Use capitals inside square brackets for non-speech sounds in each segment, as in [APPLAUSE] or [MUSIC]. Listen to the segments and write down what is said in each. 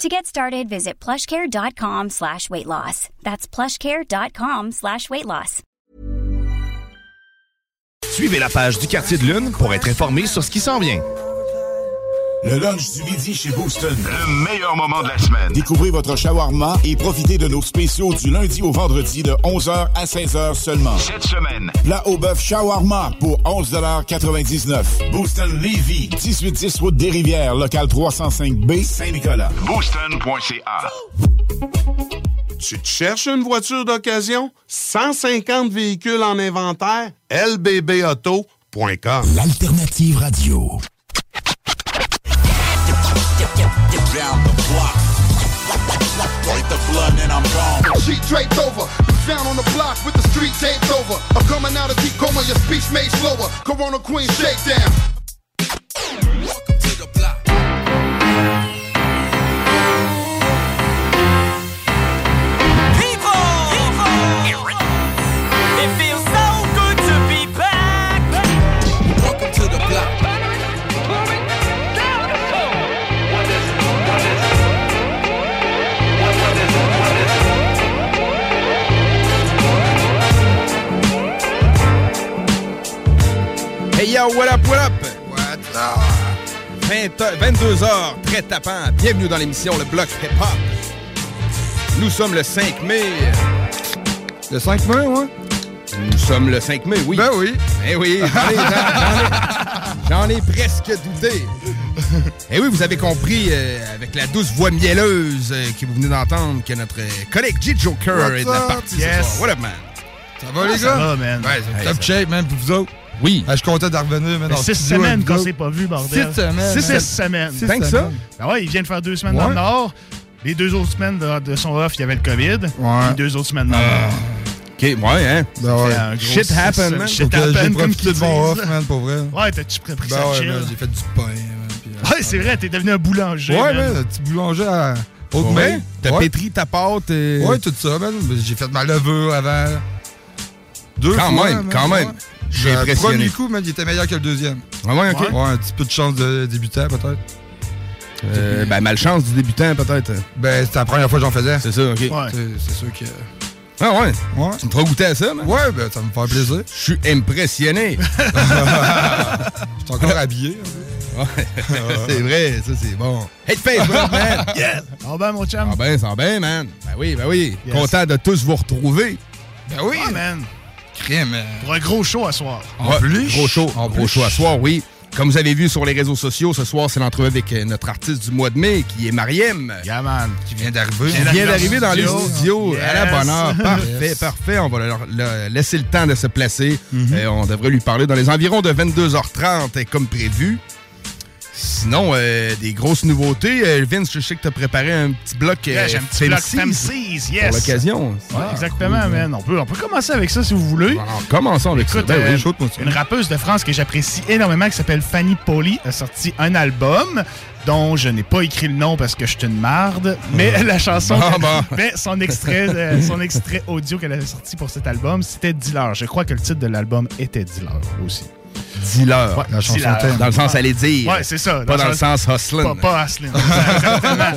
To get started, visit plushcare.com slash weight loss. That's plushcare.com slash weight loss. Suivez la page du Quartier de Lune pour être informé sur ce qui s'en vient. Le lunch du midi chez Booston. Le meilleur moment de la semaine. Découvrez votre shawarma et profitez de nos spéciaux du lundi au vendredi de 11h à 16h seulement. Cette semaine, Plat au bœuf shawarma pour 11,99 Booston Levy, 1810 route des Rivières, local 305B, Saint-Nicolas. booston.ca. Tu te cherches une voiture d'occasion? 150 véhicules en inventaire? lbbauto.com L'alternative radio. Down the block. Break the blood and I'm gone. Sheet draped over, found on the block with the street taped over. I'm coming out of deep coma, your speech made slower. Corona Queen shakedown. What up, what up? What up? 22h, très tapant. Bienvenue dans l'émission Le Bloc Hip Hop. Nous sommes le 5 mai. Le 5 mai, ouais? Nous sommes le 5 mai, oui. Ben oui. Eh oui, [LAUGHS] j'en ai, presque douté. Eh oui, vous avez compris, euh, avec la douce voix mielleuse euh, que vous venez d'entendre, que notre euh, collègue G. Joker What's est de la partie ce Yes. soir. What up, man? Ça va, les gars? Ça va, man. Ouais, c'est Hey, top ça- shape, man, pour vous autres. Oui. Ah, je suis content de revenir, fait le six studio semaines qu'on s'est pas vu, bordel. Six semaines. Six, man. semaines. Six que ça? semaines. Ben ouais, il vient de faire deux semaines dans le Nord. Les deux autres semaines de, de son off, il y avait le COVID. Ouais. Les deux autres semaines dans le Ah. Nord. OK, ouais, hein? Ben ouais. Shit six- happen, man. Shit happen, j'ai comme profité de mon off, man, pour vrai. Ouais, t'as-tu pris Ben ça ouais, chill? man, j'ai fait du pain, man. puis, euh, Ouais, c'est vrai, t'es devenu un boulanger. Ouais, man. un petit boulanger à Ouais? main. T'as ouais. pétri ta pâte. euh, Ouais, tout ça, man. J'ai fait ma levure avant. Deux Quand fois, même, man, quand même. J'ai Le impressionné. premier coup, man, il était meilleur que le deuxième. Ah ouais, OK. Ouais, un petit peu de chance de débutant, peut-être. Euh, ben, malchance du débutant, peut-être. Ben, c'était la première fois que j'en faisais. C'est ça, OK. Ouais. C'est sûr que. Ah ouais? Ouais. Tu me feras goûter à ça, man? Ouais, ben, ça me fait plaisir. Je suis impressionné. [LAUGHS] Je suis encore habillé. Ouais. c'est vrai, ça, c'est bon. Hey, Facebook, [LAUGHS] man! Yes! Ah ben, mon chum? Ah ben, ça va bien, man. Ben oui, ben oui. Yes. Content de tous vous retrouver. Ben oui, Ouais, man. Euh, Pour un gros show à soir. En plus. Gros show. En gros show à soir, oui. Comme vous avez vu sur les réseaux sociaux, ce soir, c'est l'entrevue avec euh, notre artiste du mois de mai, qui est Mariem. Yeah, man. Qui vient d'arriver. Qui vient d'arriver dans les studio. studios à la bonne heure. [LAUGHS] Parfait, Yes. parfait. On va leur, leur laisser le temps de se placer. Mm-hmm. Euh, on devrait lui parler dans les environs de 22h30, euh, comme prévu. Sinon, euh, des grosses nouveautés. Euh, Vince, je sais que tu as préparé un petit bloc euh, Yeah, J'ai un petit bloc Femsies Femsies, pour yes. l'occasion. Ouais, exactement, man. On peut, on peut commencer avec ça si vous voulez. Alors, commençons avec Écoute, ça. Ben euh, oui, ça. Une rappeuse de France que j'apprécie énormément qui s'appelle Fanny Poli a sorti un album dont je n'ai pas écrit le nom parce que je suis une marde, mais la chanson, Ah, qu'elle- bon. mais son extrait, [LAUGHS] euh, son extrait audio qu'elle avait sorti pour cet album, c'était Dealer. Je crois que le titre de l'album était Dealer aussi. Dis-leur. Ouais, La chanson Dealer. thème. Dans le sens, allait dire. Ouais, c'est ça. Pas dans le sens hustling. Pas, pas. [LAUGHS]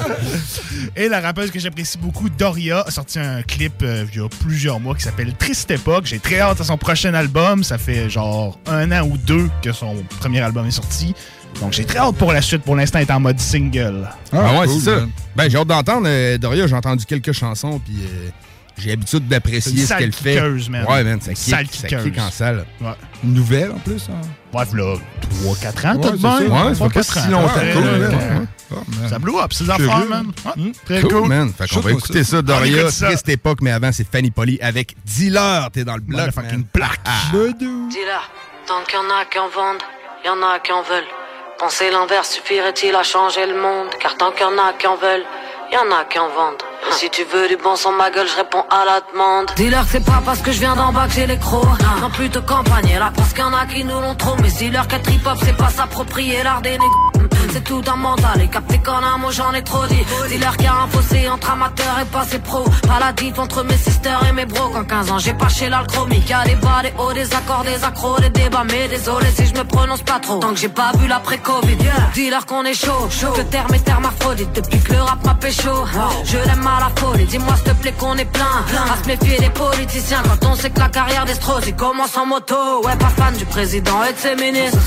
Et la rappeuse que j'apprécie beaucoup, Doria, a sorti un clip euh, il y a plusieurs mois qui s'appelle Triste Époque. J'ai très hâte à son prochain album. Ça fait genre un an ou deux que son premier album est sorti. Donc j'ai très hâte pour la suite. Pour l'instant, elle est en mode single. Ah, ouais, cool, c'est ça. man. Ben, j'ai hâte d'entendre. euh, Doria, j'ai entendu quelques chansons, puis euh, J'ai l'habitude d'apprécier ce qu'elle fait. man. Ouais, man, ça kick, ça kick en salle. Ouais. Une nouvelle, en plus. Hein? Ouais, là, 3-4 ans, Ouais, tout de même. Ouais, ça fait pas quatre si ans. longtemps. Ah, Ça blow up, ces affaires, man. Ouais, Très Cool, cool. man. Fait qu'on va écouter ça, On Doria. Triste époque, mais avant, c'est Fanny Polly avec Dealer. T'es dans le bloc, man. plaque. Dis-là, tant qu'il y en a qui en vendent, il y en a qui en veulent. Penser l'inverse suffirait-il à changer le monde? Car tant qu'il y en a qui en veulent, y en a qui en vendent. Et si tu veux du bon sang, ma gueule, je réponds à la demande. Dis-leur que c'est pas parce que je viens d'en bas que j'ai les crocs. Non, plutôt campagne, là, parce qu'il y en a qui nous l'ont trop. Mais dis-leur que trip-hop, c'est pas s'approprier l'art des négros. C'est tout un mental. Et qu'en un mot j'en ai trop dit. Dis-leur qu'il y a un fossé entre amateurs et passé pro Pas la diff entre mes sisters et mes bros. Qu'en 15 ans j'ai pas chez l'alchromique Y'a des bas, des hauts, des accords, des accros, des débats. Mais désolé si je me prononce pas trop. Tant que j'ai pas vu l'après-Covid Dis-leur qu'on est chaud, chaud. Que terme est hermaphrodite Depuis que le rap m'a pécho Je l'aime à la folie. Dis-moi s'il te plaît qu'on est plein. À se méfier des politiciens Quand on sait que la carrière des Strauss Il commence en moto. Ouais pas fan du président et de ses ministres.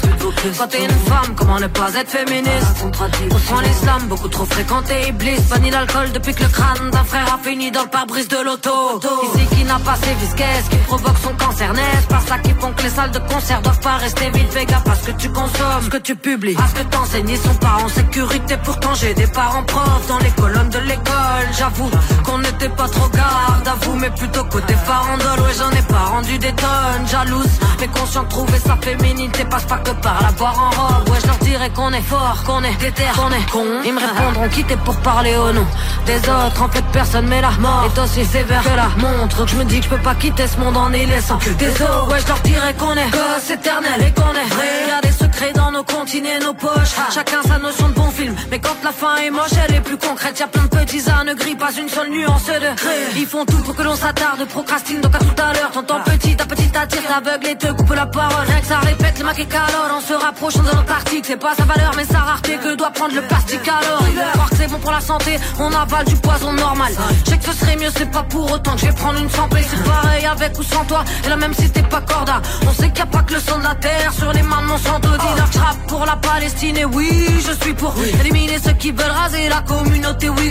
Quand t'es une femme comment ne pas être féministe on prend l'islam, beaucoup trop fréquenté Iblis, banni l'alcool depuis que le crâne d'un frère a fini dans le pare-brise de l'auto. Ici qui n'a pas ses vis, qu'est-ce qui provoque son cancer N'est-ce pas ça qui font que les salles de concert doivent pas rester vides. Fais gaffe à ce que tu consommes, ce que tu publies. À ce que t'enseignes, ils sont pas en sécurité. Pourtant j'ai des parents profs dans les colonnes de l'école. J'avoue qu'on n'était pas trop garde à vous Mais plutôt côté farandole, ouais j'en ai pas rendu des tonnes. Jalouse, mais conscient de trouver sa féminité. Passe pas que par la voir en robe. Ouais je leur dirais qu'on est fort, qu'on est déter, qu'on est con Ils me répondront qui t'es pour parler au nom Des autres, en fait personne mais la mort. Est aussi sévère que la montre Que je me dis que je peux pas quitter ce monde en y laissant que des os. Ouais je leur dirais qu'on est gosse éternel et qu'on est vrai. Des dans nos continents, nos poches. Chacun sa notion de bon film. Mais quand la fin est moche elle est plus concrète. Y'a plein de petits ânes gris, pas une seule nuance de Ils font tout pour que l'on s'attarde, procrastine donc à tout à l'heure. T'entends petit à petit attire l'aveugle et te coupe la parole. Rien que ça répète le mac et calore En se rapprochant de l'Antarctique C'est pas sa valeur mais sa rareté que doit prendre le plastique alors croire que c'est bon pour la santé On avale du poison normal. Je sais que ce serait mieux c'est pas pour autant que je vais prendre une santé. C'est pareil avec ou sans toi Et là même si t'es pas corda. On sait qu'il y a pas que le sang de la terre Sur les mains de Monsanto Que je rappe pour la Palestine Et oui je suis pour éliminer ceux qui veulent raser la communauté tant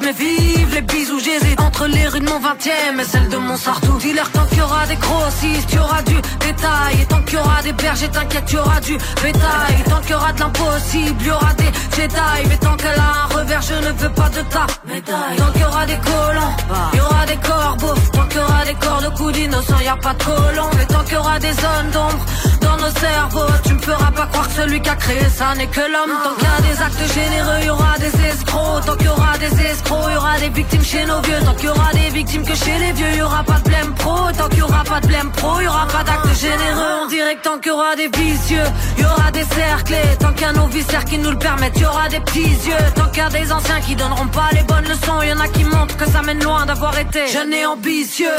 Mais vive les bisous j'hésite Entre les rues de mon 20ème et celles de mon Sartou Dis-leur tant qu'il y aura des grossistes y aura du détail Et tant qu'il y aura des bergers t'inquiète y aura du bétail Tant qu'il y aura de l'impossible y aura des Jedi Mais tant qu'elle a un revers je ne veux pas de ta médaille Tant qu'il y aura des colons y aura des corbeaux Tant qu'il y aura des corps de coups d'innocents Y a pas de colons Mais tant qu'il y aura des zones d'ombre dans nos cerveaux Tu me feras pas croire que celui qui a créé ça n'est que l'homme Tant qu'il y a des actes généreux y aura des escrocs Tant qu'il y aura des escrocs Il y aura des victimes chez nos vieux. Tant qu'il y aura des victimes que chez les vieux Il y aura pas de blême pro. Tant qu'il y aura pas de blême pro Il y aura pas d'actes généreux. On dirait que tant qu'il y aura des vicieux Il y aura des cerclés. Tant qu'il y a nos viscères qui nous le permettent Il y aura des petits yeux. Tant qu'il y a des anciens qui donneront pas les bonnes leçons Il y en a qui montrent que ça mène loin d'avoir été jeune et ambitieux.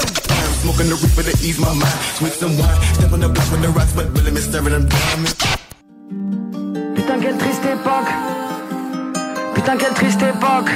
Smoking the reaper to ease my mind. Switch some wine. Step on the block when the rocks, but really me staring them. Down. Putain quelle triste époque. Putain quelle triste époque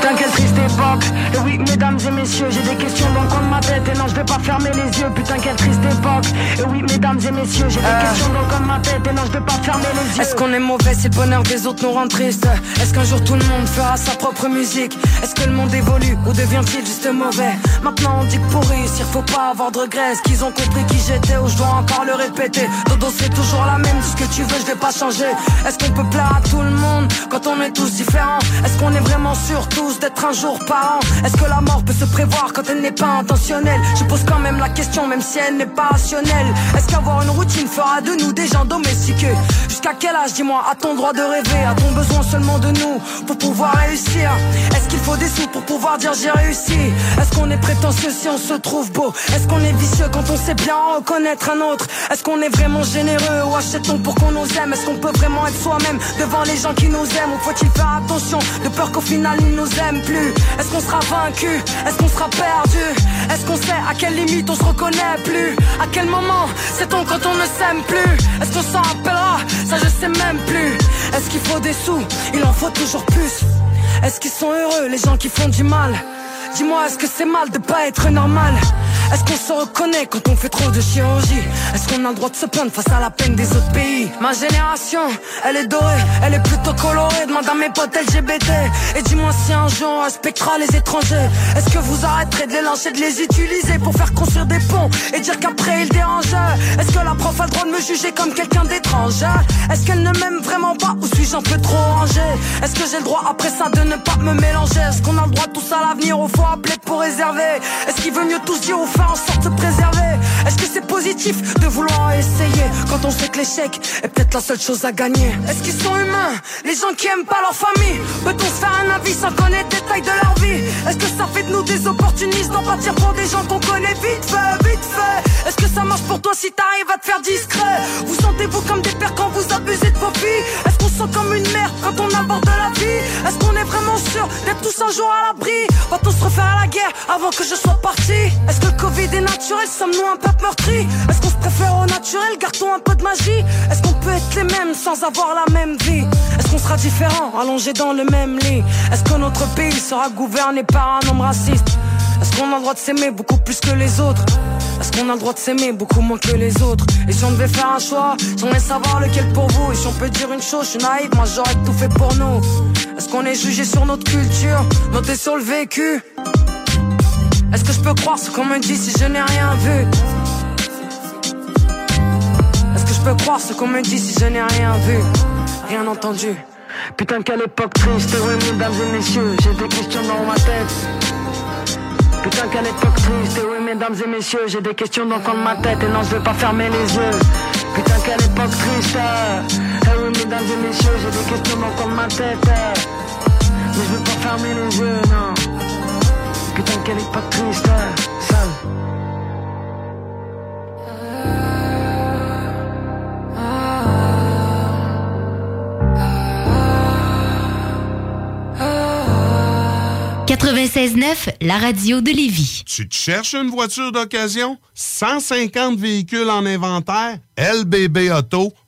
Putain quelle triste époque. Et oui mesdames et messieurs j'ai des questions dans le coin de ma tête. Et non je vais pas fermer les yeux. Putain quelle triste époque. Et oui mesdames et messieurs j'ai des questions dans le coin de ma tête. Et non je vais pas fermer les yeux. Est-ce qu'on est mauvais si le bonheur des autres nous rend triste? Est-ce qu'un jour tout le monde fera sa propre musique? Est-ce que le monde évolue ou devient-il juste mauvais? Maintenant on dit que pour réussir faut pas avoir de regrets. Est-ce qu'ils ont compris qui j'étais ou je dois encore le répéter? Dodo c'est toujours la même. Dis ce que tu veux je vais pas changer. Est-ce qu'on peut plaire à tout le monde quand on est tous différents? Est-ce qu'on est vraiment sûr d'être un jour par an Est-ce que la mort peut se prévoir quand elle n'est pas intentionnelle? Je pose quand même la question même si elle n'est pas rationnelle. Est-ce qu'avoir une routine fera de nous des gens domestiqués Jusqu'à quel âge dis-moi a-t-on droit de rêver? A-t-on besoin seulement de nous pour pouvoir réussir? Est-ce qu'il faut des sous pour pouvoir dire j'ai réussi? Est-ce qu'on est prétentieux si on se trouve beau? Est-ce qu'on est vicieux quand on sait bien reconnaître un autre? Est-ce qu'on est vraiment généreux ou achète-t-on pour qu'on nous aime? Est-ce qu'on peut vraiment être soi-même devant les gens qui nous aiment? Ou faut-il faire attention de peur qu'au final ils nous aiment Est-ce qu'on sera vaincu? Est-ce qu'on sera perdu? Est-ce qu'on sait à quelle limite on se reconnaît plus? À quel moment sait-on quand on ne s'aime plus? Est-ce qu'on s'en rappellera? Ça je sais même plus. Est-ce qu'il faut des sous? Il en faut toujours plus. Est-ce qu'ils sont heureux les gens qui font du mal? Dis-moi, est-ce que c'est mal de pas être normal? Est-ce qu'on se reconnaît quand on fait trop de chirurgie? Est-ce qu'on a le droit de se plaindre face à la peine des autres pays? Ma génération, elle est dorée, elle est plutôt colorée. Demande à mes potes LGBT. Et dis-moi si un jour on respectera les étrangers. Est-ce que vous arrêterez de les lancer, de les utiliser pour faire construire des ponts et dire qu'après ils dérangent? Est-ce que la prof a le droit de me juger comme quelqu'un d'étranger Est-ce qu'elle ne m'aime vraiment pas ou suis-je un peu trop rangé Est-ce que j'ai le droit après ça de ne pas me mélanger? Est-ce qu'on a le droit tous à l'avenir au fond appeler pour réserver. Est-ce qu'il veut mieux tous dire ou faire en sorte de préserver? Est-ce que c'est positif de vouloir essayer Quand on sait que l'échec est peut-être la seule chose à gagner? Est-ce qu'ils sont humains Les gens qui aiment pas leur famille? Peut-on se faire un avis sans connaître les détails de leur vie? Est-ce que ça fait de nous des opportunistes d'en partir pour des gens qu'on connaît vite fait, vite fait? Est-ce que ça marche pour toi si t'arrives à te faire discret? Vous sentez-vous comme des pères quand vous abusez de vos filles? Est-ce qu'on sent comme une mère quand on aborde la vie? Est-ce qu'on est vraiment sûr d'être tous un jour à l'abri? Va-t-on se refaire à la guerre avant que je sois parti. Est-ce que le Covid est naturel? Sommes-nous un peuple meurtri? Est-ce qu'on se préfère au naturel? Gardons un peu de magie. Est-ce qu'on peut être les mêmes sans avoir la même vie? Est-ce qu'on sera différents allongés dans le même lit? Est-ce que notre pays sera gouverné par un homme raciste? Est-ce qu'on a le droit de s'aimer beaucoup plus que les autres? Est-ce qu'on a le droit de s'aimer beaucoup moins que les autres. Et si on devait faire un choix, on savoir lequel pour vous Et si on peut dire une chose, je suis naïf, moi j'aurais tout fait pour nous. Est-ce qu'on est jugé sur notre culture, noté sur le vécu? Est-ce que je peux croire ce qu'on me dit si je n'ai rien vu? Est-ce que je peux croire ce qu'on me dit si je n'ai rien vu? Rien entendu. Putain quelle époque triste, oui mesdames et messieurs J'ai des questions dans ma tête Putain quelle époque triste, oui mesdames et messieurs J'ai des questions dans le coin de ma tête et non je veux pas fermer les yeux. Putain quelle époque triste Eh. Oui mesdames et messieurs J'ai des questions dans le coin de ma tête Mais je veux pas fermer les yeux, non. Putain quelle époque triste 96.9, la radio de Lévis. Tu te cherches une voiture d'occasion? 150 véhicules en inventaire? LBBauto.com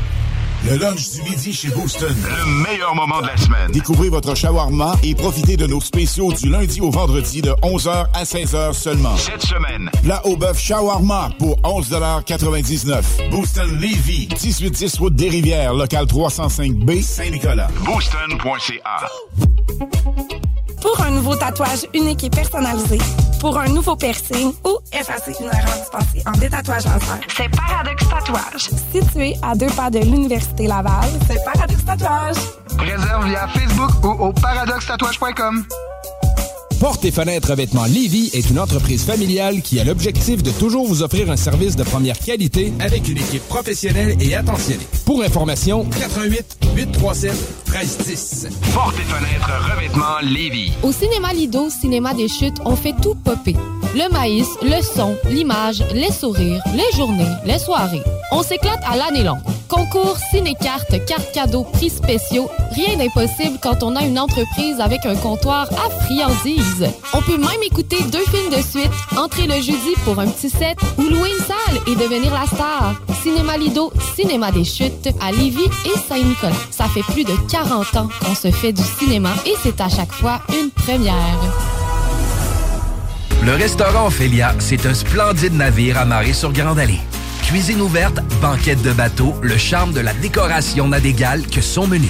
Le lunch du midi chez Booston. Le meilleur moment de la semaine. Découvrez votre shawarma et profitez de nos spéciaux du lundi au vendredi de 11h à 16h seulement. Cette semaine. Plat au bœuf shawarma pour 11,99 Booston Levy, 1810 route des Rivières, local 305B, Saint-Nicolas. Booston.ca. Pour un nouveau tatouage unique et personnalisé, pour un nouveau piercing ou effacer une erreur dispensée en détatouage laser, c'est Paradox Tatouage. Situé à deux pas de l'Université Laval, c'est Paradox Tatouage. Réserve via Facebook ou au paradoxtatouage.com. Porte et fenêtres revêtements Lévy est une entreprise familiale qui a l'objectif de toujours vous offrir un service de première qualité avec une équipe professionnelle et attentionnée. Pour information, 88 837 1310. Porte et fenêtres revêtements Lévis. Au cinéma Lido, cinéma des chutes, on fait tout popper. Le maïs, le son, l'image, les sourires, les journées, les soirées. On s'éclate à l'année longue. Concours, ciné-cartes, cartes cadeaux, prix spéciaux. Rien d'impossible quand on a une entreprise avec un comptoir à. On peut même écouter deux films de suite, entrer le jeudi pour un petit set ou louer une salle et devenir la star. Cinéma Lido, cinéma des chutes à Lévis et Saint-Nicolas. Ça fait plus de 40 ans qu'on se fait du cinéma et c'est à chaque fois une première. Le restaurant Ophélia, c'est un splendide navire amarré sur Grande Allée. Cuisine ouverte, banquette de bateau, le charme de la décoration n'a d'égal que son menu.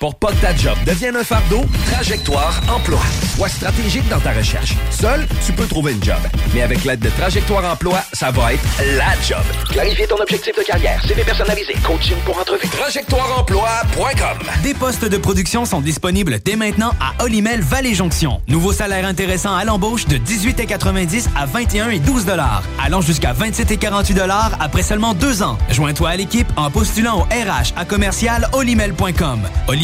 Pour pas que ta job devienne un fardeau, Trajectoire Emploi. Sois stratégique dans ta recherche. Seul, tu peux trouver une job. Mais avec l'aide de Trajectoire Emploi, ça va être la job. Clarifier ton objectif de carrière, CV personnalisé, coaching pour entrevue. TrajectoireEmploi.com Des postes de production sont disponibles dès maintenant à Olimel Valley Jonction. Nouveau salaire intéressant à l'embauche de 18,90 à 21 et 12 allant jusqu'à 27 et 48 après seulement deux ans. Joins-toi à l'équipe en postulant au RH à commercial olimel.com. Olimel,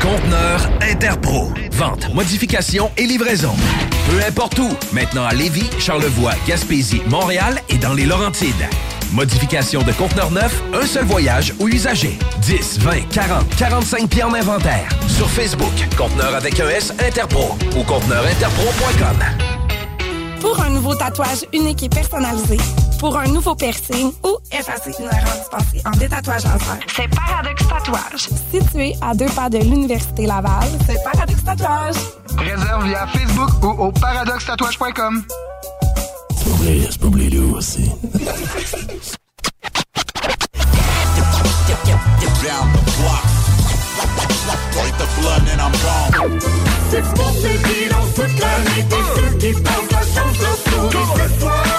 Conteneur Interpro. Vente, modification et livraison. Peu importe où. Maintenant à Lévis, Charlevoix, Gaspésie, Montréal et dans les Laurentides. Modification de conteneur neuf, un seul voyage ou usager. 10, 20, 40, 45 pieds en inventaire. Sur Facebook, conteneur avec un S Interpro ou conteneurinterpro.com. Pour un nouveau tatouage unique et personnalisé, pour un nouveau piercing ou effacer une erreur dispensée en détatouage laser, c'est Paradox Tatouage. Situé à deux pas de l'Université Laval, c'est Paradox Tatouage. Réserve via Facebook ou au paradoxtatouage.com. C'est pas oublier nous aussi. Down the block. Break the blood and I'm gone. C'est ce qu'on s'est dit dans toute la nuit Et ceux qui pensent la chance leur sourit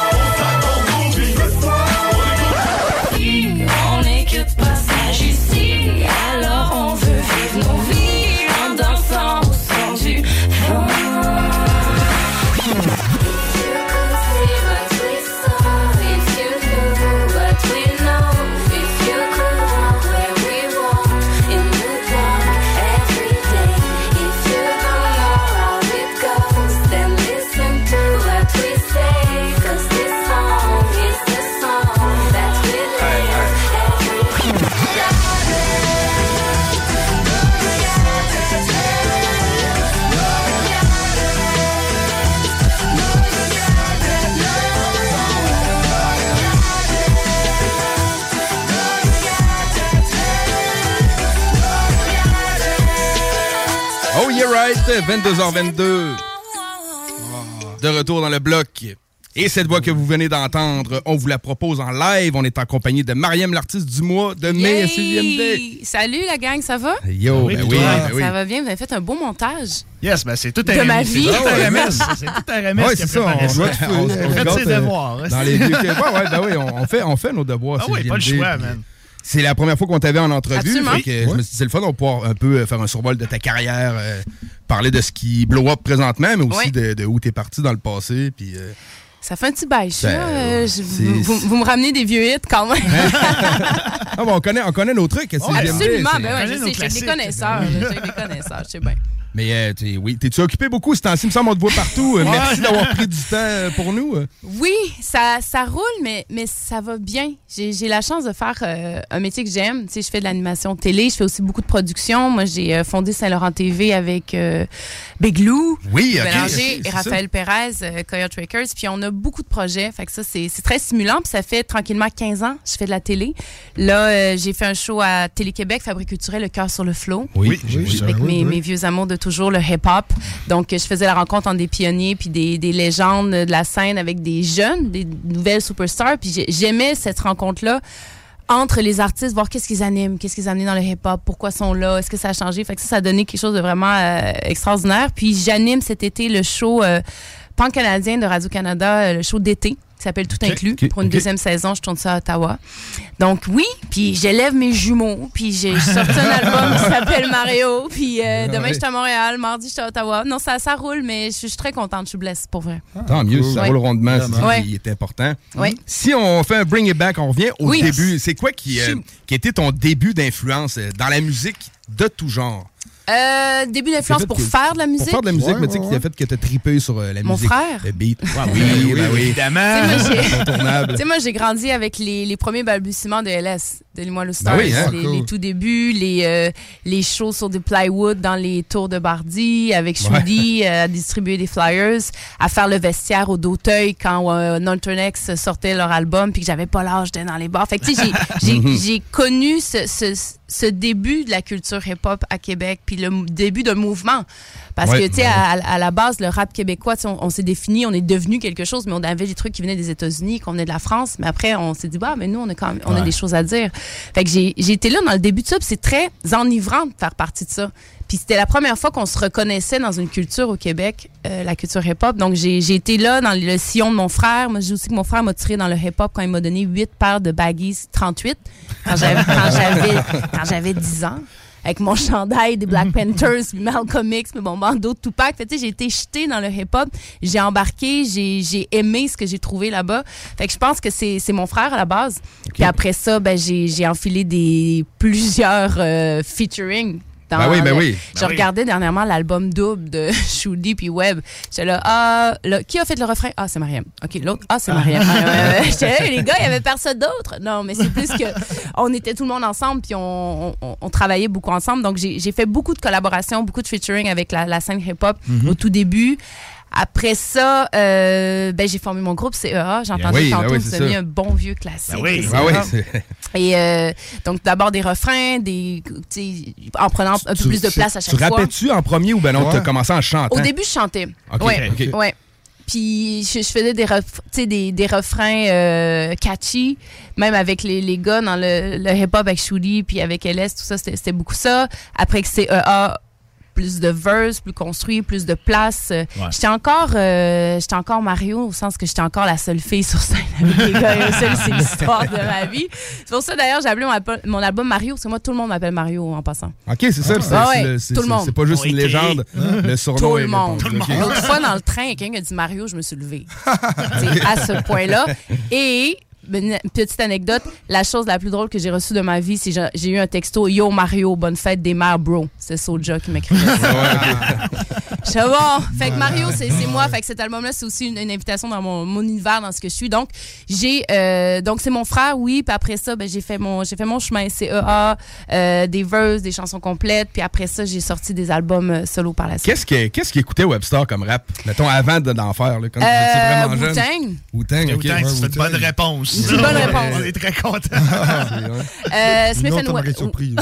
yeah, right. 22h22. De retour dans le bloc. Et cette voix que vous venez d'entendre, on vous la propose en live. On est en compagnie de Mariam, l'artiste du mois de mai à CJMD. Salut la gang, ça va? Yo, ben oui, ben oui. Ça va bien, vous avez fait un beau montage. Yes, ben c'est tout un De ma vie. C'est tout un remis. [LAUGHS] C'est tout un a c'est ça. On doit gâte, ses devoirs. Dans les vieux que- ouais, ouais, ben oui, on, on fait, on fait nos devoirs. Ah oui, pas le choix, man. C'est la première fois qu'on t'avait en entrevue. Fait que Je me suis dit, c'est le fun, on va pouvoir un peu euh, faire un survol de ta carrière, euh, parler de ce qui blow up présentement, mais aussi de, de où t'es parti dans le passé. Puis, euh, Ça fait un petit bail, ça. Ben, Euh, je- vous, me ramenez des vieux hits quand même. [LAUGHS] ah, bon, on, connaît, on connaît nos trucs. CJMD, Absolument, ben ouais, je sais, des connaisseurs. J'ai des connaisseurs, je sais bien. Mais euh, t'es- oui, t'es-tu occupé beaucoup ce temps-ci? Il me semble qu'on te voit partout. Euh, Ouais. Merci [LAUGHS] d'avoir pris du temps euh, pour nous. euh. Oui, ça, ça roule, mais, mais ça va bien. J'ai j'ai la chance de faire euh, un métier que j'aime. Tu sais, je fais de l'animation télé, je fais aussi beaucoup de production. Moi, j'ai euh, fondé Saint-Laurent TV avec euh, Big Lou, Oui, ok, Bélanger et Raphaël Perez, euh, Coyote Records. Puis on a beaucoup de projets. Fait que ça, c'est c'est très stimulant. Puis ça fait tranquillement 15 ans que je fais de la télé. Là, euh, j'ai fait un show à Télé-Québec, Fabrique culturelle, Le cœur sur le flot. Oui, ça. Avec Oui, mes, oui. mes vieux amours de toujours le hip-hop. Donc, je faisais la rencontre entre des pionniers puis des, des légendes de la scène avec des jeunes, des nouvelles superstars. Puis j'ai- j'aimais cette rencontre-là entre les artistes, voir qu'est-ce qu'ils animent, qu'est-ce qu'ils animent dans le hip-hop, pourquoi sont là, est-ce que ça a changé. Fait que ça, ça a donné quelque chose de vraiment euh, extraordinaire. Puis j'anime cet été le show euh, pan-canadien de Radio-Canada, euh, le show d'été qui s'appelle Tout inclus. Pour une deuxième saison, je tourne ça à Ottawa. Donc oui, puis j'élève mes jumeaux, puis j'ai sorti un album qui s'appelle Mario, puis euh, demain Ouais. je suis à Montréal, mardi je suis à Ottawa. Non, ça, ça roule, mais je suis- très contente, je suis blessée, pour vrai. Tant mieux, si ça Ouais. roule rondement, c'est Ouais. est important. Ouais. Si on fait un bring it back, on revient au Oui. début. C'est quoi qui, euh, qui a été ton début d'influence euh, dans la musique de tout genre? Euh, début d'influence pour que- faire de la musique. Pour faire de la musique, mais tu sais, qui a fait que t'as tripé sur euh, la Mon musique. frère. Le beat. Ah oui, Oui, ben oui. évidemment. Tu sais, moi, j'ai- Incontournable. [LAUGHS] Tu sais, moi, j'ai grandi avec les, les premiers balbutiements de LS, de Limoilou Stars. Ben oui, hein? les, Cool. les tout débuts, les, euh, les shows sur des plywood dans les tours de Bardi, avec Shudi, euh, à distribuer des flyers, à faire le vestiaire au Doteuil quand euh, Nolternex sortait leur album, puis que j'avais pas l'âge d'être dans les bars. Fait que, tu sais, j'ai- j'ai- [LAUGHS] j'ai connu ce, ce, ce début de la culture hip-hop à Québec, puis le début d'un mouvement. Parce Ouais, que, tu sais, ouais. à, à la base, le rap québécois, on, on s'est défini, on est devenu quelque chose, mais on avait des trucs qui venaient des États-Unis, qu'on venait de la France. Mais après, on s'est dit, bah, mais nous, on a quand même, on a des choses à dire. Fait que j'ai j'ai été là dans le début de ça, puis c'est très enivrant de faire partie de ça. Puis c'était la première fois qu'on se reconnaissait dans une culture au Québec, euh, la culture hip-hop. Donc j'ai j'ai été là dans le sillon de mon frère. Moi, je dis aussi que mon frère m'a tiré dans le hip-hop quand il m'a donné huit paires de baggies 38 quand j'avais quand j'avais quand j'avais 10 ans. Avec mon chandail des Black Panthers, puis Malcolm X, mais mon bandeau de Tupac. Fait que, tu sais, j'ai été jetée dans le hip-hop. J'ai embarqué, j'ai j'ai aimé ce que j'ai trouvé là-bas. Fait que je pense que c'est c'est mon frère à la base. Puis après ça, ben, j'ai j'ai enfilé des plusieurs euh, featuring. Dans Ben oui, ben oui. Je Ben oui. regardais dernièrement l'album double de [LAUGHS] Shudi puis Webb. J'étais là, ah, là, qui a fait le refrain? Ah, c'est Mariam. OK, l'autre, ah, c'est Mariam. Ah. [LAUGHS] J'étais là, les gars, il y avait personne d'autre. Non, mais c'est plus que on était tout le monde ensemble puis on, on- on travaillait beaucoup ensemble. Donc, j'ai j'ai fait beaucoup de collaborations, beaucoup de featuring avec la, la scène hip-hop Mhm. au tout début. Après ça, euh, ben, j'ai formé mon groupe CEA. J'ai Ben entendu oui, ben tantôt oui, que c'est vous avez ça. un bon vieux classique. Ben oui, ben oui, CEA. Et euh, donc, d'abord des refrains, des, tu en prenant un peu Tu- plus de tu- place à chaque Tu fois. rappelles-tu en premier ou ben non, Ouais. t'as commencé en chantant? Au début, je chantais. Ok, ouais. Puis je, je faisais des, ref- tu sais, des, des refrains euh, catchy, même avec les, les gars dans le, le hip-hop avec Shudi, puis avec LS, tout ça, c'était c'était beaucoup ça. Après que c'est EA, plus de verse, plus construit, plus de place. Euh, J'étais encore, euh, j'étais encore Mario, au sens que j'étais encore la seule fille sur scène avec les gars. Et c'est l'histoire de ma vie. C'est pour ça, d'ailleurs, j'ai appelé mon, album- mon album Mario, parce que moi, tout le monde m'appelle Mario en passant. OK, c'est ça. c'est- Ah ouais, c'est- tout le monde. C'est pas juste une légende. Le surnom Tout le monde. L'autre fois, dans le train, quelqu'un a dit Mario, je me suis levée. [LAUGHS] À ce point-là. Et, petite anecdote, la chose la plus drôle que j'ai reçue de ma vie, c'est que j'ai- eu un texto Yo Mario, bonne fête des mères, bro. C'est Soulja qui m'écrivait ça. Je bon. Fait que Mario, c'est moi. Fait que cet album-là, c'est aussi une, une invitation dans mon, mon univers, dans ce que je suis. Donc, j'ai, euh, donc c'est mon frère, oui. Puis après ça, ben, j'ai fait mon, j'ai fait mon chemin CEA, euh, des verses, des chansons complètes. Puis après ça, j'ai sorti des albums euh, solo par la suite. Qu'est-ce que- qu'est-ce qu'il écoutait Webster comme rap? Mettons, avant de- d'en faire, là, quand Euh, vraiment jeune. Wu-Tang. Wu-Tang, OK. Wu-Tang, c'est une bonne réponse. C'est une bonne réponse. On est très contents. [LAUGHS] Euh, Smith Non, and We- surpris.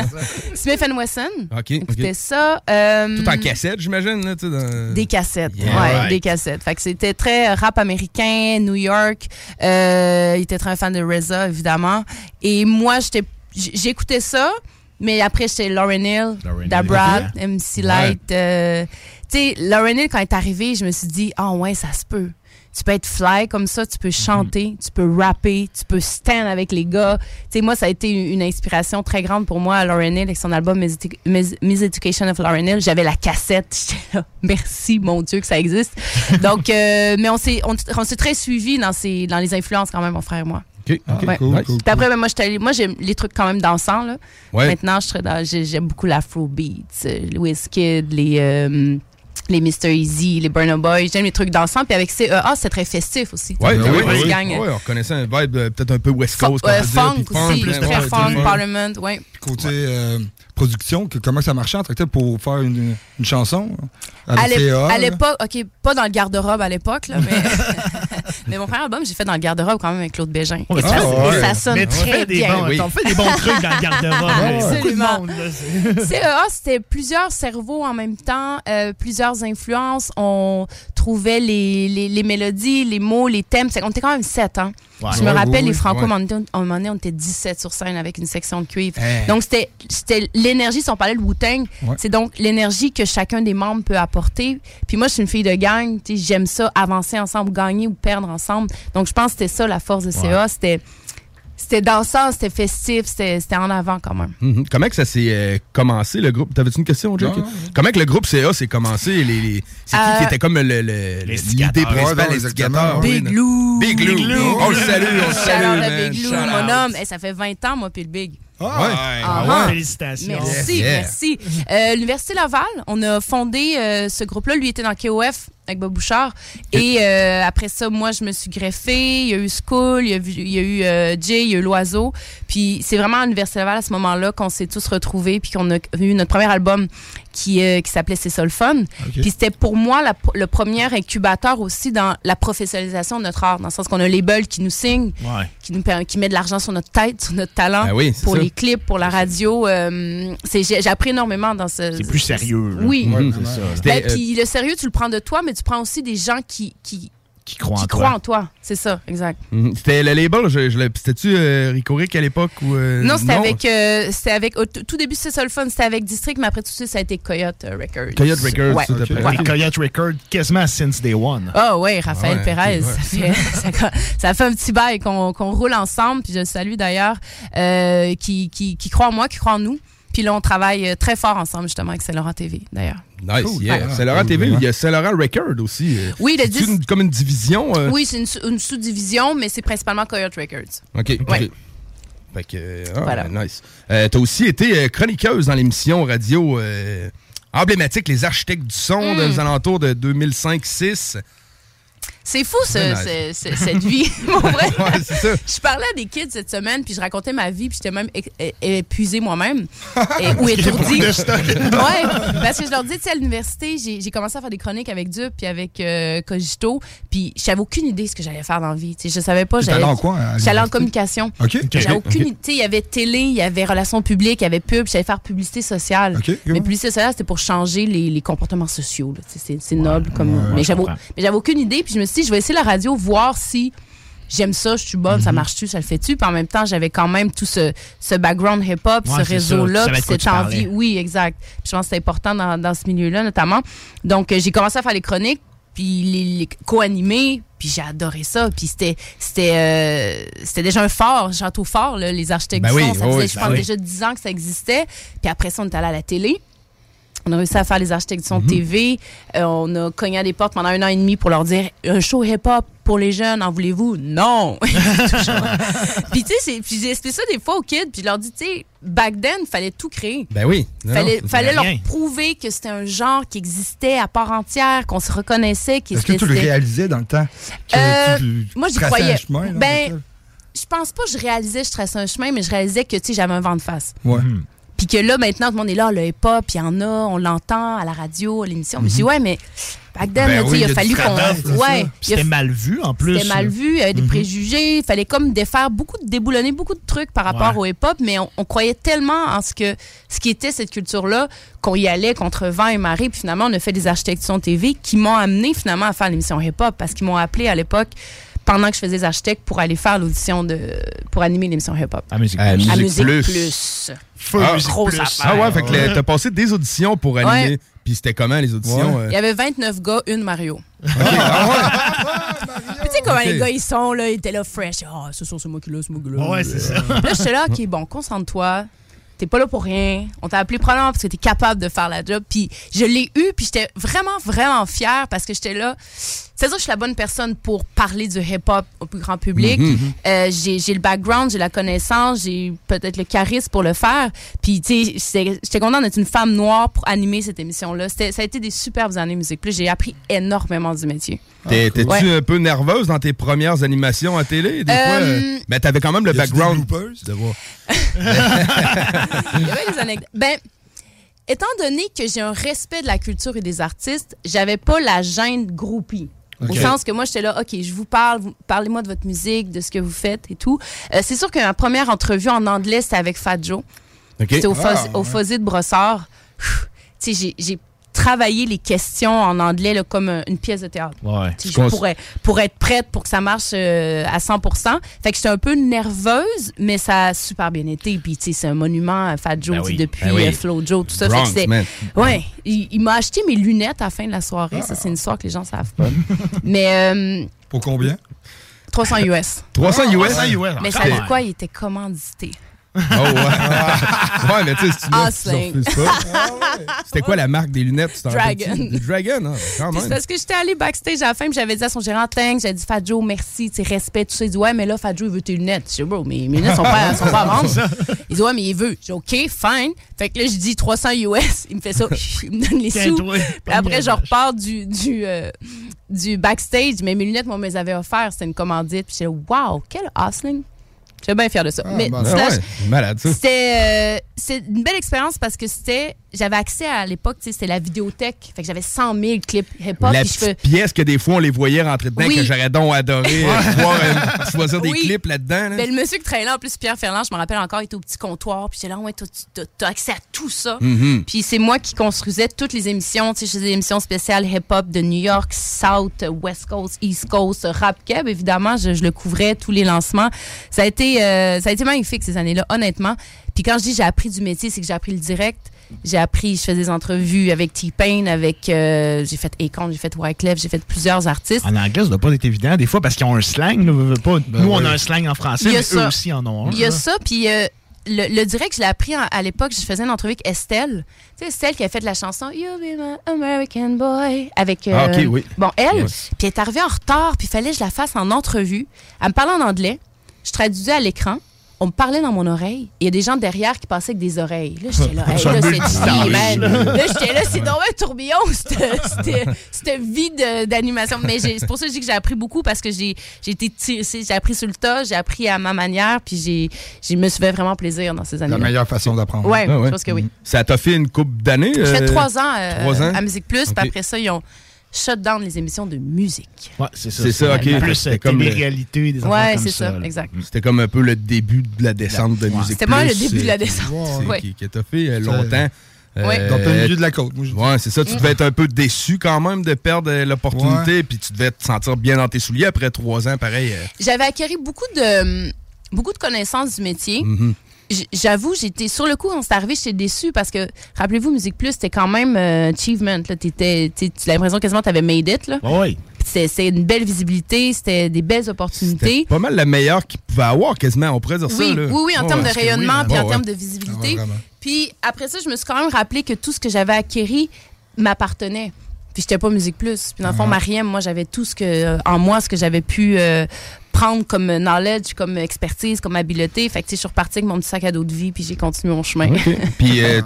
[LAUGHS] Smith and Wesson. OK, OK. ça. euh, Tout en cassette, j'imagine, là, tu sais, dans- Des cassettes, Yeah. ouais, Right. des cassettes. Fait que c'était très rap américain, New York. Euh, il était très fan de RZA, évidemment. Et moi, j'étais, j- j'écoutais ça, mais après, j'étais Lauryn Hill, Hill. Dabra. MC Light. euh, tu sais, Lauryn Hill, quand elle est arrivée, je me suis dit, ah ouais, ça se peut. Tu peux être fly comme ça, tu peux chanter, tu peux rapper, tu peux stand avec les gars. Tu sais, moi, ça a été une inspiration très grande pour moi, Lauryn Hill, avec son album Miss, Miss Education of Lauryn Hill. J'avais la cassette. [LAUGHS] J'étais là, merci, mon Dieu, que ça existe. [LAUGHS] Donc, euh, mais on s'est, on, on s'est très suivis dans, ces, dans les influences quand même, mon frère et moi. OK. Ouais. Nice. Puis après, ben, moi, j'étais moi, j'aime les trucs quand même dansants. Là. Ouais. Maintenant, j'aime beaucoup l'afrobeat, euh, les Wizkid, les, euh, les Mr. Easy, les Burna Boy. J'aime les trucs dansants. Puis avec CEA, c'est très festif aussi. Ouais, sais, oui, oui. Ouais, on reconnaissait un vibe euh, peut-être un peu West Coast. Dire, funk aussi, très ouais, funk. Parliament, ouais. Côté euh, production, que- comment ça marchait en pour faire une, une chanson? À CA, à là? l'époque, OK, pas dans le garde-robe à l'époque, là, mais. [LAUGHS] [LAUGHS] Mais mon premier album, j'ai fait dans le garde-robe quand même avec Claude Bégin. Ouais, Et ça, sonne mais tu très fais des bien. bons- t'en fais des bons trucs dans le garde-robe. [LAUGHS] Ah, absolument. c'est- CEA, c'était plusieurs cerveaux en même temps, euh, plusieurs influences. On trouvait les, les, les mélodies, les mots, les thèmes. On était quand même sept, hein? Ouais. Je me Ouais, rappelle, oui, les. Franco, Ouais. à un moment donné, à un moment donné, on était 17 sur scène avec une section de cuivre. Hey. Donc, c'était c'était l'énergie, si on parlait de Wu-Tang, Ouais. c'est donc l'énergie que chacun des membres peut apporter. Puis moi, je suis une fille de gang, tu sais, j'aime ça, avancer ensemble, gagner ou perdre ensemble. Donc, je pense que c'était ça la force de CA. C'était c'était dansant, c'était festif, c'était en avant quand même. Mhm. Comment que ça s'est euh, commencé, le groupe? T'avais-tu une question, Jack? Non, non. Comment que le groupe CA s'est commencé? Les, les- C'est qui Euh, qui était comme le- le- principale, Ouais, oui, Big. Big Lou. Big Lou. On le salue, on le salue, man. Big Lou, mon homme. Ça fait 20 ans, moi, puis le Big. Ah, Ah, ouais. ah. Félicitations. Merci, yeah. merci. Euh, L'Université Laval, on a fondé euh, ce groupe-là. Lui était dans KOF avec Bob Bouchard. Et euh, après ça, moi, je me suis greffée. Il y a eu School, il y a, vu- il y a eu euh, Jay, il y a eu L'Oiseau. Puis c'est vraiment à l'Université Laval à ce moment-là qu'on s'est tous retrouvés puis qu'on a eu notre premier album qui, euh, qui s'appelait C'est ça le fun. Puis c'était pour moi la- le premier incubateur aussi dans la professionnalisation de notre art, dans le sens qu'on a un label qui nous signe, Ouais. qui nous qui met de l'argent sur notre tête, sur notre talent, Ben oui, pour ça. les clips, pour la radio. euh, c'est- j'ai appris énormément dans ce. C'est plus sérieux. là. Oui. Ouais, c'est ça. Ben, puis le sérieux, tu le prends de toi, mais tu prends aussi des gens qui qui, qui croient en qui toi. croient en toi. C'est ça, exact. Mhm. C'était le label, je, je c'était-tu euh, Rico Rick à l'époque? ou euh, non, c'était avec, euh, c'était avec, au tout début, c'est ça le fun, c'était avec District, mais après tout ça, ça a été Coyote euh, Records. Coyote Records, Ouais. tout fait. Ouais. Coyote Record quasiment since day one. Ah oui, Raphaël Ouais, Pérez. Ça, fait, [LAUGHS] ça, ça fait un petit bail qu'on qu'on roule ensemble, puis je le salue d'ailleurs, euh, qui, qui, qui croit en moi, qui croit en nous. Puis là, on travaille euh, très fort ensemble, justement, avec Saint-Laurent TV, d'ailleurs. Nice, Cool. yeah. TV, il y a Saint-Laurent Record aussi. euh. Oui, le une- comme une division. euh? Oui, c'est une, sous- une sous-division, mais c'est principalement Coyote Records. OK. ok. Ouais. Fait que, ah, Voilà. nice. Euh, T'as aussi été chroniqueuse dans l'émission radio euh, emblématique Les Architectes du Son Mm. des alentours de 2005-6. C'est fou, ce- Très ce- nice. ce- cette vie. [LAUGHS] Pour vrai. [LAUGHS] Ouais, ça. Je parlais à des kids cette semaine, puis je racontais ma vie, puis j'étais même épuisée moi-même. Ou [LAUGHS] étourdie. ouais, parce que je leur dis, tu sais, à l'université, j'ai commencé à faire des chroniques avec Dup, puis avec euh, Cogito, puis j'avais aucune idée de ce que j'allais faire dans la vie. Tu sais, je savais pas. J'allais- en quoi, J'allais en communication. OK. J'avais Ok. aucune idée. Il y avait télé, il y avait relations publiques, il y avait pub, j'allais faire publicité sociale. OK, Mais publicité sociale, c'était pour changer les, les comportements sociaux. C'est noble comme. ouais, j'avais comprends. mais j'avais aucune idée, puis je me suis je vais essayer la radio, voir si j'aime ça, je suis bonne, Mhm. ça marche-tu, ça le fait-tu? Puis en même temps, j'avais quand même tout ce, ce background hip-hop, Ouais, ce réseau-là, cette envie. Oui, exact. Puis je pense que c'est important dans, dans ce milieu-là, notamment. Donc, euh, j'ai commencé à faire les chroniques, puis les, les co-animer, puis j'ai adoré ça. Puis c'était c'était euh, c'était déjà un fort, château fort, là, les architectes Ben du oui, son. Ça faisait, oui, je ben pense, oui. déjà 10 ans que ça existait. Puis après ça, on est allé à la télé. On a réussi à faire les architectes du son TV. Euh, on a cogné à des portes pendant un an et demi pour leur dire un show hip-hop pour les jeunes, en voulez-vous? Non! [LAUGHS] Puis tu sais, c'est- puis j'ai expliqué ça des fois aux kids, puis je leur dis, tu sais, back then, il fallait tout créer. Ben oui. Non, fallait non, fallait c'est leur rien. prouver que c'était un genre qui existait à part entière, qu'on se reconnaissait. qui Est-ce que tu le réalisais dans le temps? Que Euh, tu- tu moi, j'y croyais. un chemin, là, ben, je pense pas que je réalisais que je traçais un chemin, mais je réalisais que, tu sais, j'avais un vent de face. Ouais. Puis que là, maintenant, tout le monde est là, le hip-hop, il y en a, on l'entend à la radio, à l'émission. Mais je dis, ouais, mais back then, Ben là, oui, il a fallu qu'on. Ouais. C'était mal vu en plus. C'était mal vu, il y avait des Mhm. préjugés, il fallait comme défaire beaucoup, de- déboulonner beaucoup de trucs par rapport Ouais. au hip-hop, mais on, on croyait tellement en ce que ce qui était cette culture-là qu'on y allait contre vent et marée. Puis finalement, on a fait des architectures TV qui m'ont amené finalement à faire l'émission hip-hop parce qu'ils m'ont appelé à l'époque pendant que je faisais des architectes pour aller faire l'audition de pour animer l'émission hip-hop. À Musique À Plus. À Musique Plus. Plus. Feu Ah, Musique grosse Plus. affaire. Ah ouais, fait que t'as passé des auditions pour animer. Ouais. Puis c'était comment les auditions? euh? Il y avait 29 gars, une [LAUGHS] Mario. Puis tu sais comment les gars ils sont là, ils étaient là fresh. Ah, ce soir c'est moi qui l'ai, c'est moi qui l'ai. Ouais, c'est ça. Là j'étais là, ok bon, concentre-toi. T'es pas là pour rien. On t'a appelé probablement parce que t'es capable de faire la job. Puis je l'ai eu, puis j'étais vraiment, vraiment fière parce que j'étais là. C'est-à-dire que je suis la bonne personne pour parler du hip-hop au plus grand public. Mhm. Euh, j'ai j'ai le background, j'ai la connaissance, j'ai peut-être le charisme pour le faire. Puis, tu sais, j'étais contente d'être une femme noire pour animer cette émission-là. Ça a été des superbes années Musique Plus. J'ai appris énormément du métier. T'es- T'es-tu Ouais. un peu nerveuse dans tes premières animations à télé? Des fois, Euh, euh, ben, t'avais quand même le des background. de voir. [LAUGHS] Il y avait des anecdotes. Ben, étant donné que j'ai un respect de la culture et des artistes, j'avais pas la gêne groupie. Au sens que moi, j'étais là, OK, je vous parle, parlez-moi de votre musique, de ce que vous faites et tout. Euh, c'est sûr que ma première entrevue en anglais, c'était avec Fat Joe. C'était au, Ah, au. Fosé de Brossard. Pff, Tu sais, j'ai- j'ai travaillé les questions en anglais là, comme un- une pièce de théâtre. Ouais. Tu sais, je pourrais, pour être prête pour que ça marche euh, à 100% Fait que j'étais un peu nerveuse, mais ça a super bien été. Puis, tu sais, c'est un monument, euh, Fat Joe, Ben oui. depuis Ben oui. euh, Flo Joe, tout ça. Fait que Bronx. Ouais, il, il m'a acheté mes lunettes à la fin de la soirée. Ça, c'est une histoire que les gens savent pas. [LAUGHS] mais euh, Pour combien? 300 US. 300 US? 300 US, Mais quand ça même. quoi? Il était commandité. Oh, ouais. [LAUGHS] ouais, mais tu sais, si tu pas. [LAUGHS] C'était quoi la marque des lunettes? Dragon. Dragon, hein, quand même. parce que j'étais allée backstage à la fin, puis j'avais dit à son gérant, thanks, j'avais dit, Fat Joe, merci, tu sais, respect, tout ça. Il dit, ouais, mais là, Fat Joe, il veut tes lunettes. Je dis, bro, mais mes lunettes sont pas, sont pas à vendre. [LAUGHS] Il dit, ouais, mais il veut. Je dis, OK, fine. Fait que là, je dis 300 US. Il me fait ça, il me donne les sous. Puis après, je repars du, du, euh, du backstage, mais mes lunettes, moi, on me les avait offertes. C'était une commandite. Puis j'étais, wow, quel hustling. J'étais bien fière de ça. mais Ah, slash, ouais, malade, ça. c'était euh, c'est une belle expérience parce que c'était j'avais accès à l'époque, tu sais, c'était la vidéothèque. Fait que j'avais 100 000 clips hip-hop. La petite fais- pièce que des fois, on les voyait rentrer dedans, Oui. que j'aurais donc adoré euh, euh, choisir des Oui. clips là-dedans. là. Ben, le monsieur qui travaillait là, en plus, Pierre Ferland, je me rappelle encore, il était au petit comptoir. Puis j'étais là, ouais, toi, tu t'as- accès à tout ça. Mhm. Puis c'est moi qui construisais toutes les émissions. Tu sais, je faisais des émissions spéciales hip-hop de New York, South, West Coast, East Coast, Rap Keb, évidemment. Je, je le couvrais, tous les lancements. Ça a été, euh, ça a été magnifique ces années-là, honnêtement. Puis quand je dis j'ai appris du métier, c'est que j'ai appris le direct. J'ai appris, je faisais des entrevues avec T-Pain, avec, euh, j'ai fait Akon, j'ai fait Wyclef, j'ai fait plusieurs artistes. En anglais, ça doit pas être évident. Des fois, parce qu'ils ont un slang. là, pas. Nous, on a un slang en français, Il y a mais eux ça. aussi en ont un. Il y a ça, puis euh, le, le direct, je l'ai appris en- à l'époque. Je faisais une entrevue avec Estelle. Tu sais, Estelle qui a fait la chanson You Be My American Boy avec. Ah, ok, oui. Bon, elle, Yes. puis elle est arrivée en retard, puis il fallait que je la fasse en entrevue. Elle me parlait en anglais. Je traduisais à l'écran. On me parlait dans mon oreille. Il y a des gens derrière qui passaient avec des oreilles. Là, j'étais là, [LAUGHS] hey, là, c'est man. là. J'étais là, c'est dans un tourbillon, cette- vie d'animation. Mais j'ai- c'est pour ça que je dis que j'ai appris beaucoup parce que j'ai j'ai été tirée- j'ai appris sur le tas, j'ai appris à ma manière, puis j'ai je me suis fait vraiment plaisir dans ces La années-là. meilleure façon d'apprendre. Ouais, Ah je pense que oui. Ça t'a fait une coupe d'années? J'ai fait euh, trois ans, euh, trois ans? à Musique Plus, puis après ça, ils ont shut down les émissions de musique. Ouais, c'est ça. C'est ça, ok. Plus C'était euh, comme le- télé-réalité, des Ouais, c'est ça, là. exact. C'était comme un peu le début de la descente de musique. C'était pas le début de la euh, descente. c'est- Ouais. Qui, qui t'a fait euh, longtemps. Ouais. Dans le milieu de la côte. Ouais, c'est ça. Tu devais être un peu déçu quand même de perdre l'opportunité, puis tu devais te sentir bien dans tes souliers après trois ans, pareil. J'avais acquis beaucoup de, beaucoup de connaissances du métier. Mhm. J- J'avoue, j'étais sur le coup, quand c'est arrivé, j'étais déçue parce que, rappelez-vous, Musique Plus, c'était quand même euh, achievement. Là. T'étais- t'sais, tu as l'impression quasiment que tu avais made it. Là. Oui. C'était c'était une belle visibilité, c'était des belles opportunités. Pas mal la meilleure qu'il pouvait avoir, quasiment, on pourrait dire Oui, ça. Là. oui, oui, en termes de rayonnement puis en ouais. termes de Ah, visibilité. vraiment. Puis après ça, je me suis quand même rappelé que tout ce que j'avais acquéri m'appartenait. Puis j'étais pas Musique Plus. Puis dans le fond, Ah. Mariem, moi, j'avais tout ce que, euh, en moi, ce que j'avais pu euh, prendre comme knowledge, comme expertise, comme habileté. Fait que tu sais, je suis repartie avec mon petit sac à dos de vie, puis j'ai continué mon chemin. OK. [LAUGHS] Puis euh,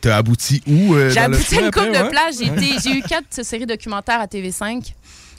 tu as abouti où? euh, J'ai abouti à une couple après, de ouais? plages. J'ai Ouais. été- J'ai eu quatre séries documentaires à TV5.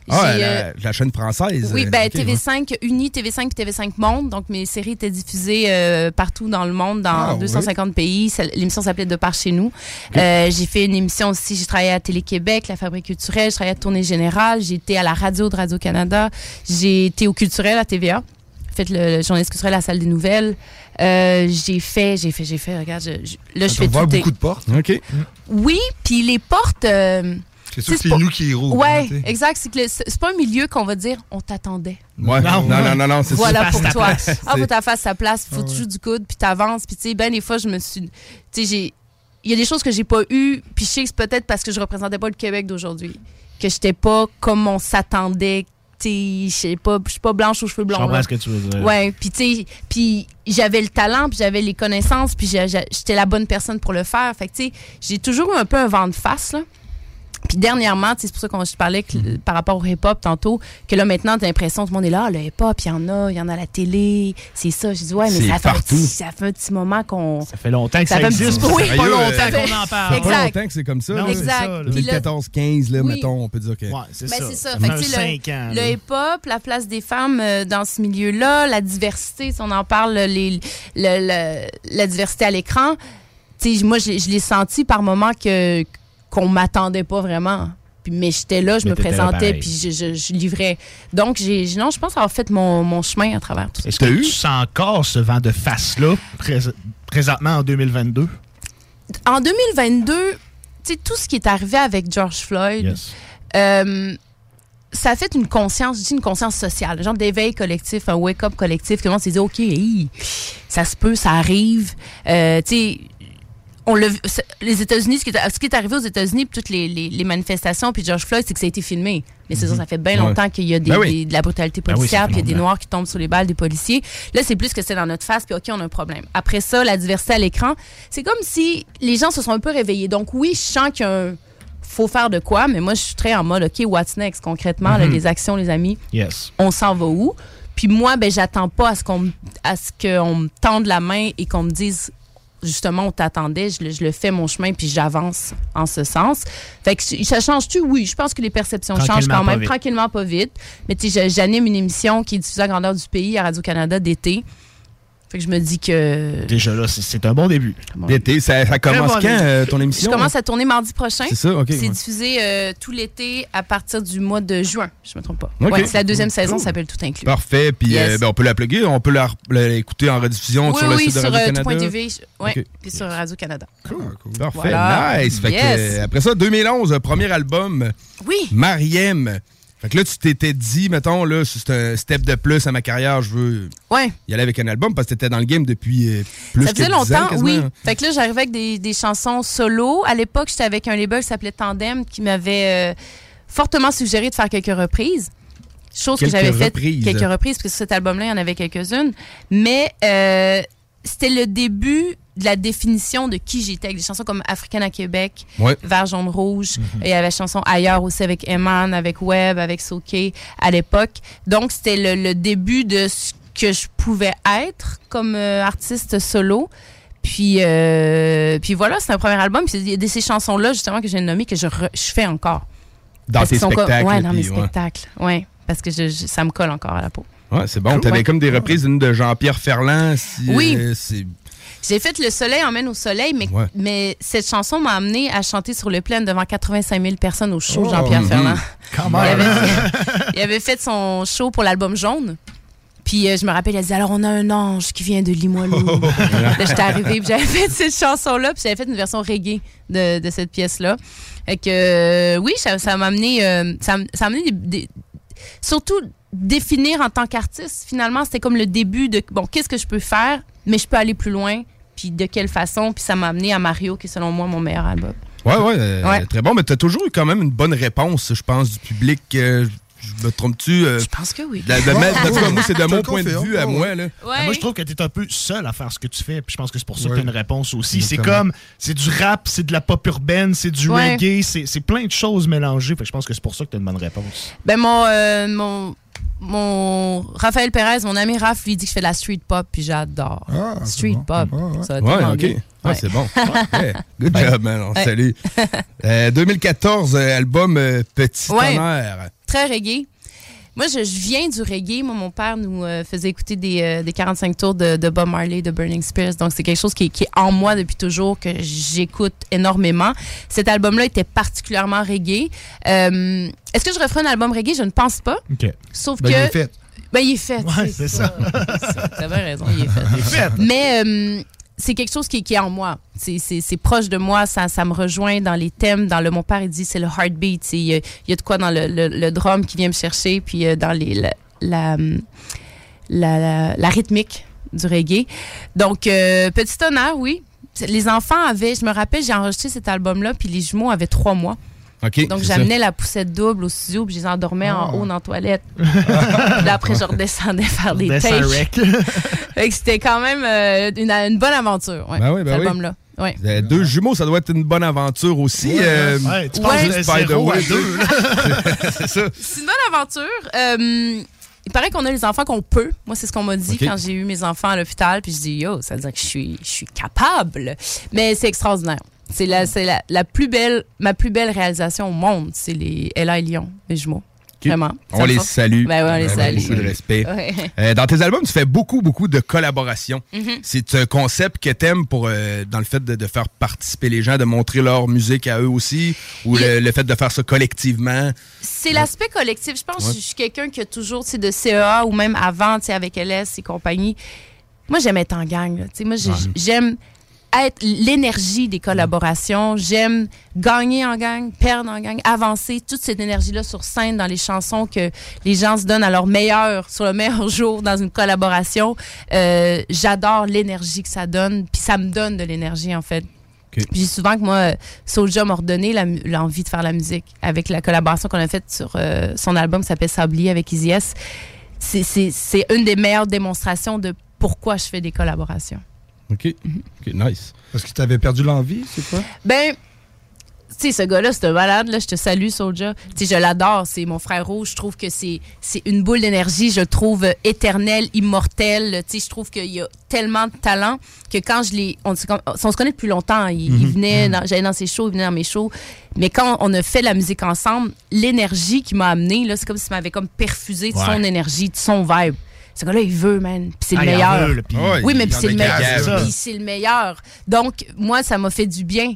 Ah, la, euh, la chaîne française. oui, euh, ben, ok, ouais. TV5 Uni, TV5 puis TV5 Monde. Donc, mes séries étaient diffusées euh, partout dans le monde, dans Ah, 250 pays. Ça- L'émission s'appelait De par chez nous. Euh, j'ai fait une émission aussi. J'ai travaillé à Télé-Québec, la Fabrique culturelle. J'ai travaillé à Tournée Générale. J'ai été à la radio de Radio-Canada. J'ai été au culturel à TVA. J'ai fait le, le journaliste culturel à la salle des nouvelles. Euh, j'ai fait, j'ai fait, j'ai fait. Regarde, je- je- là, je fais tout. beaucoup de portes. OK. Oui, puis les portes. euh, C'est sûr que c'est nous qui rouvrons. Ouais, hein, exact. C'est pas un milieu qu'on va dire on t'attendait. Ouais. Non, non, non, non, c'est Voilà ça. pour Ta toi. place. Ah, faut C'est- que tu fasses ta place, faut que tu joues du coude, puis t'avances. Puis tu sais, ben des fois, je me suis. Tu sais, j'ai. Il y a des choses que j'ai pas eues, puis je sais que c'est peut-être parce que je représentais pas le Québec d'aujourd'hui. Que j'étais pas comme on s'attendait. Tu sais, je sais pas, je suis pas blanche aux cheveux Je blonds. comprends là. ce que tu veux dire. Ouais, puis tu sais, puis j'avais le talent, puis j'avais les connaissances, puis j'étais la bonne personne pour le faire. Fait que tu sais, j'ai toujours eu un peu un vent de face là. Puis dernièrement, tu sais, c'est pour ça qu'on je parlais que- Mhm. par rapport au hip-hop tantôt, que là maintenant, t'as l'impression tout le monde est là, Ah, le hip-hop, il y en a, il y en a à la télé, c'est ça. J'ai dit ouais, mais ça fait, petit, ça fait un petit moment qu'on. Ça fait longtemps que ça, fait petit existe. bout- oui, Ça fait pas pas longtemps longtemps qu'on en Ça parle. fait pas Exact. longtemps que c'est comme ça. Non, Exact. ça, là. Puis là- 2014-15, là, Oui. mettons, on peut dire que... Ouais, c'est Ben, ça. c'est ça. Ça Fait fait que, cinq ans. le, le hip-hop, la place des femmes euh, dans ce milieu-là, la diversité, si on en parle, les, le- le- la diversité à l'écran. Tu sais, moi, je, l'ai- je l'ai senti par moments que qu'on m'attendait pas vraiment. Puis, mais j'étais là, je Mais me présentais, puis je, je- je livrais. Donc, j'ai, non, je pense avoir fait mon, mon chemin à travers tout ça. Est-ce que tu sens encore ce vent de face-là prés- présentement en 2022? En 2022, tu sais, tout ce qui est arrivé avec George Floyd, euh, ça a fait une conscience, je dis une conscience sociale, genre d'éveil collectif, un wake-up collectif, que le monde s'est dit, OK, hey, ça se peut, ça arrive. Euh, tu sais, on c'est- les États-Unis, ce qui est, ce qui est arrivé aux États-Unis, toutes les, les- les manifestations, puis George Floyd, c'est que ça a été filmé. Mais c'est ça, ça fait bien longtemps qu'il y a des, Ben oui. des- de la brutalité Ben oui, policière, fait puis il y a des noirs qui tombent sous les balles des policiers. Là, c'est plus que c'est dans notre face, puis OK, on a un problème. Après ça, la diversité à l'écran, c'est comme si les gens se sont un peu réveillés. Donc oui, je sens qu'il y a un- faut faire de quoi, mais moi, je suis très en mode, OK, what's next, concrètement, là, Mhm. les actions, les amis Yes. on s'en va où? Puis moi, ben, j'attends pas à ce qu'on me- à ce qu'on me tende la main et qu'on me dise justement on t'attendait, je, le- je le fais mon chemin puis j'avance en ce sens. Fait que ça change-tu? Oui, je pense que les perceptions changent quand même tranquillement, pas vite. Mais tu sais, j'anime une émission qui est diffusée à grandeur du pays à Radio-Canada d'été. Fait que je me dis que Déjà là, c'est- un bon début. D'été, ça, ça commence quand, euh, ton je émission? commence à tourner mardi prochain. C'est ça, ok, C'est ouais. diffusé euh, tout l'été à partir du mois de juin, je me trompe pas. Ok. Ouais, c'est la deuxième Cool. saison, ça s'appelle Tout inclus. Parfait. Puis Yes. euh, ben, on peut la plugger, on peut l'écouter en rediffusion Oui, sur le oui, site de sur euh, Radio-Canada. tout.tv, ouais, Ok. puis sur Radio-Canada. Parfait, Voilà. nice. Fait que, Yes. après ça, 2011, euh, premier album, Oui. Mariem. Fait que là, tu t'étais dit, mettons, là, c'est un step de plus à ma carrière, je veux Ouais. y aller avec un album parce que t'étais dans le game depuis euh, plus ça faisait 10 ans, longtemps, oui. Fait que là, j'arrivais avec des, des chansons solo. À l'époque, j'étais avec un label qui s'appelait Tandem qui m'avait euh, fortement suggéré de faire quelques reprises. Chose Quelques que j'avais fait reprises. quelques reprises, parce que sur cet album-là, il y en avait quelques-unes. Mais euh, c'était le début de la définition de qui j'étais, avec des chansons comme Africaine à Québec, Ouais. Vert, Jaune, Rouge. Mhm. Il y avait chansons ailleurs aussi avec Eman, avec Web, avec Soke à l'époque. Donc, c'était le, le début de ce que je pouvais être comme euh, artiste solo. Puis, euh, puis voilà, c'est un premier album. Puis il y a de ces chansons-là, justement, que j'ai nommées, que je, re- je fais encore. Dans Parce tes spectacles, ouais, dans mes ouais. spectacles. Ouais, parce que je- je- ça me colle encore à la peau. Ouais, c'est bon. Cool. T'avais Ouais. comme des reprises d'une de Jean-Pierre Ferland. si, Oui. euh, c'est- J'ai fait Le Soleil emmène au soleil, mais, Ouais. mais cette chanson m'a amené à chanter sur le plein devant 85 000 personnes au show Oh. Jean-Pierre Mhm. Ferland. Il avait, il avait fait son show pour l'album Jaune. Puis euh, je me rappelle, a dit Alors, on a un ange qui vient de Limoilou. là, j'étais arrivée, puis j'avais fait cette chanson-là, puis j'avais fait une version reggae de, de cette pièce-là. Fait que, euh, oui, ça ça m'a amené. euh, ça, ça m'a amené des- des- Surtout, définir en tant qu'artiste, finalement, c'était comme le début de bon, qu'est-ce que je peux faire, mais je peux aller plus loin, puis de quelle façon, puis ça m'a amené à Mario, qui est selon moi mon meilleur album. Ouais, ouais, euh, Ouais. très bon. Mais t'as toujours eu quand même une bonne réponse, je pense, du public. euh, je me trompe-tu? Je pense que oui. Ouais, ouais. c'est de mon point de vue à moi. Là. Ah, Moi, je trouve que tu es un peu seul à faire ce que tu fais. Puis je pense que c'est pour ça que tu as une réponse aussi. C'est comme, c'est du rap, c'est de la pop urbaine, c'est du Ouais. reggae, c'est c'est plein de choses mélangées. Fait que je pense que c'est pour ça que tu as une bonne réponse. Ben mon, euh, mon, mon Raphaël Perez, mon ami Raph, lui dit que je fais de la street pop, puis j'adore. street pop. Ça va Ouais, tellement ok. bien. Ah, Ouais. c'est bon. [LAUGHS] Ouais. Good Ouais. job, man. On Ouais. salue. [LAUGHS] Euh, 2014, euh, album euh, Petit Ouais. Tonnerre. Très reggae. Moi, je, je viens du reggae. Moi, mon père nous euh, faisait écouter des, euh, des 45 tours de, de Bob Marley, de Burning Spears. Donc, c'est quelque chose qui, est- qui est en moi depuis toujours, que j'écoute énormément. Cet album-là était particulièrement reggae. Euh, Est-ce que je referai un album reggae? Je ne pense pas. OK. Sauf Ben, que. il est fait. Ben, il est fait. Ouais, c'est ça. [LAUGHS] T'as bien raison, il est fait. Il est fait. Mais euh, c'est quelque chose qui, est en moi. C'est- proche de moi, ça, ça me rejoint dans les thèmes. Dans le, mon père, il dit c'est le heartbeat. Il y, a- y a de quoi dans le, le- le drum qui vient me chercher, puis euh, dans les, la- la- la rythmique du reggae. Donc, euh, petit honneur, oui. Les enfants avaient, je me rappelle, j'ai enregistré cet album-là, puis les jumeaux avaient trois mois. Donc, j'amenais la poussette double au studio, puis je les endormais en Ah. haut dans la toilette. Puis là, après, je redescendais faire des takes. [LAUGHS] c'était quand même euh, une, une bonne aventure, ouais, Ben oui, ben cet oui. album-là. Ouais. Euh, deux jumeaux, ça doit être une bonne aventure aussi. Ouais, euh, ouais, tu passes juste à deux, [LAUGHS] c'est ça. C'est une bonne aventure. Euh, il paraît qu'on a les enfants qu'on peut. Moi, c'est ce qu'on m'a dit quand j'ai eu mes enfants à l'hôpital. Puis je dis, yo, ça veut dire que je suis, je suis capable. Mais c'est extraordinaire. C'est la, c'est la, la plus belle, ma plus belle réalisation au monde. C'est les Ella et Lyon, mes jumeaux. Vraiment. On les salue. Ben ouais, on les salue. Beaucoup de respect. Ouais. Euh, dans tes albums, tu fais beaucoup, beaucoup de collaborations. Mhm. C'est un concept que t'aimes pour, euh, dans le fait de, de faire participer les gens, de montrer leur musique à eux aussi, ou le, le fait de faire ça collectivement? C'est l'aspect collectif. Je pense que je suis quelqu'un qui a toujours, de CEA ou même avant, avec LS et compagnie. Moi, j'aime être en gang. là. Tu sais, Moi, j'aime être l'énergie des collaborations. J'aime gagner en gang, perdre en gang, avancer. Toute cette énergie-là sur scène dans les chansons que les gens se donnent à leur meilleur, sur le meilleur [LAUGHS] jour dans une collaboration. Euh, J'adore l'énergie que ça donne. Puis ça me donne de l'énergie, en fait. Puis j'ai souvent que moi, Soulja m'a redonné l'envie de faire la musique avec la collaboration qu'on a faite sur euh, son album qui s'appelle Sablier avec Easy S. C'est- C'est c'est une des meilleures démonstrations de pourquoi je fais des collaborations. OK. OK, nice. Parce que tu avais perdu l'envie, c'est quoi? Ben, tu sais, ce gars-là, c'est un malade, là. Je te salue, Soulja. Tu sais, je l'adore. C'est mon frère rouge. Je trouve que c'est c'est une boule d'énergie. Je le trouve éternel, immortel. Tu sais, je trouve qu'il y a tellement de talent que quand je l'ai. On, se- on se connaît depuis longtemps. Il, il Mhm. venait, dans- j'allais dans ses shows, il venait dans mes shows. Mais quand on a fait la musique ensemble, l'énergie qu'il m'a amené, là, c'est comme s'il m'avait comme perfusé de son énergie, de son vibe. Ce gars-là, il veut, man. Puis c'est Ah, le en meilleur. veut, là, puis- oui, mais c'est le meilleur. Puis c'est le meilleur. Donc, moi, ça m'a fait du bien.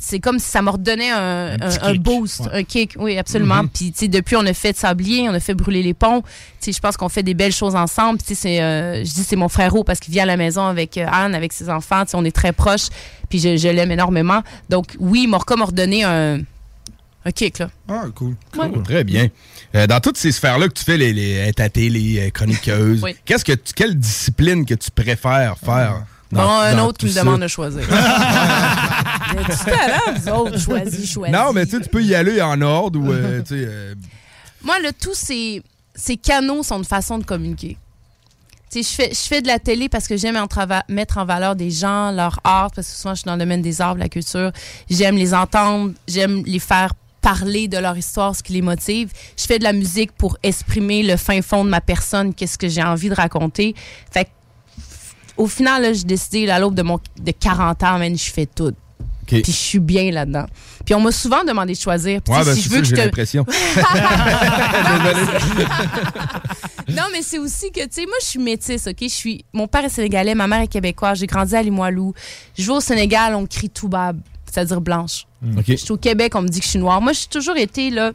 C'est comme si ça m'a redonné un, Un boost, Ouais. un kick. Oui, absolument. Mhm. Puis, tu sais, depuis, on a fait de sablier, on a fait brûler les ponts. Tu sais, je pense qu'on fait des belles choses ensemble. Tu sais, c'est, euh, je dis c'est mon frérot parce qu'il vient à la maison avec euh, Anne, avec ses enfants. Tu sais, on est très proches. Puis, je, je l'aime énormément. Donc, oui, il m'a comme redonné un, un kick, là. Ah, cool. Ouais. Très bien. Euh, dans toutes ces sphères-là que tu fais, les, les, être à télé, euh, chroniqueuse, Oui. qu'est-ce que tu- quelle discipline que tu préfères faire? Bon, dans- un dans autre qui me ça? demande de choisir. [LAUGHS] Vous talent, autres. Choisis, choisis. Non, mais tu peux y aller en ordre ou, euh, euh, Moi, le tout, c'est ces canaux sont une façon de communiquer. Je fais, je fais de la télé parce que j'aime mettre en valeur des gens, leur art, parce que souvent, je suis dans le domaine des arts, de la culture. J'aime les entendre, j'aime les faire parler de leur histoire, ce qui les motive. Je fais de la musique pour exprimer le fin fond de ma personne, qu'est-ce que j'ai envie de raconter. Fait que, au final, là, j'ai décidé, à l'aube de, mon, de 40 ans, man, je fais tout. Puis je suis bien là-dedans. Puis on m'a souvent demandé de choisir. Ouais, ben, si c'est je veux que j'ai l'impression. [LAUGHS] non, mais c'est aussi que, tu sais, moi, je suis métisse, OK? Je suis... Mon père est sénégalais, ma mère est québécoise. J'ai grandi à Limoilou. Je vais au Sénégal, on crie Toubab, c'est-à-dire blanche. OK. Je suis au Québec, on me dit que je suis noire. Moi, j'ai toujours été, là,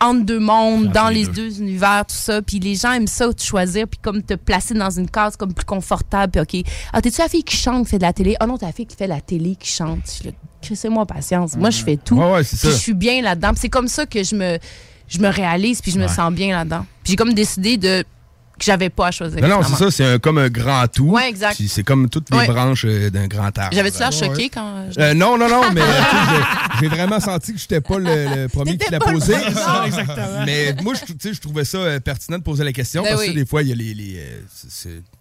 entre deux mondes, dans les deux. univers, tout ça. Puis les gens aiment ça, te choisir, puis comme te placer dans une case comme plus confortable. Puis OK, ah, t'es-tu la fille qui chante, qui fait de la télé? Ah non, t'es la fille qui fait de la télé, qui chante. Je suis là, Crissez-moi patience. Moi, je fais tout. Ouais, ouais, c'est Puis ça. je suis bien là-dedans. Puis c'est comme ça que je me, je me réalise, puis je me Ouais. sens bien là-dedans. Puis j'ai comme décidé de que j'avais pas à choisir. Non, non, c'est ça, c'est un- comme un grand tout. Ouais, exact. C'est comme toutes les Ouais. branches euh, d'un grand arbre. J'avais-tu l'air choqué quand. je- Euh, non, non, non, mais [LAUGHS] tu sais, j'ai- vraiment senti que j'étais pas le, le premier qui l'a pas le posé. premier, non. [LAUGHS] Exactement. Mais moi, je, tu sais, je trouvais ça euh, pertinent de poser la question Ben parce que oui. des fois, il y a les, les,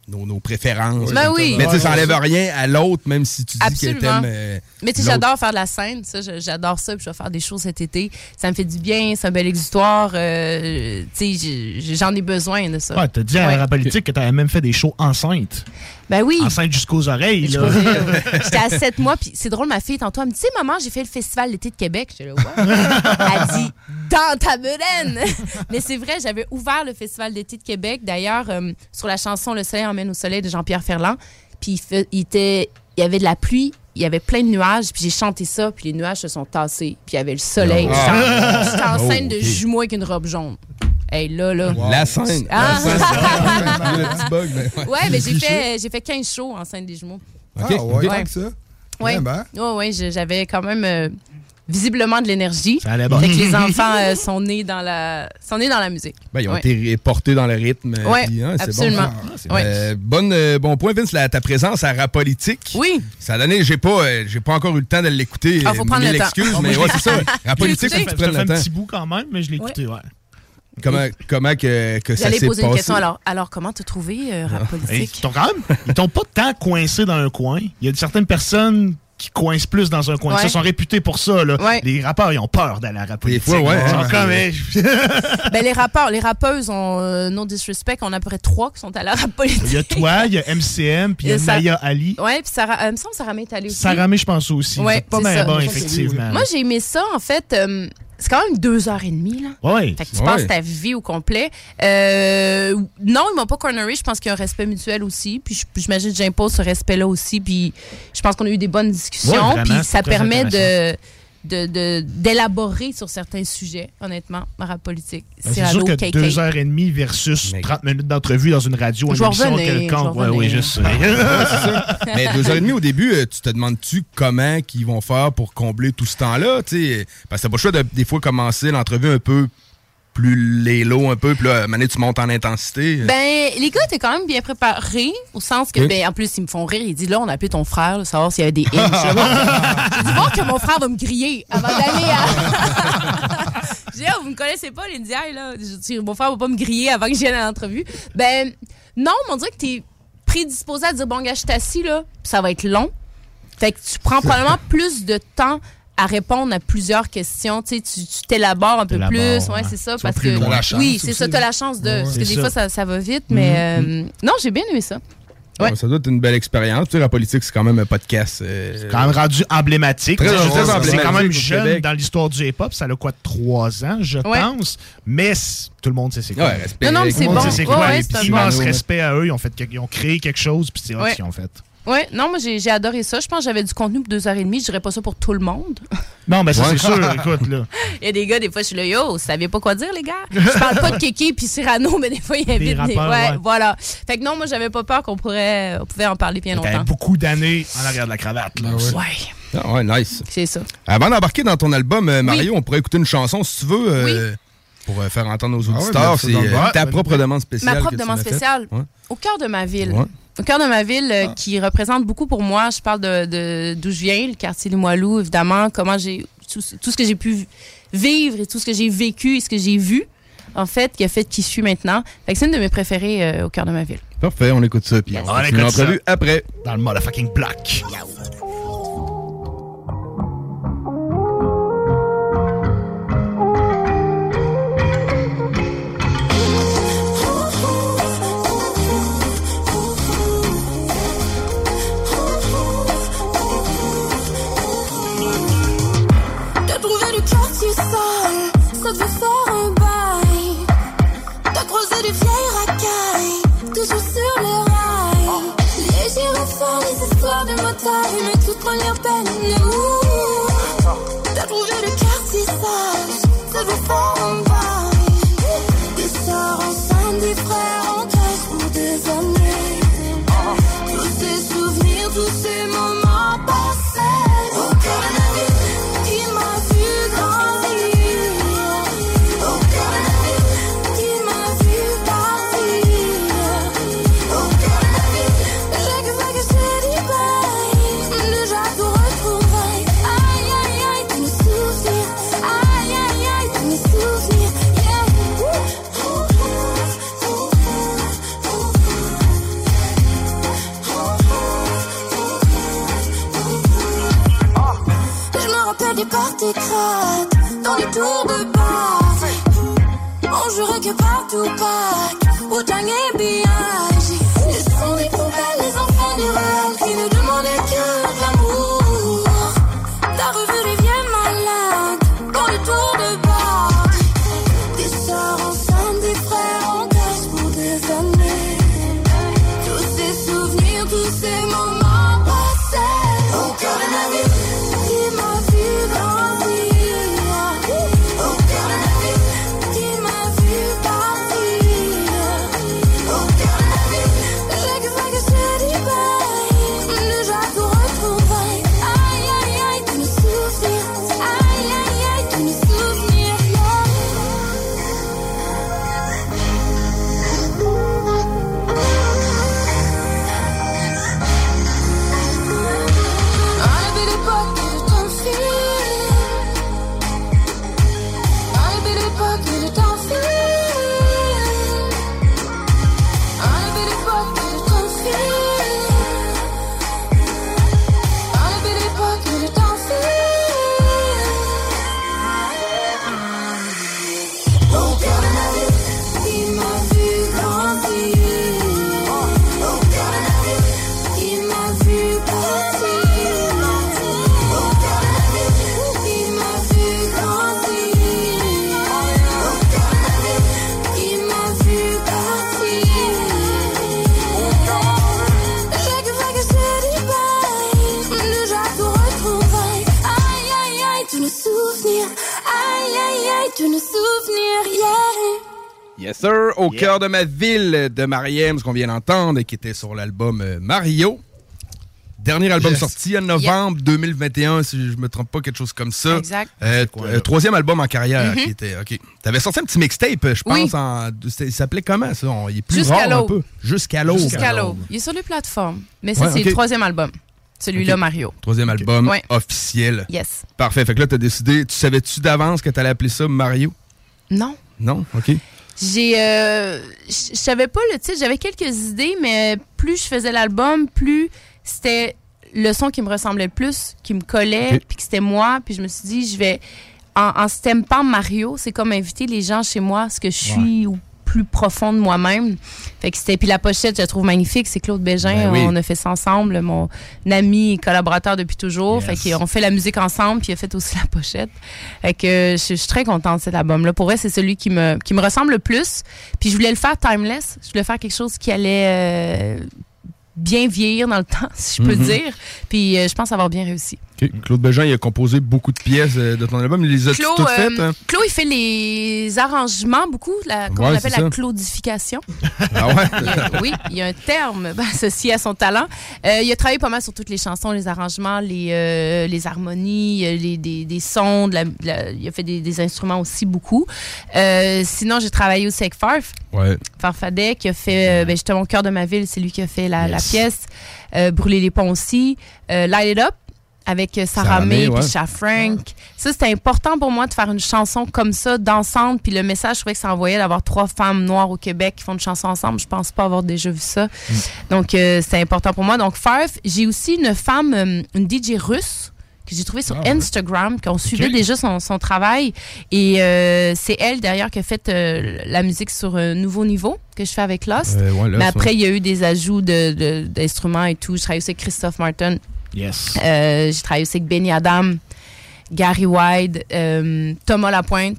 nos, nos préférences. Ben oui. Mais tu sais, ça Ouais, enlève ouais. rien à l'autre, même si tu dis que Absolument. t'aimes. euh, Mais tu sais, j'adore faire de la scène, ça, j'adore ça, puis je vais faire des shows cet été. Ça me fait du bien, c'est un bel exutoire. euh, tu sais, j'en ai besoin de ça. Ouais, t'as dit à Ouais. la politique que t'avais même fait des shows enceintes. Ben oui. Enceinte jusqu'aux oreilles, là. [LAUGHS] J'étais à 7 mois, puis c'est drôle, ma fille, tantôt, elle me dit, tu sais, maman, j'ai fait le festival d'été de Québec. J'étais là, ouais. Elle dit, dans ta bedaine. [LAUGHS] Mais c'est vrai, j'avais ouvert le festival d'été de Québec, d'ailleurs, euh, sur la chanson Le soleil emmène au soleil de Jean-Pierre Ferland. Puis il, était, il y avait de la pluie, il y avait plein de nuages, puis j'ai chanté ça, puis les nuages se sont tassés, puis il y avait le soleil. Ah. J'étais en- Oh, scène de jumeaux avec une robe jaune. Hey, là, là. La scène. Ah. La scène, [LAUGHS] bug, mais Ouais, mais j'ai fait, j'ai fait 15 shows en scène des jumeaux. OK, Ah, ouais, OK. tant que ça. Oui, Ouais, ben. ouais, je- j'avais quand même euh, visiblement de l'énergie. Ça allait bien. Fait que les enfants euh, sont, nés dans la, sont nés dans la musique. Ben, ils ont Ouais. été portés dans le rythme. euh, Ouais, puis, hein, absolument. Bon, Ah, Ouais. Euh, bonne, euh, bon point, Vince, la- ta présence à Rap Politique. Oui. Ça a donné, j'ai pas, euh, j'ai pas encore eu le temps de l'écouter. Ah, faut prendre le temps. Ah, mais ouais, c'est ça. [LAUGHS] Rap Politique, faut que tu Ça prennes fait le un temps. petit bout quand même, mais je l'ai écouté, ouais. Comment, comment que, que ça s'est poser passé? une question. Alors, alors comment te trouver, euh, rap Hey, politique? Ils t'ont quand même, ils t'ont pas tant coincé dans un coin. Il y a certaines personnes qui coincent plus dans un coin. Ouais. Ils sont réputés pour ça. Là. Ouais. Les rappeurs, ils ont peur d'aller à la rap politique. fois, ouais, Ils sont hein. comme, [LAUGHS] ben, les rappeurs, les rappeuses ont, euh, no disrespect, on a à peu près trois qui sont à la rap politique. Il y a toi, il y a MCM, puis il y a [LAUGHS] Maya Ali. Ouais, puis Sarah, euh, il me semble que Sarah May est allée aussi. Saramé, je pense aussi. Ouais, C'est pas ça. bon, Moi, effectivement. Moi, j'ai aimé ça, en fait. euh, c'est quand même deux heures et demie, là. Ouais. Fait que tu Ouais. passes ta vie au complet. Euh, non, ils m'ont pas corneré. Je pense qu'il y a un respect mutuel aussi. Puis j'imagine que j'impose ce respect-là aussi. Puis je pense qu'on a eu des bonnes discussions. Vraiment, puis ça permet de intéressant. de- de- d'élaborer sur certains sujets, honnêtement, ma rap politique. Ben, c'est sûr que KK. deux heures et demie versus 30 minutes d'entrevue dans une radio, une émission quelconque. Ouais, oui, je sais. [LAUGHS] Mais deux heures et demie au début, euh, tu te demandes-tu comment qu'ils vont faire pour combler tout ce temps-là? tu sais? Parce que t'as pas le choix de des fois commencer l'entrevue un peu plus lélo un peu, puis là, donné, tu montes en intensité. Ben, les gars étaient quand même bien préparés, au sens que, Oui. ben, en plus, ils me font rire. Ils disent, là, on a appelé ton frère, là, savoir s'il y avait des hinges. J'ai dit, bon, que mon frère va me griller avant d'aller à. [LAUGHS] J'ai dit, Ah, vous me connaissez pas, les Indiens, là. Je dis, mon frère va pas me griller avant que je vienne à l'entrevue. Ben, non, mais on dirait que t'es prédisposé à dire, bon, gars, je suis assis, là, puis ça va être long. Fait que tu prends probablement [LAUGHS] plus de temps à répondre à plusieurs questions. Tu sais, tu tu t'élabores un peu plus. Ouais, ouais. c'est ça. Parce que, loin. Chance oui, c'est ça. Tu as la chance de. Ouais, parce que c'est des ça. fois, ça, ça va vite. Mais Mhm. euh, non, j'ai bien aimé ça. Ouais. Ça doit être une belle expérience. Tu sais, la politique, c'est quand même un podcast. euh, quand même rendu emblématique. C'est quand même jeune Québec. dans l'histoire du hip-hop. Ça a quoi, trois ans, je Ouais. pense. Mais tout le monde sait c'est quoi. Ouais, respect. Non, non, c'est bon. c'est quoi. ouais, c'est un immense bon- respect à eux. Ils ont, fait, quelque- ils ont créé quelque chose, puis c'est ce qu'ils ont fait. Ouais, non, moi, j'ai adoré ça. Je pense que j'avais du contenu pour deux heures et demie. Je dirais pas ça pour tout le monde. [LAUGHS] Non, mais ça, c'est sûr. Écoute, là. [LAUGHS] Il y a des gars, des fois, je suis là, yo, vous saviez pas quoi dire, les gars? Je parle pas de Kéké puis Cyrano, mais des fois, il a Des rappeurs, Ouais, ouais. voilà. Fait que non, moi, j'avais pas peur qu'on pourrait, on pouvait en parler bien T'avais longtemps. beaucoup d'années en arrière de la cravate. Là, aussi. Ouais, Ah, ouais, nice. c'est ça. Avant d'embarquer dans ton album, euh, Mario, on pourrait écouter une chanson si tu veux. euh, Pour euh, faire entendre nos ouais, auditeurs, c'est euh, ta propre demande spéciale. Ma propre demande spéciale. Ouais. Au cœur de ma ville. Au cœur de ma ville, euh, qui représente beaucoup pour moi. Je parle de d'où je viens, le quartier Limoilou, évidemment, comment j'ai tout, tout ce que j'ai pu vivre et tout ce que j'ai vécu et ce que j'ai vu, en fait, qui a fait qui je suis maintenant. Fait que c'est une de mes préférées euh, au cœur de ma ville. Parfait, on écoute ça. Puis on, On écoute l'entrevue après. Dans le motherfucking block. T'as te fait faire un bail. T'as creusé des vieilles racailles, toujours sur les rails. Les gyrophares, les histoires de motards, mais toute première peine, nous. T'as trouvé du quartier sale, ça fait faire un bail. Des sœurs enceintes, des frères de ma ville de Mariem, ce qu'on vient d'entendre, qui était sur l'album euh, Mario. Dernier album Yes. sorti en novembre 2021, si je me trompe pas, quelque chose comme ça. Exact. Euh, euh, troisième album en carrière Mhm. qui était. OK. T'avais sorti un petit mixtape, je pense. Oui. en- c'était- il s'appelait comment ça? On- Il est plus Jusqu'à rare un l'aube. peu. Jusqu'à l'aube. Jusqu'à l'aube. Il est sur les plateformes. Mais ça, Ouais, c'est le troisième album. Celui-là. Mario. Troisième album Ouais. officiel. Yes. Parfait. Fait que là, t'as décidé. Tu savais-tu d'avance que t'allais appeler ça Mario? Non. Non? OK. J'ai. euh, je savais pas le titre. J'avais quelques idées, mais plus je faisais l'album, plus c'était le son qui me ressemblait le plus, qui me collait, puis que c'était moi. Puis je me suis dit, je vais. En, en stampant Mario, c'est comme inviter les gens chez moi, ce que je suis au plus profond de moi-même. Fait que c'était. Puis la pochette, je la trouve magnifique. C'est Claude Bégin. Ben oui. On a fait ça ensemble, mon ami et collaborateur depuis toujours. Fait qu'on fait la musique ensemble, puis il a fait aussi la pochette. Fait que je, je suis très contente de cet album-là. Pour vrai, c'est celui qui me, qui me ressemble le plus. Puis je voulais le faire timeless. Je voulais faire quelque chose qui allait euh, bien vieillir dans le [LAUGHS] temps, si je peux Mhm. dire. Puis euh, je pense avoir bien réussi. Claude Bégin, il a composé beaucoup de pièces euh, de ton album. Il les a Claude, toutes euh, faites. hein? Claude, il fait les arrangements beaucoup, la, Ouais, appelle la claudification. [LAUGHS] Ah ouais? Il oui, il y a un terme [LAUGHS] associé à son talent. Euh, il a travaillé pas mal sur toutes les chansons, les arrangements, les, euh, les harmonies, euh, les, des, des sons. de la- de la- il a fait des, des instruments aussi beaucoup. Euh, sinon, j'ai travaillé aussi avec Farf. Ouais. Farfadet qui a fait euh, ben, justement cœur de ma ville, c'est lui qui a fait la, la pièce. Euh, Brûler les ponts aussi. Euh, Light It Up avec euh, Sarah, May ouais. Cha Frank. Ça, c'était important pour moi de faire une chanson comme ça, dansante. Puis le message, je trouvais que ça envoyait d'avoir trois femmes noires au Québec qui font une chanson ensemble. Je pense pas avoir déjà vu ça. Donc, euh, c'était important pour moi. Donc, Farf, j'ai aussi une femme, euh, une DJ russe que j'ai trouvée sur Instagram, qu'on suivait déjà son, son travail. Et euh, c'est elle, d'ailleurs, qui a fait euh, la musique sur un nouveau niveau que je fais avec Lost. Ouais, Mais après, il y a eu des ajouts de- de- d'instruments et tout. Je travaille aussi avec Christophe Martin. Yes. Euh, j'ai travaillé aussi avec Benny Adam, Gary Wide, euh, Thomas Lapointe,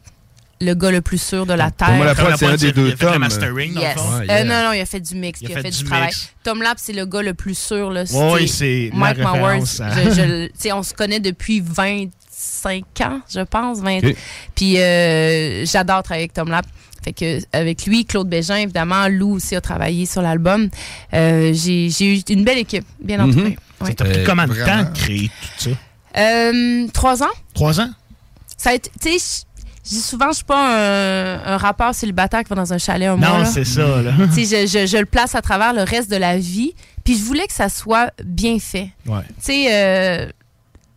le gars le plus sûr de la Terre. Thomas Lapointe, c'est un des deux Il a fait le tomes. mastering, dans le Yes. fond. Euh, Ouais, yeah. non, non, il a fait du mix, Il a il a, fait fait, du du travail. mix. Tom Lap, c'est le gars le plus sûr. Là, ouais, c'est Mike Mowers. référence à- je- je- tu sais, on se connaît depuis 25 ans, je pense. 20. Ok. Puis euh, j'adore travailler avec Tom Lap. Fait que avec lui, Claude Bégin, évidemment, Lou aussi a travaillé sur l'album. Euh, j'ai j'ai eu une belle équipe, bien Mhm. Ça Ouais. t'a pris Euh, combien de temps de créer tout ça? Euh, trois ans. Trois ans? Ça a été, tu sais, je- je dis souvent, je suis pas un, un rappeur célibataire qui va dans un chalet un mois. Non, c'est ça, là. Tu sais, je, je- je le place à travers le reste de la vie. Puis je voulais que ça soit bien fait. Ouais. Tu sais, euh,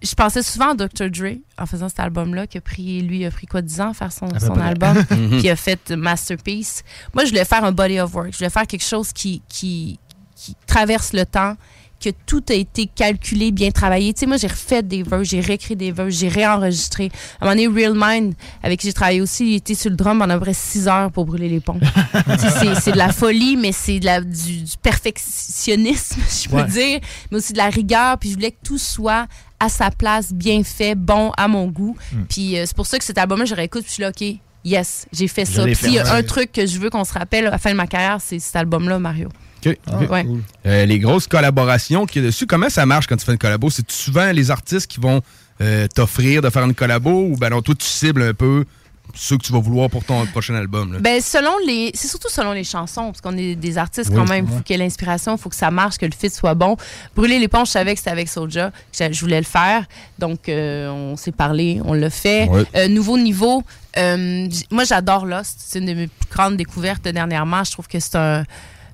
je pensais souvent à Dr. Dre en faisant cet album-là, qui a pris, lui, a pris quoi, 10 ans à faire son, son album, [LAUGHS] Mhm. puis il a fait Masterpiece. Moi, je voulais faire un body of work. Je voulais faire quelque chose qui, qui, qui traverse le temps, que tout a été calculé, bien travaillé. Tu sais, moi, j'ai refait des verses, j'ai réécrit des verses, j'ai réenregistré. À un moment donné, Real Mind, avec qui j'ai travaillé aussi, il était sur le drum pendant à peu près 6 heures pour brûler les ponts. [LAUGHS] Tu sais, c'est- de la folie, mais c'est de la- du, du perfectionnisme, si [LAUGHS] je peux Ouais. dire, mais aussi de la rigueur. Puis je voulais que tout soit à sa place, bien fait, bon à mon goût. Hmm. Puis euh, c'est pour ça que cet album-là, je réécoute, puis je suis là, OK, yes, j'ai fait ça. Puis s'il y a un truc que je veux qu'on se rappelle à la fin de ma carrière, c'est cet album-là, Mario. OK. Ouais. Euh, les grosses collaborations qu'il y a dessus, comment ça marche quand tu fais une collabo? C'est souvent les artistes qui vont euh, t'offrir de faire une collabo ou ben non, toi tu cibles un peu ceux que tu vas vouloir pour ton prochain album? là? Ben, selon les. C'est surtout selon les chansons, parce qu'on est des artistes Oui, quand même. Il faut qu'il y ait l'inspiration, il faut que ça marche, que le fit soit bon. Brûler les ponts, je savais que c'était avec que je- voulais le faire. Donc, euh, on s'est parlé, on l'a fait. Euh, nouveau niveau, euh, moi, j'adore Lost. C'est une de mes plus grandes découvertes dernièrement. Je trouve que c'est un.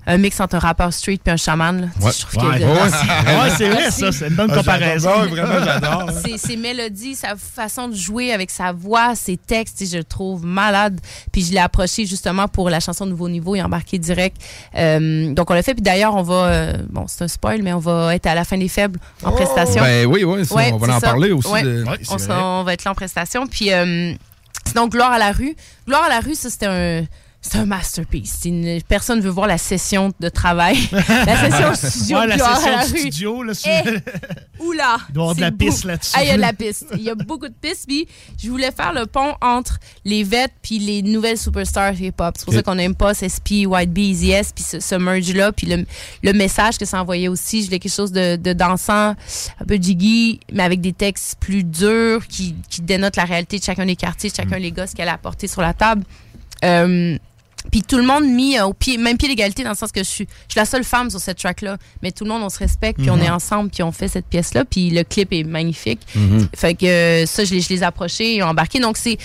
Un mix entre un rappeur street et un chaman. Ouais. Je trouve que- Ouais. Ouais, c'est vrai, ça, c'est une bonne Ah, comparaison. j'adore, vraiment, j'adore. [LAUGHS] ses, ses mélodies, sa façon de jouer avec sa voix, ses textes, je le trouve malade. Puis je l'ai approché justement pour la chanson Nouveau Niveau, il a embarqué direct. Euh, donc on l'a fait. Puis d'ailleurs, on va, euh, bon, c'est un spoil, mais on va être à la fin des faibles en prestation. Ben oui, oui, ça, on va en ça. parler aussi. Ouais. de- on, va être là en prestation. Puis euh, sinon, Gloire à la rue. Gloire à la rue, ça c'était un c'est un masterpiece. C'est une- personne veut voir la session de travail, [LAUGHS] la session studio. Ouais, la session à la rue. studio, là, sur- Eh, oula! Il doit y avoir de c'est la piste là-dessus. Ah, il y a de la piste. Il y a beaucoup de pistes. Puis je voulais faire le pont entre les vets puis les nouvelles superstars hip-hop. C'est pour ça qu'on aime pas SP, White Bee, Easy S, puis ce, ce merge-là, puis le, le message que ça envoyait aussi. Je voulais quelque chose de, de dansant, un peu jiggy, mais avec des textes plus durs qui, qui dénotent la réalité de chacun des quartiers, de chacun des gars, ce qu'elle a apporté sur la table. Euh, puis tout le monde mis euh, au pied, même pied d'égalité dans le sens que je suis, je suis la seule femme sur cette track-là. Mais tout le monde, on se respecte, puis on Mhm. est ensemble, puis on fait cette pièce-là. Puis le clip est magnifique. Mhm. Fait que euh, ça, je les, je les ai approchés et ont embarqué. Donc c'est,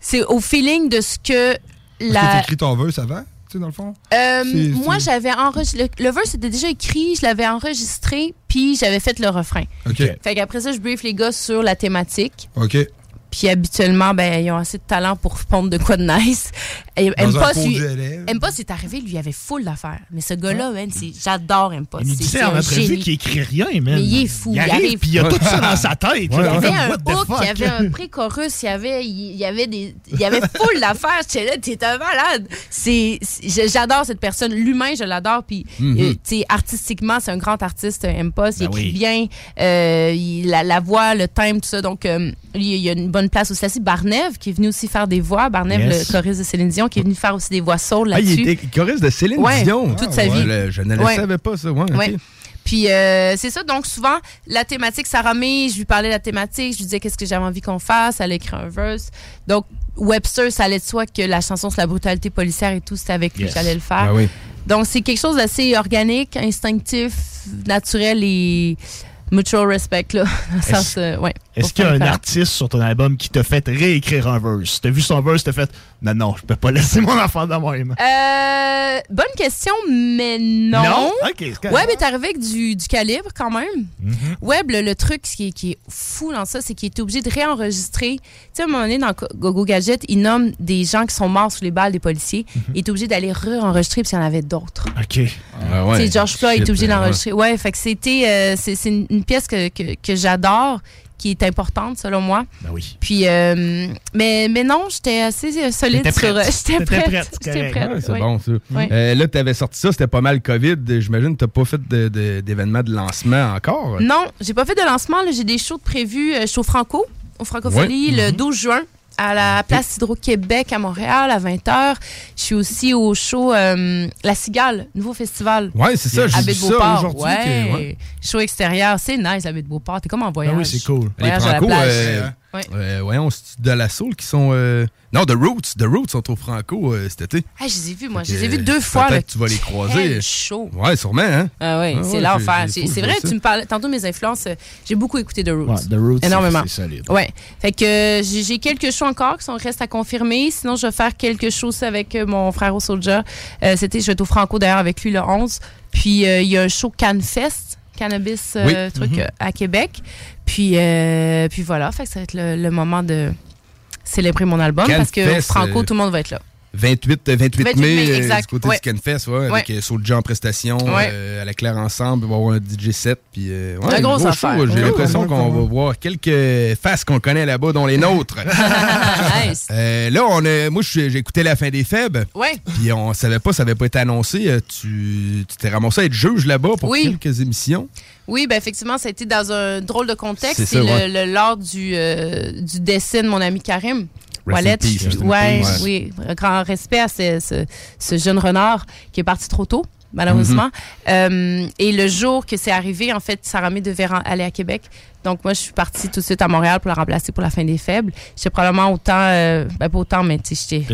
c'est au feeling de ce que Est-ce que la. t'écris ton verse avant, tu sais, dans le fond? Euh, moi, j'avais enregistré. Le, le verse était déjà écrit, je l'avais enregistré, puis j'avais fait le refrain. OK. Fait qu'après ça, je brief les gars sur la thématique. OK. Puis habituellement, ben, ils ont assez de talent pour pondre de quoi de nice. Et Dans un Impost, pot lui, de lait. Impost est arrivé, lui, il avait full d'affaires. Mais ce gars-là, man, c'est- j'adore Impost. Il C'est- disait c'est en un entrevue génie. qu'il écrit rien, man. Mais il est fou. Il, Il arrive, arrive. puis il a tout ça dans [LAUGHS] sa tête. Il y avait un hook, il y avait un pré-chorus, il y avait, il y avait des, il y avait full [LAUGHS] d'affaires. J'étais là, t'es un malade. C'est, c'est- j'adore cette personne. L'humain, je l'adore. Puis, Mhm. euh, tu sais, artistiquement, c'est un grand artiste, Impost. Il Ben écrit oui. bien, euh, il- la, la voix, le thème, tout ça. Donc, euh, il y a une bonne place aussi. Là-dessus. Barnev, qui est venu aussi faire des voix. Barnev, Yes. le choriste de Céline Dion, qui est venu faire aussi des voix soul Ah, il là-dessus. était choriste de Céline Ouais, Dion. toute Ah, sa vie. Je ne le Ouais. savais pas, ça. Ouais, ok. Ouais. Puis euh, c'est ça, donc souvent, la thématique, Sarah May, je lui parlais de la thématique, je lui disais qu'est-ce que j'avais envie qu'on fasse, elle a écrit un verse. Donc, Webster, ça allait de soi que la chanson sur la brutalité policière et tout, c'était avec lui Yes. que j'allais le faire. Ah oui. Donc, c'est quelque chose d'assez organique, instinctif, naturel et mutual respect, là. [LAUGHS] Euh, ouais, Est-ce pour qu'il y a un artiste sur ton album qui t'a fait réécrire un verse? T'as vu son verse, t'as fait Non, non, je peux pas laisser mon enfant dans moi. Euh, bonne question, mais non. Non? Ok. Web est arrivé avec du, du calibre quand même. Mhm. Web, le, le truc qui est, qui est fou dans ça, c'est qu'il est obligé de réenregistrer. Tu sais, à un moment donné, dans Gogo Gadget, il nomme des gens qui sont morts sous les balles des policiers. Mhm. Il est obligé d'aller réenregistrer parce qu'il y en avait d'autres. OK. Ah Tu sais, George Floyd est obligé d'enregistrer. Ouais, fait que c'était. euh, c'est c'est une, une pièce que, que, que j'adore, qui est importante selon moi. Ben oui. Puis, euh, mais, mais non, j'étais assez euh, solide T'étais sur. euh, J'étais prête. prête, c'est J'étais prête. Ouais, c'est bon, ça. Euh, là, tu avais sorti ça, c'était pas mal COVID. J'imagine que tu pas fait de- de- d'événements de, lancement encore? Non, j'ai pas fait de lancement. J'ai des shows de prévus. Je suis au Franco, au Francophonie, le Mhm. 12 juin, à la place Hydro-Québec à Montréal, à 20h. Je suis aussi au show euh, La Cigale, nouveau festival. Ouais, c'est ça, j'ai vu ça aujourd'hui Ouais. que- ouais. Show extérieur, c'est nice, la baie de Beauport. T'es comme en voyage. Ah oui, c'est cool. Voyage à la plage. euh, Ouais. euh, voyons, c'est de la Soul qui sont. euh, Non, The Roots. The Roots sont au Franco euh, cet été. Ah, je les ai vus, moi. Je les ai vus deux fois. peut-être là. que tu vas les croiser. Show. Ouais, sûrement, hein? Ah oui, Ah c'est ouais, l'enfer. C'est vrai, ça. tu me parlais tantôt de mes influences. euh, J'ai beaucoup écouté The Roots. Ouais, The Roots, c'est- Énormément. c'est solide. Ouais. Fait que euh, j'ai quelques shows encore qui sont restent à confirmer. Sinon, je vais faire quelque chose avec mon frère au. Euh, C'était, je vais être au Franco d'ailleurs avec lui le 11. Puis euh, il y a un show Canfest, cannabis euh, Oui. truc Mhm. euh, à Québec. Puis euh, puis voilà, fait que ça va être le, le moment de célébrer mon album parce que Franco, euh, tout le monde va être là. 28, euh, 28, 28 mai, mai, euh, exact. du côté Ouais. du Scanfest, ouais, avec Ouais. euh, Soulja en prestation, Ouais. euh, à la Claire ensemble, il va y avoir un DJ set, puis euh, ouais, Un gros show. J'ai l'impression qu'on va voir quelques faces qu'on connaît là-bas, dont les nôtres. [LAUGHS] nice. Euh, là, on a, moi, j'ai écouté La fin des faibles. Ouais. Puis on savait pas, ça avait pas été annoncé. Tu tu t'es ramassé à être juge là-bas pour Oui. quelques émissions. Oui, ben effectivement, ça a été dans un drôle de contexte. C'est le, ouais. le- lors du, euh, du décès de mon ami Karim. Wallet. ouais, oui, grand respect à ce, ce- ce jeune renard qui est parti trop tôt, malheureusement. Mhm. Euh, et le jour que c'est arrivé, en fait, Sarah May devait aller à Québec. Donc, moi, je suis partie tout de suite à Montréal pour la remplacer pour la fin des faibles. J'étais probablement autant, euh, ben pas autant, mais tu sais, j'étais.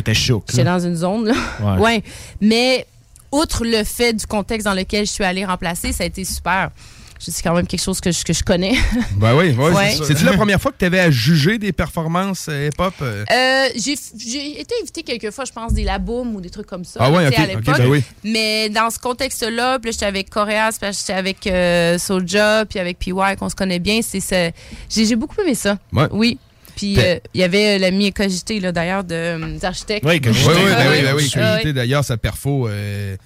J'étais dans une zone, là. Ouais. Ouais. Mais, outre le fait du contexte dans lequel je suis allée remplacer, ça a été super. C'est quand même quelque chose que je, que je connais. [LAUGHS] Ben oui, Ouais. C'est-tu la première fois que tu avais à juger des performances euh, hip-hop? euh? Euh, j'ai été invitée quelques fois, je pense, des laboum ou des trucs comme ça. Ah ouais, tu sais, ok, à l'époque. ben oui. Mais dans ce contexte-là, puis là, j'étais avec Coréas, puis là, j'étais avec euh, Soulja, puis avec PY, qu'on se connaît bien. C'est. J'ai beaucoup aimé ça. Ouais. Oui. Puis euh, il y avait l'ami Cogité, là, d'ailleurs, de, des architectes. Oui, oui, oui, ben oui, ben oui. Ah Cogité, d'ailleurs, sa perfo, euh,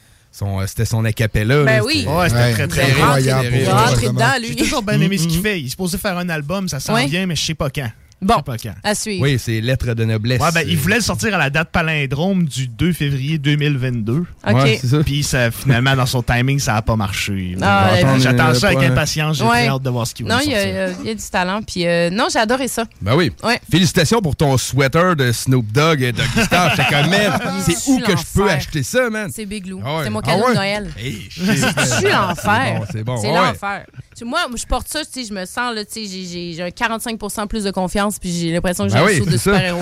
c'était son acapella. Ben là, oui. c'était- Ouais, c'était très, très Il est rentré- incroyable. il est rentré dedans, lui. J'ai toujours bien aimé ce qu'il fait. Il est supposé faire un album, ça sent Ouais. bien, mais je sais pas quand. Bon, à suivre. Oui, c'est lettre de noblesse. Ouais, ben, il voulait le sortir à la date palindrome du 2 février 2022. Ok. Ouais, c'est. Puis ça, finalement, dans son timing, ça n'a pas marché. Ah, J'attends- ouais. J'attends ça avec Ouais. impatience. J'ai Ouais. hâte de voir ce qu'il va Non, il y, sortir. a, il y a du talent. Puis euh, non, j'ai adoré ça. Ben oui. Ouais. Félicitations pour ton sweater de Snoop Dogg et [LAUGHS] comme, man, c'est où que je peux acheter ça, man? C'est Big Lou. Ah ouais. C'est mon Ah cadeau ouais? de Noël. Hey, suis l'enfer. C'est bon, c'est bon. C'est Ah ouais. l'enfer. Tu Moi, je porte ça, tu sais, je me sens, là, tu sais, j'ai- j'ai j'ai un 45% plus de confiance, puis j'ai l'impression que j'ai Ben un oui, saut de super-héros.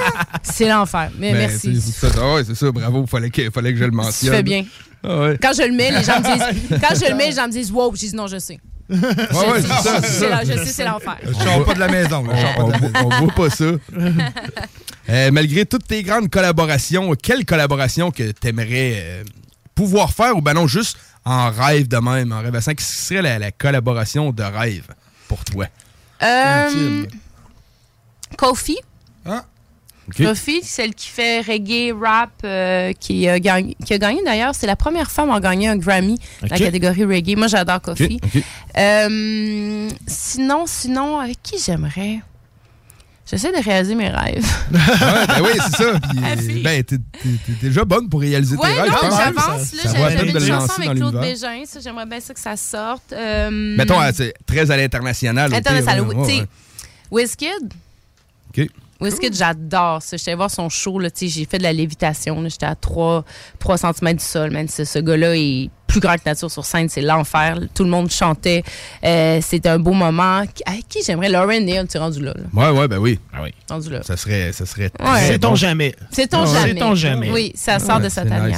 [LAUGHS] c'est l'enfer. Mais Ben, merci. c'est- ça. Ah ouais, ça. Bravo. Fallait que, fallait que je le Tu mentionne. fais bien. Ah ouais. Quand je le mets, les gens me disent, [LAUGHS] quand je le mets, les gens me disent, wow, je dis non, je sais. Je, ouais, sais, c'est ça, je c'est sais, ça. là, je sais, c'est l'enfer. Je sors pas de la maison. là. On, de la on, on voit pas ça. [LAUGHS] Euh, malgré toutes tes grandes collaborations, quelle collaboration que tu aimerais pouvoir faire ou ben non, juste en rêve de même, en rêvassant, qui serait la, la collaboration de rêve pour toi? Euh, Kofi. OK. Kofi, celle qui fait reggae, rap, euh, qui, a gagné, qui a gagné d'ailleurs. C'est la première femme à gagner un Grammy dans la catégorie reggae. Moi, j'adore Kofi. Euh, sinon, sinon, avec qui j'aimerais? J'essaie de réaliser mes rêves. [LAUGHS] Ouais, ben oui, c'est ça. Puis, ben, t'es déjà bonne pour réaliser Ouais, tes rêves. non, pense. j'avance. J'avais une chanson avec Claude. Bégin. Ça, j'aimerais bien ça que ça sorte. Euh, Mettons, euh, c'est très à l'international. International, oui, tu sais, Ouais, Wizkid? ouais. OK. Wizkid, j'adore ça. J'étais voir son show, j'ai fait de la lévitation. là. J'étais à 3, 3 cm du sol. Man. Ce, ce gars-là est plus grand que nature sur scène. C'est l'enfer. Tout le monde chantait. Euh, C'était un beau moment. Avec qui j'aimerais? Lauren Neal, tu es rendu là. là. Ouais, ouais, ben oui. Rendu là. Ça serait, ça serait Ouais. très Sait-on jamais. Ouais. jamais. Sait-on jamais. Oui, ça sort Ouais, de sa nice.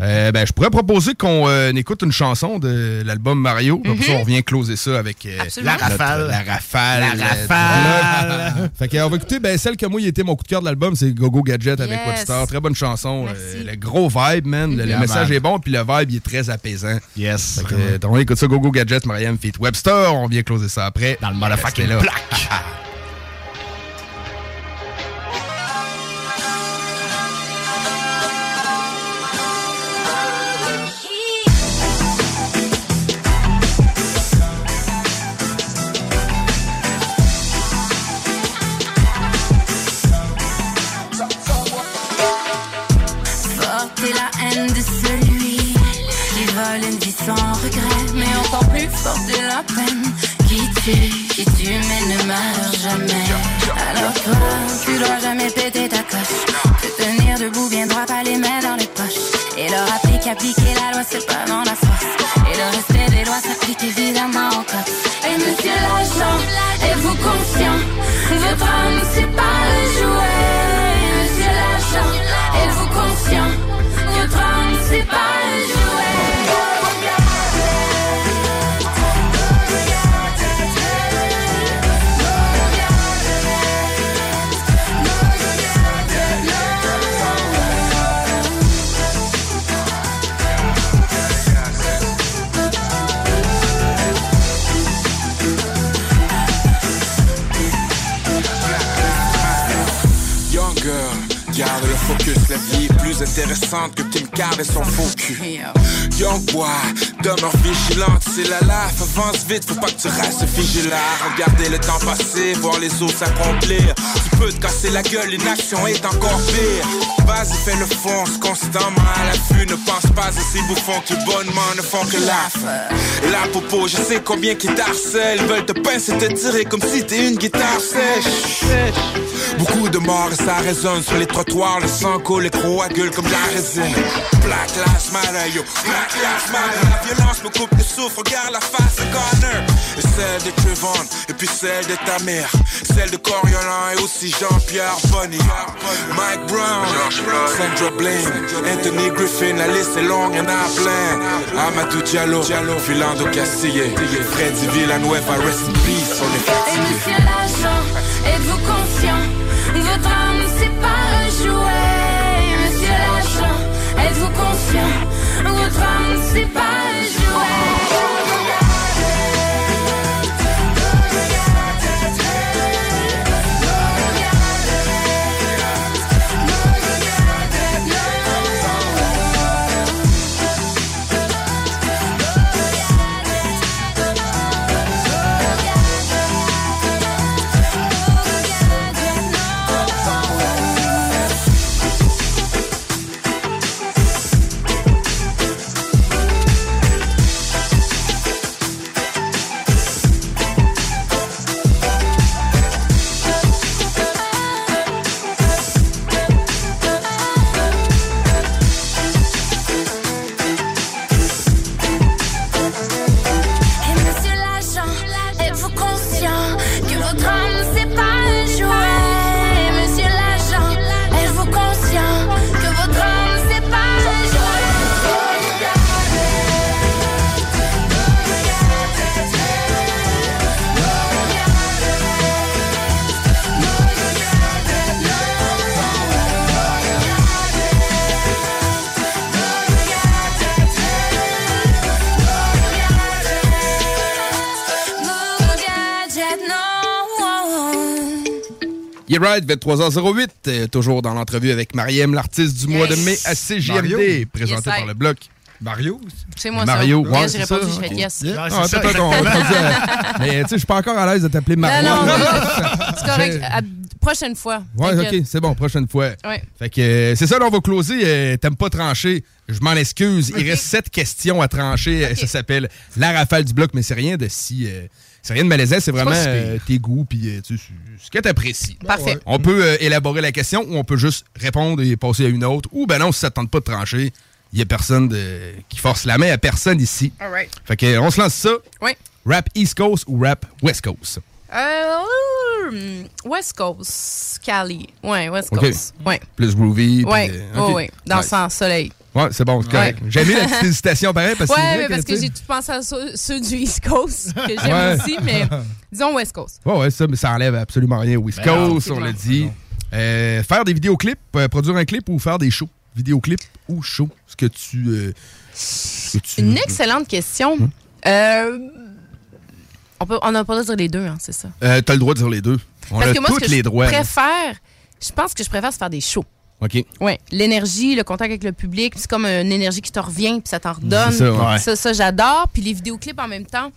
Euh, ben, je pourrais proposer qu'on euh, écoute une chanson de l'album Mario. Comme Mhm. ça, on revient closer ça avec euh. La rafale. La rafale. La rafale. fait que, on va écouter ben, celle que moi, il était mon coup de cœur de l'album, c'est Gogo Gadget avec. Webster. Très bonne chanson. Euh, le gros vibe, man. Le, le Yeah, message man. est bon, puis le vibe, il est très apaisant. Yes. Fait que, euh, on écoute ça, Gogo Gadget, Mariam Feet Webster. On vient closer ça après. Dans le motherfucking Restez [LAUGHS] une vie sans regret, mais encore plus porter la peine qui tue, qui tue mais ne meurt jamais. Alors toi, tu dois jamais péter ta coche, te tenir debout bien droit, pas les mains dans les poches, et leur appliquer, appliquer la loi, c'est pas dans la force, et le respect des lois s'applique évidemment au code. Intéressante que Kim Card et son faux cul. Young boy, demeure vigilante, c'est la life, avance vite, faut pas que tu restes vigilant. Regarder le temps passer, voir les autres s'accomplir. Tu peux te casser la gueule, l'inaction est encore pire. Vas-y, fais le fonce constamment à l'affût, ne pense pas à ces bouffons qui bonnement ne font que laf. La popo, je sais combien qui t'harcèlent, veulent te pincer, te tirer comme si t'es une guitare sèche. Beaucoup de morts et ça résonne sur les trottoirs, le sang coule, les crocs à gueule comme de la résine. Black Lives Matter, yo, Black Lives Matter. La violence me coupe le souffle, regarde la face de Connor. Et celle de Trevon, et puis celle de ta mère. Celle de Coriolan et aussi Jean-Pierre Bonny. Mike Brown, Sandra Blaine, Anthony Griffin, la liste est longue, y'en a plein. Amadou Diallo, Philando Castille, Freddy Villanueva, rest in peace, on est Et fatigué. monsieur l'agent, êtes-vous conscient Votre âme c'est pas un jouet Monsieur l'agent, êtes-vous conscient? Votre âme c'est pas un jouet You're right, 23h08, euh, toujours dans l'entrevue avec Mariem, l'artiste du mois de mai à CJMD, Mario. présenté Yes, par le bloc. Mario? C'est moi Mario, ça. ouais, Hier, c'est j'ai répondu, j'ai fait yes. Ah, euh, [LAUGHS] Mais tu sais, je suis pas encore à l'aise de t'appeler Mario. Non, non, là. [LAUGHS] non, c'est correct. À- Prochaine fois. Ouais, ok, c'est bon, prochaine fois. Ouais. Fait que euh, c'est ça, là, on va closer. euh, T'aimes pas trancher. Je m'en excuse. Il reste sept questions à trancher. Ça s'appelle la rafale du bloc, mais c'est rien de si. euh, c'est rien de malaisant, c'est vraiment euh, tes goûts puis euh, tu sais, ce que t'apprécies. Parfait. On peut euh, élaborer la question ou on peut juste répondre et passer à une autre. Ou ben non, si ça te tente pas de trancher, il y a personne de- qui force la main à personne ici. All right. Fait que on se lance ça. Oui. Rap East Coast ou rap West Coast? Euh, West Coast, Cali. Ouais, West. Coast. Ouais. Plus groovy. Ouais, euh, ouais, OK. ouais. Dans le Nice. sens soleil. Ouais, c'est bon, c'est correct. J'ai aimé la petite hésitation pareil parce ouais, mais parce que j'ai tout pensé à ceux, ceux du East Coast, que j'aime Ouais. aussi, mais disons West Coast. Ouais, ouais, ça, mais ça enlève absolument rien au West Ben non, Coast, on l'a dit. Euh, faire des vidéoclips, euh, produire un clip ou faire des shows? Vidéoclip ou show? Ce que tu. euh, ce que tu- Une excellente question. Hum. Euh, on, peut, on a pas le droit de dire les deux, hein, c'est ça. Euh, T'as le droit de dire les deux. On Parce a que moi, tous ce que les je droits. là. préfère, je pense que je préfère se faire des shows. OK. Ouais, l'énergie, le contact avec le public, c'est comme une énergie qui te revient puis ça t'en redonne. Ça, ouais. ça, ça, j'adore. Puis les vidéoclips en même temps,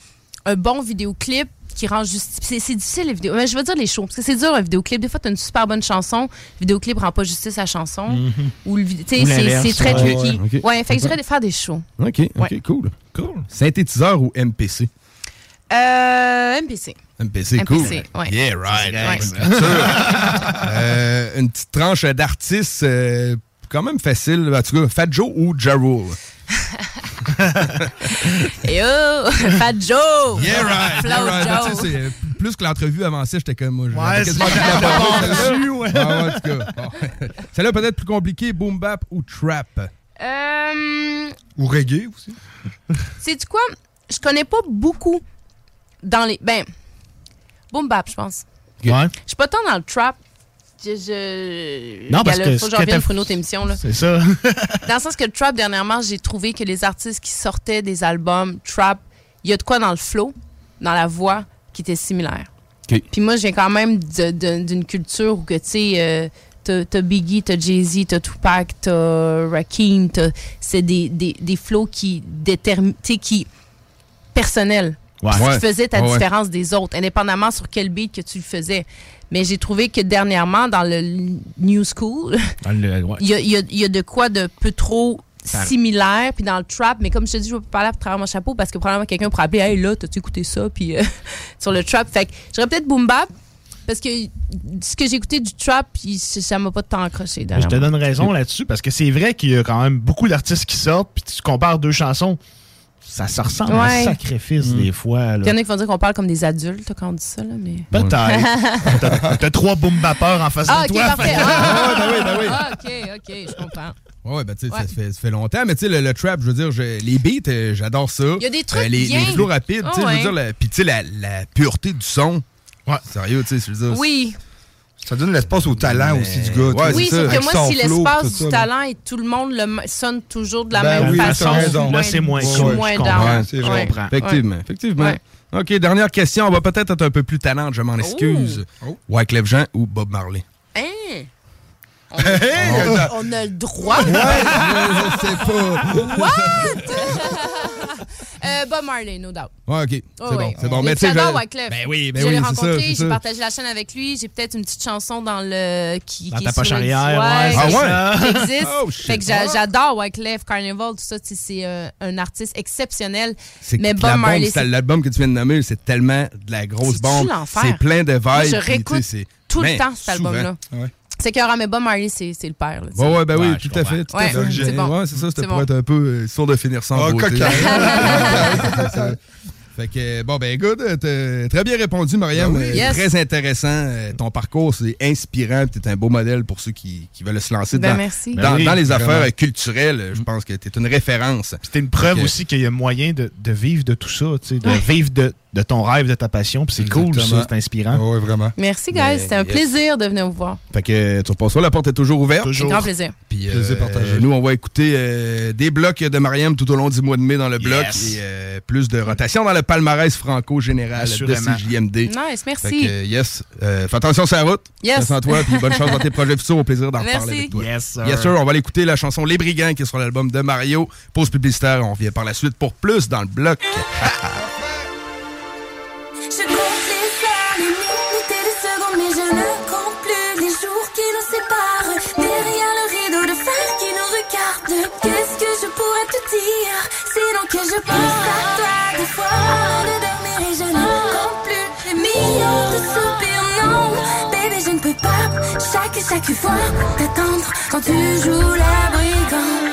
un bon vidéoclip qui rend justice. C'est difficile les vidéos. Mais je veux dire les shows parce que c'est dur un vidéoclip. Des fois, t'as une super bonne chanson, le vidéoclip rend pas justice à la chanson. Mhm. Ou le tu c'est très ouais. tricky. Ouais, Ouais, ok. fait que je dirais de faire des shows. OK, OK, cool. Cool. Synthétiseur ou MPC? Euh, MPC. MPC, cool. MPC, ouais. Yeah, right. Ouais. Euh, une petite tranche d'artistes euh, quand même facile. En tout cas, Fat Joe ou Ja Rule? [LAUGHS] Oh, Fat Joe! Yeah, right. Flow yeah, right. Joe. Tu sais, c'est, plus que l'entrevue avancée, j'étais comme moi. Ouais, quasiment c'est- ouais. Ah, ouais, en tout cas. Bon. [LAUGHS] Celle-là peut-être plus compliquée, boom bap ou trap? Euh, Ou reggae aussi. [LAUGHS] C'est du quoi? Je connais pas beaucoup dans les. Ben, boom bap, je pense. Ouais. Je suis pas tant dans le trap. Je, je... Non, parce que faut que je que revienne pour une autre émission. Là. C'est ça. [LAUGHS] Dans le sens que le trap, dernièrement, j'ai trouvé que les artistes qui sortaient des albums trap, il y a de quoi dans le flow, dans la voix, qui était similaire. Puis moi, je viens quand même d'une culture où que, tu sais, euh, t'as Biggie, t'as Jay-Z, t'as Tupac, t'as Rakim, t'as- c'est des, des, des flows qui déterminent, tu sais, qui... personnels. Ouais. Qui Ouais. faisaient ta différence des autres, indépendamment sur quel beat que tu le faisais. Mais j'ai trouvé que dernièrement, dans le New School, il y a, il y a- il y a de quoi de peu trop similaire, puis dans le trap, mais comme je te dis, je vais pas parler à travers mon chapeau parce que probablement quelqu'un pourrait appeler, hey là, t'as-tu écouté ça, puis euh, [LAUGHS] sur le trap. Fait que j'aurais peut-être boom bap, parce que ce que j'ai écouté du trap, ça m'a pas tant accroché. Je te donne raison là-dessus parce que c'est vrai qu'il y a quand même beaucoup d'artistes qui sortent, puis tu compares deux chansons, ça se ressemble à un sacrifice Mm. des fois. Il y en a qui vont dire qu'on parle comme des adultes quand on dit ça, là, mais. Peut-être. [LAUGHS] T'as- trois boom en face Ah, de ok, toi. parfait. [LAUGHS] Ah, ben oui, ben oui. ah, ok, ok, je comprends. Ouais, ouais, ben, tu sais, Ouais. ça, fait, ça fait longtemps, mais tu sais, le, le trap, je veux dire, je- les beats, euh, j'adore ça. Il y a des trucs les, bien. les flows rapides, tu sais, Ah, je veux dire, la- puis tu sais, la, la pureté du son. Ouais. Sérieux, tu sais, je veux dire. Oui. Ça donne l'espace au talent Mais- aussi du gars. oui, c'est que Avec moi, si l'espace du talent et tout le monde le sonne toujours de la Ben même oui, façon, Là, c'est moins cool, je moins. Je comprends. Effectivement, effectivement. Ouais. OK, dernière question. On va peut-être être un peu plus tannante, je m'en excuse. Oh. Wyclef Jean ou Bob Marley? Hein? On, [LAUGHS] Hey, on- on a le droit. Ouais, je, je sais pas. What? Euh, Bob Marley, no doubt. Ouais, OK. C'est Oh, bon, c'est bon. Mais tu sais, J'adore je- Wyclef. Ben oui, ben je oui, l'ai rencontré, j'ai partagé la chaîne avec lui. J'ai peut-être une petite chanson dans le qui, Dans qui ta poche arrière, Ouais, ouais, Ah ouais? ça. [LAUGHS] qui existe. Oh, shit. fait que j'a- j'adore Wyclef, Carnival, tout ça. tu sais, C'est euh, un artiste exceptionnel. C'est Mais que Bob Marley, l'album que tu viens de nommer, c'est tellement de la grosse bombe. C'est plein de vibes. Je réécoute c'est- tout le temps cet album-là. C'est que mais Bob Marley, c'est c'est le père. là. Ouais, ouais, ben oui, Ouais, tout à fait. Tout Ouais, à fait. c'est bon. Ouais, c'est ça, c'était pour bon. être un peu euh, sûr de finir sans Ah, beauté. coquin. C'est ça. [LAUGHS] Fait que, bon, ben, good. t'as Très bien répondu, Mariam. Ben oui. Euh, Yes. Très intéressant. Euh, Ton parcours, c'est inspirant. Tu es un beau modèle pour ceux qui, qui veulent se lancer Ben, dans, merci. dans, Ben oui, dans les vraiment. affaires euh, culturelles. Je pense que tu es une référence. C'était une preuve aussi qu'il y a moyen de, de vivre de tout ça, tu sais, de Ouais. vivre de de ton rêve, de ta passion. Puis c'est cool, ça, c'est inspirant. Oui, vraiment. Merci, guys. C'était un yes. plaisir de venir vous voir. Fait que tu repasses ça, la porte est toujours ouverte. Avec grand plaisir. Puis, euh, Plaisir partagé. nous, on va écouter euh, des blocs de Mariam tout au long du mois de mai dans le bloc et euh, plus de rotation dans le palmarès franco-général de. CJMD. Nice, merci. Fait que, euh, yes. Euh, fais attention sur la route. Yes. Merci à toi, puis bonne chance dans tes projets futurs. Au plaisir d'en Merci. parler avec toi. Yes, sir. Yes, sir. On va aller écouter la chanson Les Brigands qui est sur l'album de Mario. Pause publicitaire. On revient par la suite pour plus dans le bloc. [LAUGHS] je pense à toi des fois de dormir et je ne compte plus les millions de soupirs. Non, bébé, je ne peux pas chaque chaque fois t'attendre quand tu joues la brigand.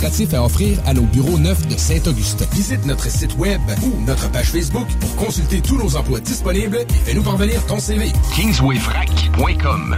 à offrir à nos bureaux neufs de Saint-Augustin. Visite notre site web ou notre page Facebook pour consulter tous nos emplois disponibles et fais-nous parvenir ton CV. KingswayFrac.com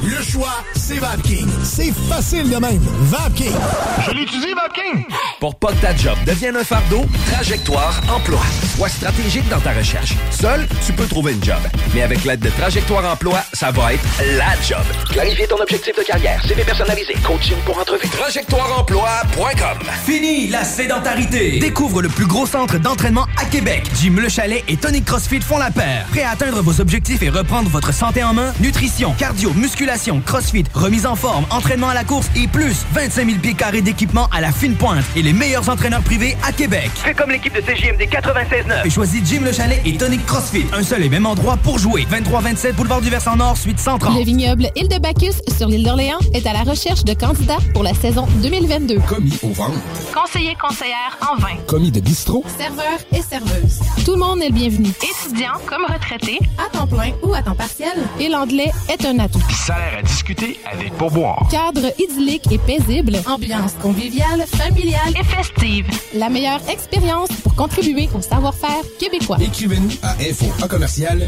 le choix, c'est VapKing. C'est facile de même. VapKing. Je l'utilise, Vapking! Pour pas que ta job devienne un fardeau, Trajectoire Emploi. Sois stratégique dans ta recherche. Seul, tu peux trouver une job. Mais avec l'aide de Trajectoire Emploi, ça va être la job. Clarifier ton objectif de carrière, CV personnalisé, coaching pour entrevue. TrajectoireEmploi.com Fini la sédentarité! Découvre le plus gros centre d'entraînement à Québec. Jim Le Chalet et Tonic CrossFit font la paire. Prêt à atteindre vos objectifs et reprendre votre santé en main? Nutrition, cardio, musculation, CrossFit, remise en forme, entraînement à la course et plus 25 000 pieds carrés d'équipement à la fine pointe et les meilleurs entraîneurs privés à Québec. Fais comme l'équipe de CJMD 96.9. Et choisis Jim Le Chalet et Tonic CrossFit. Un seul et même endroit pour jouer. 23-27 Boulevard du Versant Nord, suite 130. Le vignoble Île de Bacchus sur l'île d'Orléans est à la recherche de candidats pour la saison 2022. Commis au ventre. Conseiller conseillère en vin. Commis de bistrot. Serveur et serveuse. Tout le monde est le bienvenu. Étudiant comme retraité. À temps plein ou à temps partiel. Et l'anglais est un atout. À discuter avec pourboire. Cadre idyllique et paisible. Ambiance conviviale, familiale et festive. La meilleure expérience pour contribuer au savoir-faire québécois. Écrivez-nous à info en commercial.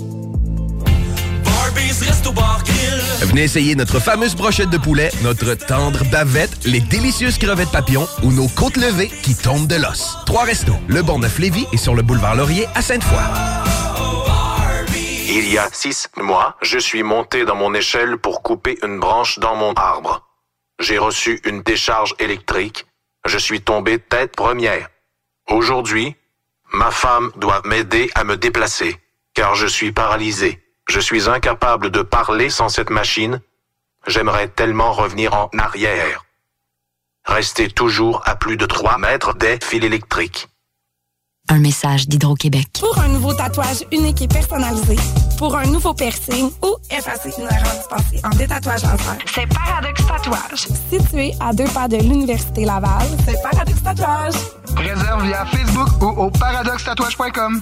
Venez essayer notre fameuse brochette de poulet, notre tendre bavette, les délicieuses crevettes papillons ou nos côtes levées qui tombent de l'os. Trois restos, le Bonneuf Lévis et sur le boulevard Laurier à Sainte-Foy. Il y a six mois, je suis monté dans mon échelle pour couper une branche dans mon arbre. J'ai reçu une décharge électrique. Je suis tombé tête première. Aujourd'hui, ma femme doit m'aider à me déplacer, car je suis paralysé. Je suis incapable de parler sans cette machine. J'aimerais tellement revenir en arrière. Rester toujours à plus de 3 mètres des fils électriques. Un message d'Hydro-Québec. Pour un nouveau tatouage unique et personnalisé, pour un nouveau piercing ou effacer une erreur dispensée en détatouage laser, c'est Paradox Tatouage. Situé à deux pas de l'Université Laval, c'est Paradox Tatouage. Réserve via Facebook ou au paradoxtatouage.com.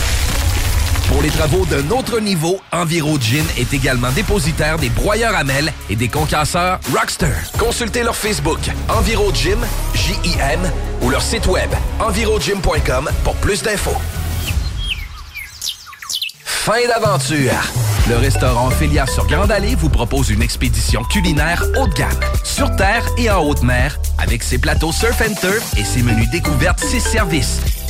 Pour les travaux d'un autre niveau, EnviroGym est également dépositaire des broyeurs à mêles et des concasseurs Rockster. Consultez leur Facebook EnviroGym, J-I-M, ou leur site web envirogym.com pour plus d'infos. Fin d'aventure Le restaurant Ophélia sur Grande Allée vous propose une expédition culinaire haut de gamme, sur terre et en haute mer, avec ses plateaux surf and turf et ses menus découvertes, ses services.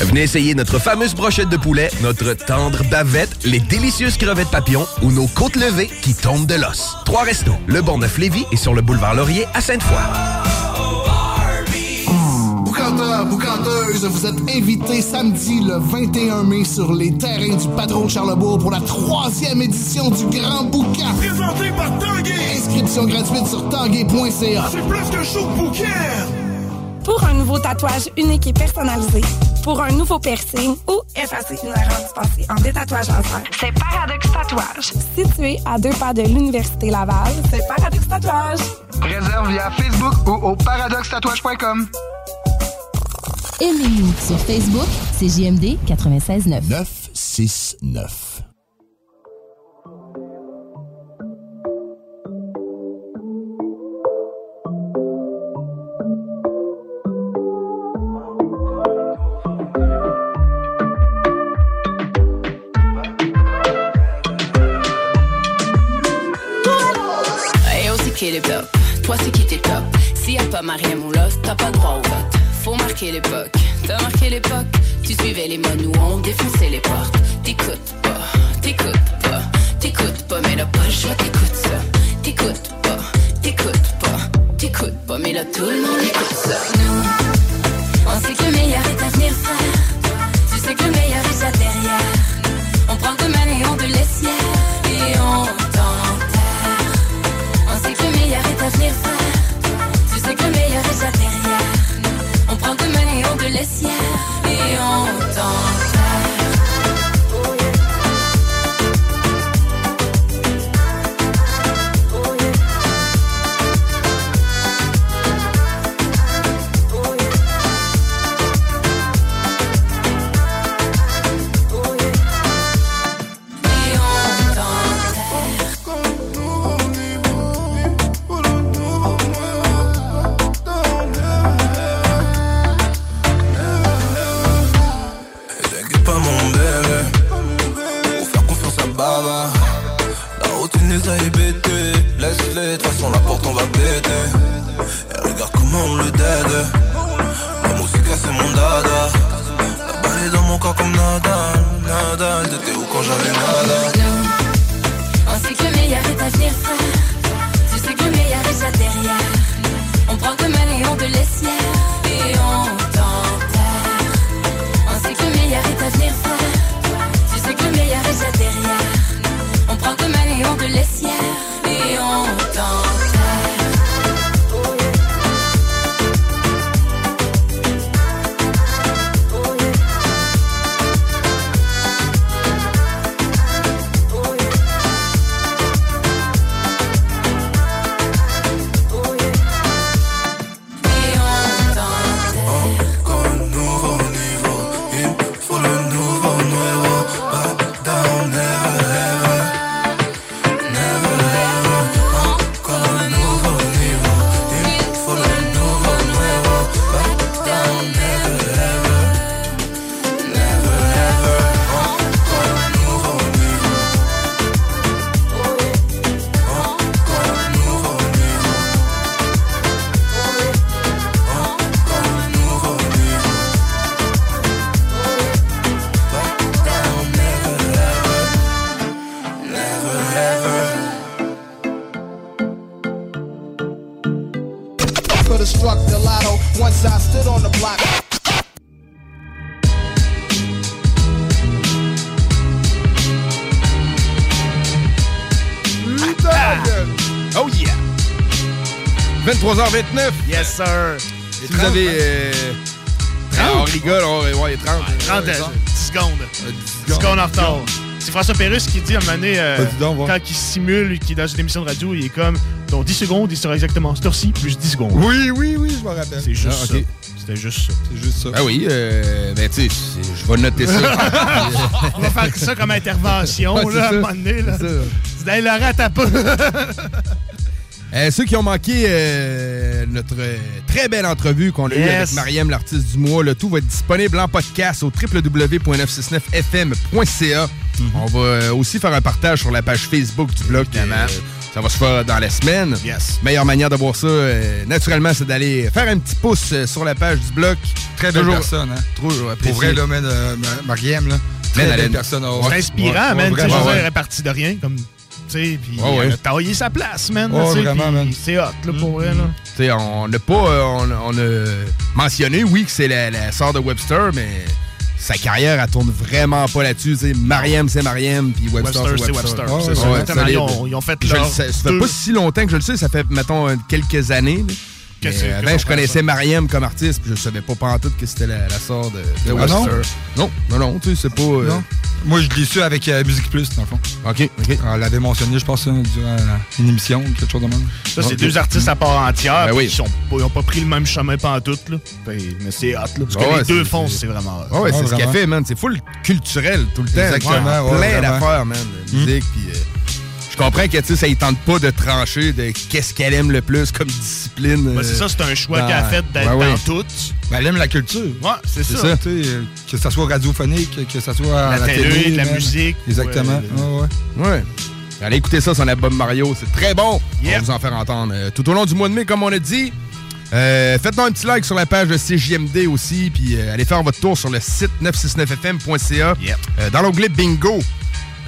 Venez essayer notre fameuse brochette de poulet, notre tendre bavette, les délicieuses crevettes papillons ou nos côtes levées qui tombent de l'os. Trois restos, le Bonneuf-Lévis et sur le boulevard Laurier à Sainte-Foy. Boucanteurs, boucanteuses, vous êtes invités samedi le 21 mai sur les terrains du patron de Charlebourg pour la troisième édition du Grand Boucan. Présenté par Tanguay. Inscription gratuite sur tanguay.ca. C'est plus que chaud bouquet. Pour un nouveau tatouage unique et personnalisé, pour un nouveau piercing ou effacer une erreur dispensée en détatouage laser, c'est Paradox Tatouage. Situé à deux pas de l'Université Laval, c'est Paradox Tatouage. Réserve via Facebook ou au paradoxtatouage.com. Aimez-nous sur Facebook, c'est JMD 96.9. 969. Marquer l'époque. T'as marqué l'époque? Tu suivais les modes où on défonçait les portes. T'écoutes pas, t'écoutes pas, t'écoutes pas, mais là, pas le choix, t'écoutes ça. T'écoutes pas, t'écoutes pas, t'écoutes pas, mais là, tout le monde François Pérusse qui dit à un moment donné, euh, donc, quand il simule, qu'il est dans une émission de radio, il est comme, dans 10 secondes, il sera exactement cette heure-ci plus 10 secondes. Oui, oui, oui, je me rappelle. C'est juste Ah, ça. C'était juste ça. C'est juste ça. Ah oui, euh, ben tu sais, je vais noter ça. [LAUGHS] On va faire ça comme intervention, là, à un moment donné. Là. C'est d'aller la rate à pas. [LAUGHS] Euh, ceux qui ont manqué euh, notre euh, très belle entrevue qu'on a eue avec Mariam, l'artiste du mois, le tout va être disponible en podcast au www.969fm.ca. On va euh, aussi faire un partage sur la page Facebook du blog. euh, ça va se faire dans la semaine. Yes. Meilleure manière de voir ça, euh, naturellement, c'est d'aller faire un petit pouce sur la page du blog. Très belle personne, hein. Toujours apprécié. Pour vrai, là, man, euh, Ma- Mariam, là. Très Man, belle personne. oh, C'est ouais. inspirant, Ouais, man. ouais, Tu sais, ouais. est partie de rien, comme. Tu sais, puis Ouais, ouais. elle a taillé sa place, man. Ouais, man. C'est hot, là, pour vrai, là. Tu sais, on n'a pas. euh, on, on a mentionné, oui, que c'est la, la sœur de Webster, mais sa carrière, elle tourne vraiment pas là-dessus. Mariam, c'est Mariam, puis Webster, Webster, c'est Webster. Webster, c'est ils ont- ils ont fait leur Ça fait pas si longtemps que je le sais, ça fait, mettons, quelques années. Mais que avant, son je connaissais Mariam comme artiste, puis je savais pas pantoute que c'était la, la sœur de, de Ah non? Non, non, non, tu sais, c'est pas. euh, Non. Moi, je l'ai su avec euh, Musique Plus, dans le fond. OK, OK. On l'avait mentionné, je pense, euh, durant une émission ou quelque chose de même. Ça, c'est deux artistes à part entière. Ben puis oui. Ils sont pas- ils ont pas pris le même chemin pantoute, là. Ben, mais c'est hot, là. Ce que Ouais, les deux font, c'est- vraiment hot. Ah ouais, c'est ce qu'elle vraiment. fait, man. C'est full culturel tout le temps. Exactement, Ouais, ouais, plein d'affaires, man. De musique, puis euh, comprends que, ça ne tente pas de trancher de qu'est-ce qu'elle aime le plus comme discipline. Ben, c'est ça, c'est un choix dans- qu'elle a fait d'être dans tout. Ben, elle aime la culture. Ouais, c'est ça. euh, que ça soit radiophonique, que ça soit à La la, télé, télé. de la musique. Exactement. Ouais, Ouais, ouais. Ouais. Allez écouter ça, son album Mario. C'est très bon. On Yep. va vous en faire entendre euh, tout au long du mois de mai, comme on a dit. Euh, Faites-nous un petit like sur la page de CJMD aussi, puis euh, allez faire votre tour sur le site 969fm.ca. Yep. Euh, dans l'onglet Bingo,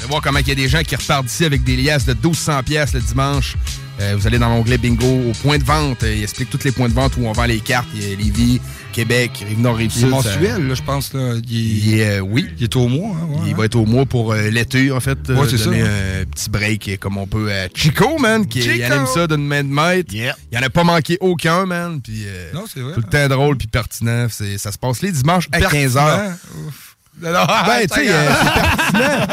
allez voir comment il y a des gens qui repartent d'ici avec des liasses de 1200 pièces le dimanche. Euh, vous allez dans l'onglet Bingo au point de vente. Euh, il explique tous les points de vente où on vend les cartes. Il y a Lévis, Québec, Rive-Nord, Il est Rive-Sud. mensuel, là, je pense. Là. Il, est, Il est, euh, oui. il est au mois. Hein, ouais, Il hein. va être au mois pour euh, l'été, en fait. Ouais, c'est ça, un petit break comme on peut à Chico, man, qui Chico! il aime ça d'une main de maître. Yep. Il en a pas manqué aucun, man. Puis, Non, c'est vrai. tout le temps drôle puis pertinent. Ça se passe les dimanches à 15h. Pertinent. Ouf. Non, Ben, [LAUGHS] tu sais, euh, c'est pertinent.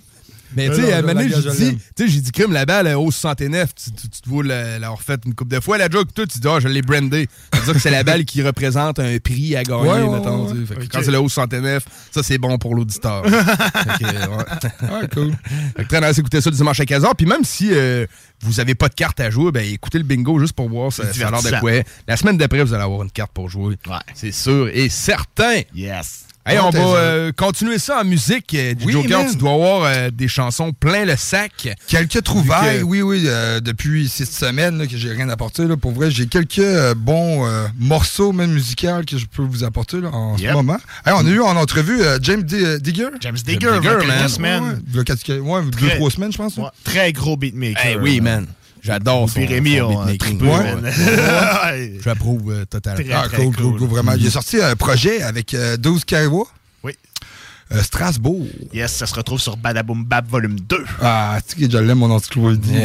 [LAUGHS] Mais tu Non, sais, à un moment je tu sais, j'ai dit crime la balle au 69, tu, tu, tu te vois la- l'avoir fait une coupe de fois. La joke, toi, tu dis, ah, je l'ai brandé. Ça veut dire que c'est la balle qui représente un prix à gagner, Ouais, mettons. ouais, tu. Quand c'est le haut 69, ça, c'est bon pour l'auditeur. [LAUGHS] Euh, ouais. Ah, cool. Très nice d'écouter ça le dimanche à 15h. Puis même si euh, vous avez pas de carte à jouer, ben écoutez le bingo juste pour voir ça, ça a l'air de quoi. La semaine d'après, vous allez avoir une carte pour jouer. Ouais. C'est sûr et certain. Yes. Hey, on va ça. euh, continuer ça en musique. euh, Oui, Joker, man. tu dois avoir euh, des chansons plein le sac. Quelques trouvailles, que- oui, oui, euh, depuis six semaines là, que j'ai rien apporté. Là, pour vrai, j'ai quelques euh, bons euh, morceaux, même musicaux, que je peux vous apporter là, en Yep. ce moment. Hey, on a eu en entrevue euh, James D- Digger. James Digger, il y a quelques semaines. Ouais, ouais, ouais, deux, Très- trois semaines, je pense. Ouais, très gros beatmaker. Hey, oui, man. J'adore Puis Rémi, on a. J'approuve euh, totalement. Très, très cool, cool, cool, vraiment. Il a sorti un projet avec euh, 12 Kaiwa. Oui. Euh, Strasbourg. Yes, ça se retrouve sur Badaboom Bab Volume 2. Ah, tu sais que je l'aime, mon encyclopédie. [LAUGHS]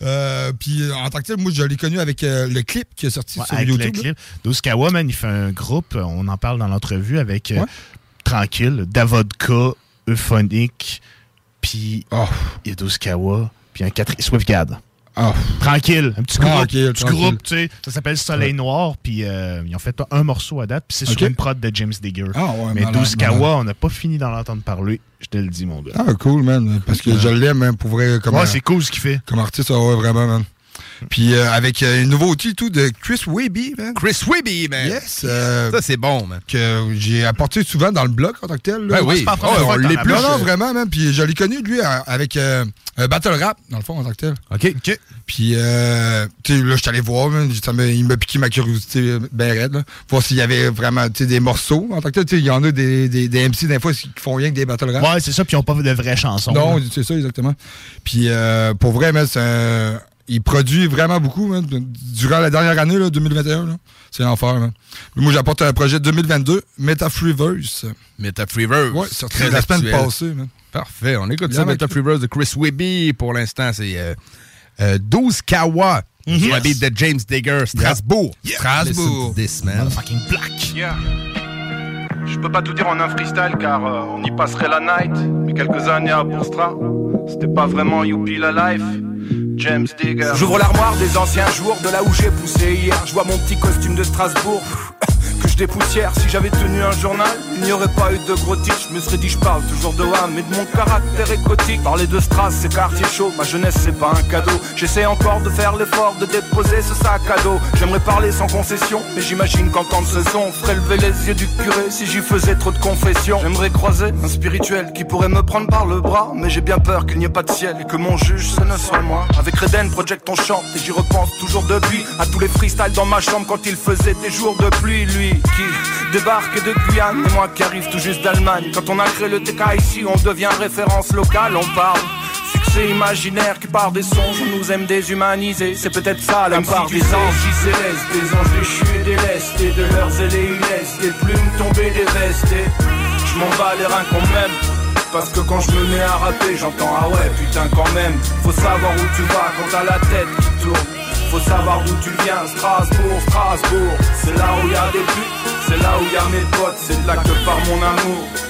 Euh, puis euh, en tant que tel, moi, je l'ai connu avec euh, le clip qui est sorti Ouais, sur avec YouTube. le clip. Man, il fait un groupe, euh, on en parle dans l'entrevue avec euh, Ouais. Tranquille, Davodka, Euphonic, puis il y a Douzkawa, puis un quatrième, Swiftgad. Ah. Tranquille, un petit groupe, Tranquille, petit tranquille. groupe, tu sais, ça s'appelle Soleil Noir, puis euh, ils ont fait un morceau à date, puis c'est sur une prod de James Digger. Ah ouais, Mais malade, Douzkawa, malade. on n'a pas fini d'en entendre parler, je te le dis, mon gars. Ah, cool, man. Parce que je l'aime, hein, pour vrai. Comme, Ouais, euh, c'est cool ce qu'il fait. Comme artiste, ah ouais, vraiment, man. Puis euh, avec euh, une nouveauté tout de Chris Webby, man. Chris Webby, man. Yes. euh, Ça, c'est bon, man. que j'ai apporté souvent dans le blog en tant que tel. là. Ben oui. Pas Oh, on l'épluche. Non, non, vraiment, man. Puis je l'ai connu, lui, avec euh, un battle rap, dans le fond, en tant que tel. OK. OK. Puis, euh, tu sais, là, je suis allé voir, man, ça il m'a piqué ma curiosité bien raide, là. Voir s'il y avait vraiment, tu sais, des morceaux. En tant que tel, tu sais, il y en a des, des, des MC, des fois, qui font rien que des battle rap. Ouais, c'est ça, puis ils n'ont pas de vraies chansons. Non, c'est ça, exactement. Puis, pour vrai, man, c'est un- il produit vraiment beaucoup, man, durant la dernière année, là, 2021. là. C'est l'enfer, man. Moi, j'apporte un projet 2022, Metafreeverse. Metafreeverse. Ouais, sorti Très la semaine passée, man. Parfait. On écoute Bien ça, Metafreeverse de Chris Webby. Pour l'instant, c'est euh, euh, 12 Kawa. Mhm. Sur la Yes. beat de James Digger, Strasbourg. Strasbourg. This, man. Fucking black. Yeah. Je peux pas tout dire en un freestyle car euh, on y passerait la night. Mais quelques années à Bourstra, c'était pas vraiment youpi la life. James Digger. J'ouvre l'armoire des anciens jours, de là où j'ai poussé hier. Je vois mon petit costume de Strasbourg. Que je dépoussière, si j'avais tenu un journal, il n'y aurait pas eu de gros titres. Je me serais dit, je parle toujours de Wham et de mon caractère écotique. Parler de Stras, c'est quartier chaud, ma jeunesse, c'est pas un cadeau. J'essaie encore de faire l'effort de déposer ce sac à dos. J'aimerais parler sans concession, mais j'imagine qu'entendre ce son ferait lever les yeux du curé si j'y faisais trop de confessions. J'aimerais croiser un spirituel qui pourrait me prendre par le bras, mais j'ai bien peur qu'il n'y ait pas de ciel et que mon juge, ce ne soit moi. Avec Reden Project, on chante et j'y repense toujours depuis à tous les freestyles dans ma chambre quand il faisait des jours de pluie. Lui qui débarque de Guyane et moi qui arrive tout juste d'Allemagne. Quand on a créé le TK ici, on devient référence locale, on parle. Succès imaginaire qui part des songes, on nous aime déshumaniser, c'est peut-être ça la part des anges célestes, des anges déchus et délestés, de leurs ailes et des plumes tombées des vestes. et Je m'en bats les reins qu'on m'aime. Parce que quand je me mets à rapper, j'entends ah ouais putain quand même. Faut savoir où tu vas quand t'as la tête qui tourne. Faut savoir d'où tu viens, Strasbourg, Strasbourg. C'est là où y a des putes, c'est là où y a mes potes, c'est de là que part mon amour.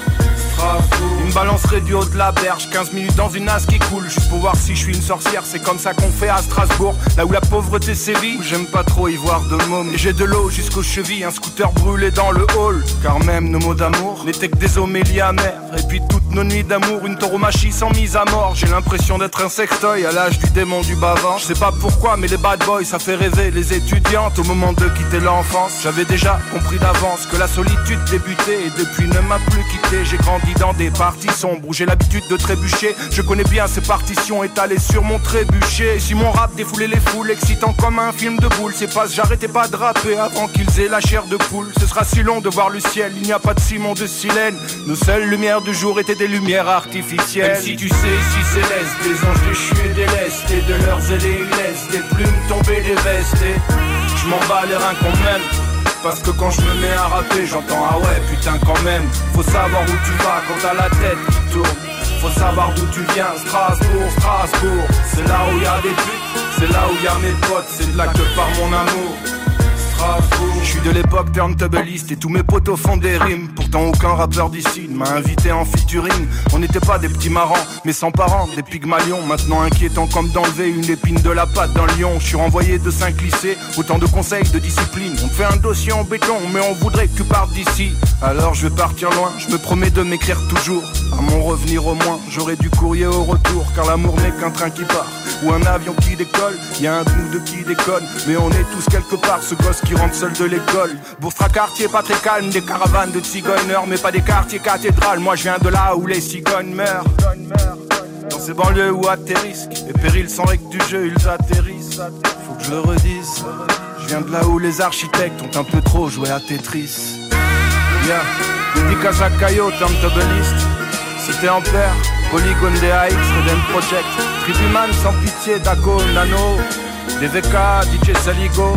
Une balancerait du haut de la berge, 15 minutes dans une as qui coule, juste pour voir si je suis une sorcière, c'est comme ça qu'on fait à Strasbourg, là où la pauvreté sévit, j'aime pas trop y voir de mômes. Et j'ai de l'eau jusqu'aux chevilles, un scooter brûlé dans le hall, car même nos mots d'amour n'étaient que des homélies amères. Et puis toutes nos nuits d'amour, une tauromachie sans mise à mort, j'ai l'impression d'être un sextoy à l'âge du démon du bavant. Je sais pas pourquoi, mais les bad boys ça fait rêver les étudiantes au moment de quitter l'enfance. J'avais déjà compris d'avance que la solitude débutait et depuis ne m'a plus quitté. J'ai grandi dans des parties sombres j'ai l'habitude de trébucher. Je connais bien ces partitions étalées sur mon trébuchet. Et si mon rap défoulait les foules, excitant comme un film de boule, c'est pas j'arrêtais pas de rapper avant qu'ils aient la chair de poule. Ce sera si long de voir le ciel, il n'y a pas de ciment de silène. Nos seules lumières du jour étaient des lumières artificielles. Même si tu sais, si céleste, des anges déchus et délestés, de leurs ailes et des plumes tombées des vestes. et Je m'en bats les reins m'aime. Parce que quand je me mets à rapper, j'entends ah ouais putain quand même. Faut savoir où tu vas quand t'as la tête qui tourne. Faut savoir d'où tu viens, Strasbourg, Strasbourg. C'est là où y a des putes, c'est là où y a mes potes, c'est là que part mon amour. Je suis de l'époque turntableiste et tous mes potos font des rimes. Pourtant aucun rappeur d'ici ne m'a invité en featuring. On n'était pas des petits marrants, mais sans parents, des pygmalions. Maintenant inquiétant comme d'enlever une épine de la patte d'un lion. Je suis renvoyé de cinq lycées, autant de conseils de discipline. On te fait un dossier en béton, mais on voudrait que tu partes d'ici. Alors je vais partir loin, je me promets de m'écrire toujours. À mon revenir au moins, j'aurai du courrier au retour, car l'amour n'est qu'un train qui part. ou un avion qui décolle. Y a un de nous deux qui déconne, mais on est tous quelque part. Ce gosse rentre seul de l'école. Bourfra quartier pas très calme, des caravanes de tzigonneurs, mais pas des quartiers cathédrales. Moi je viens de là où les cigognes meurent. Dans ces banlieues où atterrissent et périls sans règles du jeu, ils atterrissent. Faut que je le redise. Je viens de là où les architectes ont un peu trop joué à Tetris. Yeah, dédicace à Caillot, Turntableist. Cité Ampère, Polygone DAX, Redem Project. Tribuman sans pitié, Daco, Nano. DVK, DJ Saligo.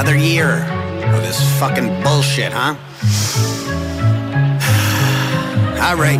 Another year of this fucking bullshit, huh? [SIGHS] Alright.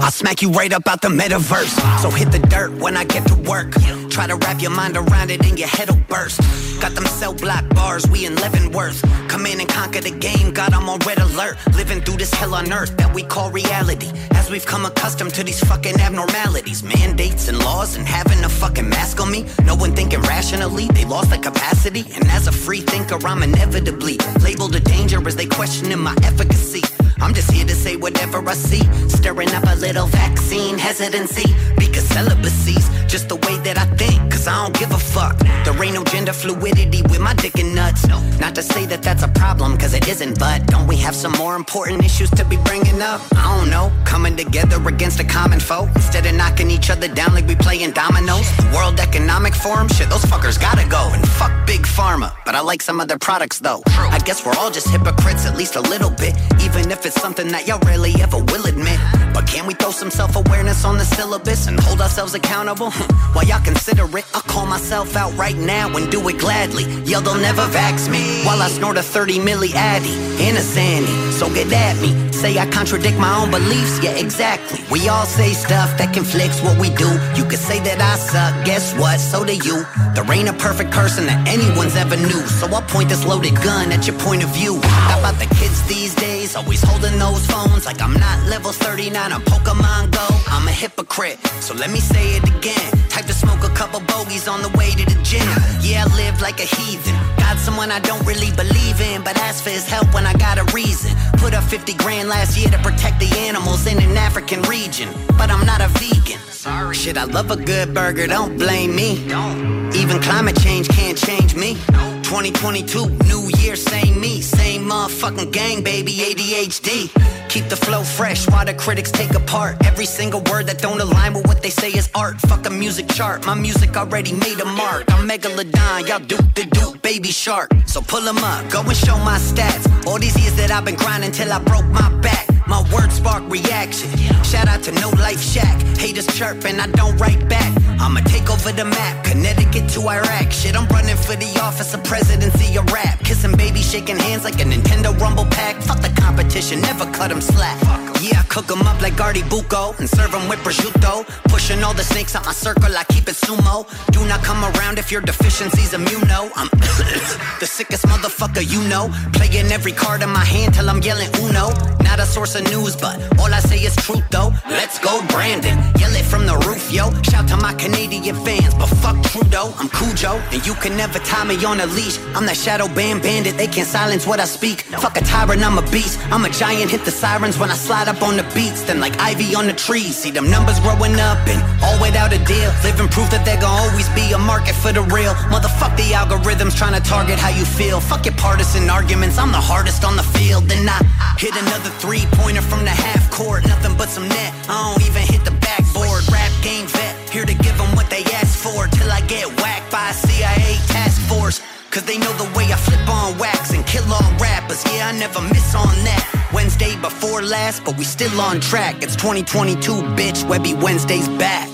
I'll smack you right up out the metaverse. So hit the dirt when I get to work. Try to wrap your mind around it and your head'll burst. Got them cell block bars, we in Leavenworth. Come in and conquer the game, God, I'm on red alert. Living through this hell on earth that we call reality. As we've come accustomed to these fucking abnormalities, mandates and laws, and having a fucking mask on me. No one thinking rationally, they lost their capacity. And as a free thinker, I'm inevitably labeled a danger as they questioning my efficacy. I'm just here to say whatever I see. Stirring up a little vaccine hesitancy. Because celibacy's just the way that I think. Cause I don't give a fuck. There ain't no gender fluidity with my dick and nuts. Not to say that that's a problem, cause it isn't. But don't we have some more important issues to be bringing up? I don't know. Coming together against a common foe. Instead of knocking each other down like we playing dominoes. The World Economic Forum, shit, those fuckers gotta go. And fuck Big Pharma. But I like some of their products though. I guess we're all just hypocrites, at least a little bit. Even if it's something that y'all rarely ever will admit. But can we throw some self awareness on the syllabus and hold ourselves accountable? [LAUGHS] While y'all consider I'll call myself out right now and do it gladly. Yo, they'll never vax me. While I snort a 30 milli addy in a sandy. So get at me. Say I contradict my own beliefs? Yeah, exactly. We all say stuff that conflicts what we do. You could say that I suck, guess what? So do you. There ain't a perfect person that anyone's ever knew. So I'll point this loaded gun at your point of view. How about the kids these days? Always holding those phones like I'm not level 39 on Pokemon Go. I'm a hypocrite, so let me say it again. Type to smoke a couple bogeys on the way to the gym. Yeah, I live like a heathen. Got someone I don't really believe in, but ask for his help when I got a reason. Put up 50 grand last year to protect the animals in an African region. But I'm not a vegan. Sorry. Shit, I love a good burger, don't blame me. Don't. Even climate change can't change me. No. 2022, new year, same me, same motherfucking gang, baby, ADHD. Keep the flow fresh while the critics take apart every single word that don't align with what they say is art. Fuck a music chart, my music already made a mark. I'm megalodon, y'all duke the duke, baby shark. So pull 'em up, go and show my stats. All these years that I've been grinding till I broke my back. My words spark reaction. Shout out to No Life Shack. Haters chirping, I don't write back. I'ma take over the map, Connecticut to Iraq. Shit, I'm running for the office of presidency of rap. Kissing baby, shaking hands like a Nintendo Rumble pack. Fuck the competition, never cut 'em slack. Yeah, I cook 'em up like Gardy Buco and serve 'em with prosciutto. Pushing all the snakes out my circle, I keep it sumo. Do not come around if your deficiency's immuno. I'm [COUGHS] the sickest motherfucker you know. Playing every card in my hand till I'm yelling uno. Not a source of news, but all I say is truth though. Let's go, Brandon. Yell it from the roof, yo. Shout to my Canadian fans, but fuck Trudeau. I'm Cujo, and you can never tie me on a leash. I'm that shadow band bandit, they can't silence what I speak. Fuck a tyrant, I'm a beast. I'm a giant, hit the sirens when I slide up on the beats. Then like ivy on the trees, see them numbers growing up and all without a deal. Living proof that there gon' always be a market for the real. Motherfuck the algorithms trying to target how you feel. Fuck your partisan arguments, I'm the hardest on the field. Then I hit another three pointer from the half court, nothing but some net. I don't even hit the backboard. Rap game vet, here to give them what they ask for. Till I get whacked by a CIA task force. Cause they know the way I flip on wax and kill all rappers. Yeah, I never miss on that. Wednesday before last, but we still on track. It's 2022, bitch. Webby Wednesday's back.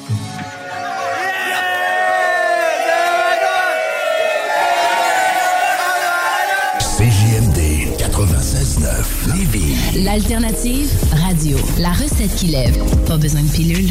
CJMD 96.9 Lévis. L'alternative radio. La recette qui lève. Pas besoin de pilule.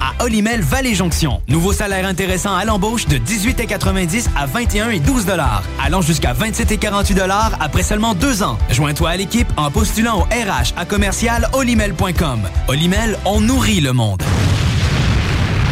à Olimel Valley Jonction. Nouveau salaire intéressant à l'embauche de 18,90 à 21 et 12 dollars, allant jusqu'à 27 et 48 dollars après seulement deux ans. Joins-toi à l'équipe en postulant au RH à commercial olimel.com. Olimel, on nourrit le monde.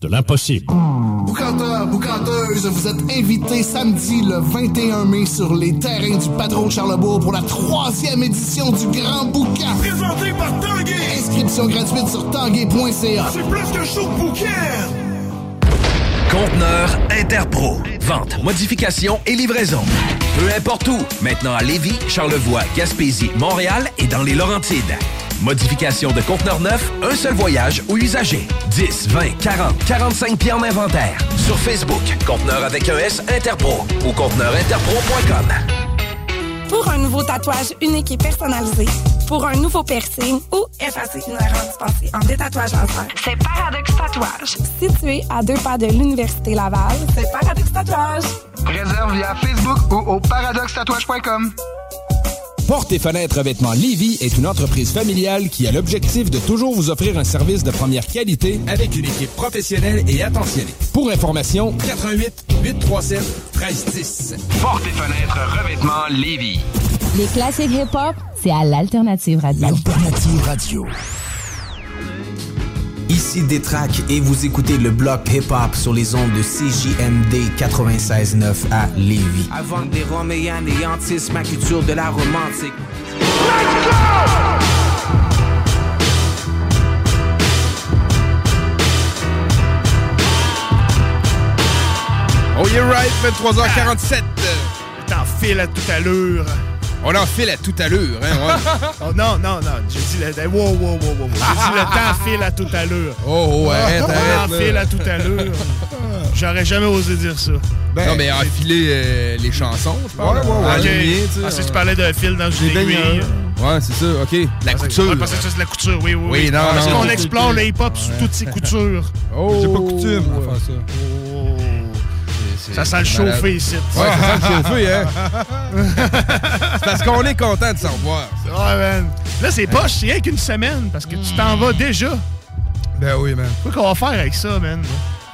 de l'impossible. Boucanteur, boucanteuse, vous êtes invités samedi le 21 mai sur les terrains du Patron Charlebourg pour la troisième édition du Grand Boucan. Présenté par Tanguay. Inscription gratuite sur tanguay.ca. C'est plus que show de bouquin. Conteneur Interpro. Vente, modification et livraison. Peu importe où. Maintenant à Lévis, Charlevoix, Gaspésie, Montréal et dans les Laurentides. Modification de conteneur neuf, un seul voyage ou usager. 10, 20, 40, 45 pieds en inventaire. Sur Facebook, conteneur avec un S Interpro ou conteneurinterpro.com. Pour un nouveau tatouage unique et personnalisé, pour un nouveau piercing ou effacer une erreur dispensée en détatouage laser, c'est Paradox Tatouage. Situé à deux pas de l'Université Laval, c'est Paradox Tatouage. Réserve via Facebook ou au paradoxtatouage.com. Porte et fenêtres revêtement Lévy est une entreprise familiale qui a l'objectif de toujours vous offrir un service de première qualité avec une équipe professionnelle et attentionnée. Pour information, 88 837 1310. Porte et fenêtres revêtement Lévis. Les classiques hip-hop, c'est à l'Alternative Radio. Alternative Radio. Ici Détrac et vous écoutez le bloc hip-hop sur les ondes de CJMD 96.9 à Lévis. Avant que des Roms et anéantissent ma culture de la romantique. Oh, you're right, 23h47. T'en file à toute allure. On en file à toute allure, hein, ouais. [LAUGHS] oh, non, non, non. J'ai dit le. Wow, wow, wow, wow. J'ai dit le [LAUGHS] temps file à toute allure. Oh, oh, arrête, On arrête. en là. file à toute allure. [LAUGHS] J'aurais jamais osé dire ça. non, mais enfiler euh, les chansons, je parle. Ben, Ouais, ouais, ouais. Enligner, Ok. tu sais, Ah, si tu parlais d'un fil dans une aiguille. Ouais, c'est ça, OK. La couture. Ouais, parce que ça, c'est la couture, oui, oui. Oui, oui. non, Parce qu'on explore le hip-hop sous toutes ses coutures. Oh! J'ai pas coutume faire ça. Ça sent le chauffer ici. Ouais, ça sent le chauffer, hein? c'est parce qu'on est content de s'en revoir. Ouais, man. Là, c'est poche, c'est rien qu'une semaine, parce que tu t'en vas déjà. Ben oui, man. Quoi qu'on va faire avec ça, man?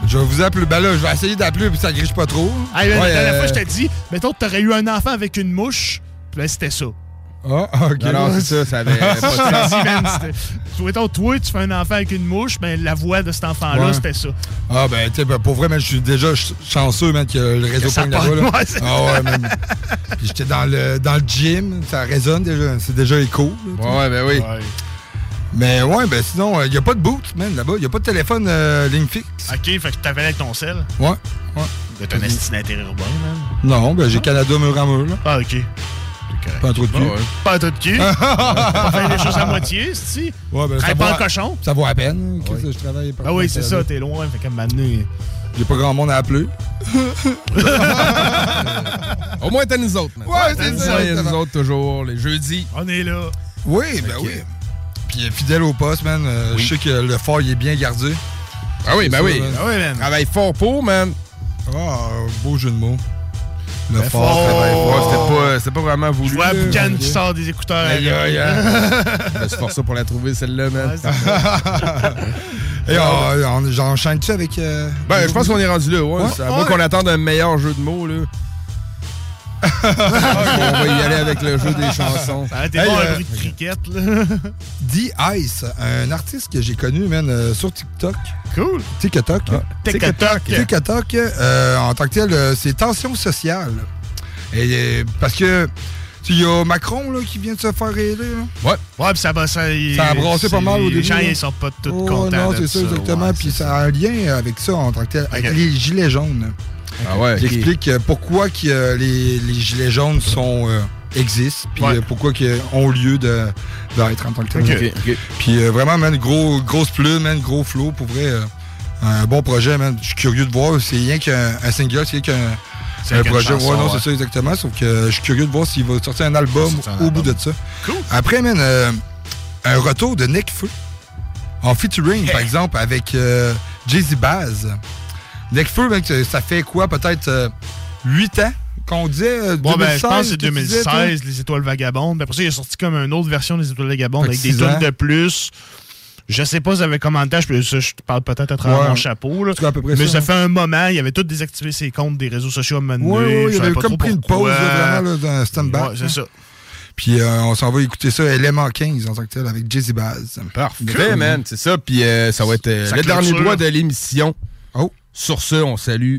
Je vais vous appeler. Ben là, je vais essayer d'appeler puis ça griche pas trop. Man, Ouais, la dernière euh, fois, je t'ai dit, mettons t'aurais eu un enfant avec une mouche, ben c'était ça. Ah, ok. Non, non, c'est ça, ça avait pas de [LAUGHS] sens. man, [LAUGHS] toi, tu fais un enfant avec une mouche, ben la voix de cet enfant-là, Ouais. c'était ça. Ah, ben, tu sais, ben, pour vrai, man, je suis déjà ch- chanceux, man, que le réseau Que pogne là-bas. là. ah, ouais, man. Puis j'étais dans le, dans le gym, ça résonne déjà. C'est déjà écho. là. Ouais, ben oui. Mais ouais, ben sinon, il n'y a pas de boot, man, là-bas. Il n'y a pas de téléphone euh, ligne fixe. Ok, fait que t'avais avec ton sel. Ouais, ouais. Un esti d'intérêt urbain, man. Non, ben j'ai Canada mur à mur, là. Ah, ok. Pas un trou de cul. Ouais. Pas un tas de cul. On va faire les choses à moitié, si? Ouais, ben, Travaille ça pas à- cochon. Ça vaut à peine. que je travaille pas Ah oui, c'est ça, t'es loin, fait qu'à un donné- J'ai pas grand monde à appeler. Au moins, t'as nous autres. man. Ouais, T'as c'est nous nous autres, toujours, les jeudis. On est là. Oui, ben oui. Puis euh, fidèle au poste, man. euh, Je sais que le fort, il est bien gardé. Ah oui, ben ça, oui. Ah oui, man. Travaille fort pour, man. Ah, beau jeu de mots. Le fort, fort. c'était pas, c'était pas vraiment voulu. Je vois là. Boucan qui sort des écouteurs. Aïe, aïe, aïe. [LAUGHS] Je me suis forcé pour la trouver, celle-là, man. [LAUGHS] Et j'enchaîne-tu avec. euh, Ben, je pense qu'on est rendu là, ouais. À moins qu'on attende un meilleur jeu de mots, là. On va y aller avec le jeu des chansons. Ça a été Hey, bon euh, un bruit de cricket, là. D-Ice, un artiste que j'ai connu, man, euh, sur TikTok. Cool. TikTok. TikTok. TikTok, euh, en tant que tel, euh, c'est tension sociale. Et, euh, parce que, il y a Macron là, qui vient de se faire là. Ouais. Ouais, pis ça, ça, il- Ça a brassé pas mal au début. Les gens, là. ils sont pas tous Oh, contents. Non, c'est ça, exactement. Puis ça a un lien avec ça en tant que tel, avec les gilets jaunes. Ah ouais, Qui explique euh, pourquoi que, euh, les, les gilets jaunes sont, euh, existent, puis Ouais. pourquoi qu'ils ont lieu de- d'être en tant que tel. Puis euh, vraiment, man, gros, grosse plume, man, gros flow, pour vrai. euh, un bon projet, man. Je suis curieux de voir. C'est rien qu'un un single, c'est rien qu'un un projet. chanson, ouais, non, ouais. c'est ça exactement. Sauf que je suis curieux de voir s'il va sortir un album sortir un au album. bout de ça. Cool. Après, man, euh, un retour de Nick En featuring, par exemple, avec euh, Jay-Z Baz. Nick mec, ça fait quoi, peut-être 8 ans qu'on disait euh, Bon, 2016, ben, je pense que c'est que tu disais, toi? 2016, Les Étoiles Vagabondes. Puis après ça, il a sorti comme une autre version des Étoiles Vagabondes avec des tonnes de plus. Je sais pas si avait temps, je, ça, je te parle peut-être à travers Ouais. mon chapeau. Là. À peu près Mais ça, ça hein. fait un moment, il avait tout désactivé ses comptes des réseaux sociaux à un moment donné, ouais, il avait comme pris une pause, là, vraiment, là, dans stand-by. Ouais, c'est ça. Puis euh, on s'en va écouter ça, Element 15 en tant que tel, avec Jay-Z Baz. Parfait, man, c'est ça. Puis euh, ça va être euh, Ça le dernier droit de l'émission. Oh. Sur ce, on salue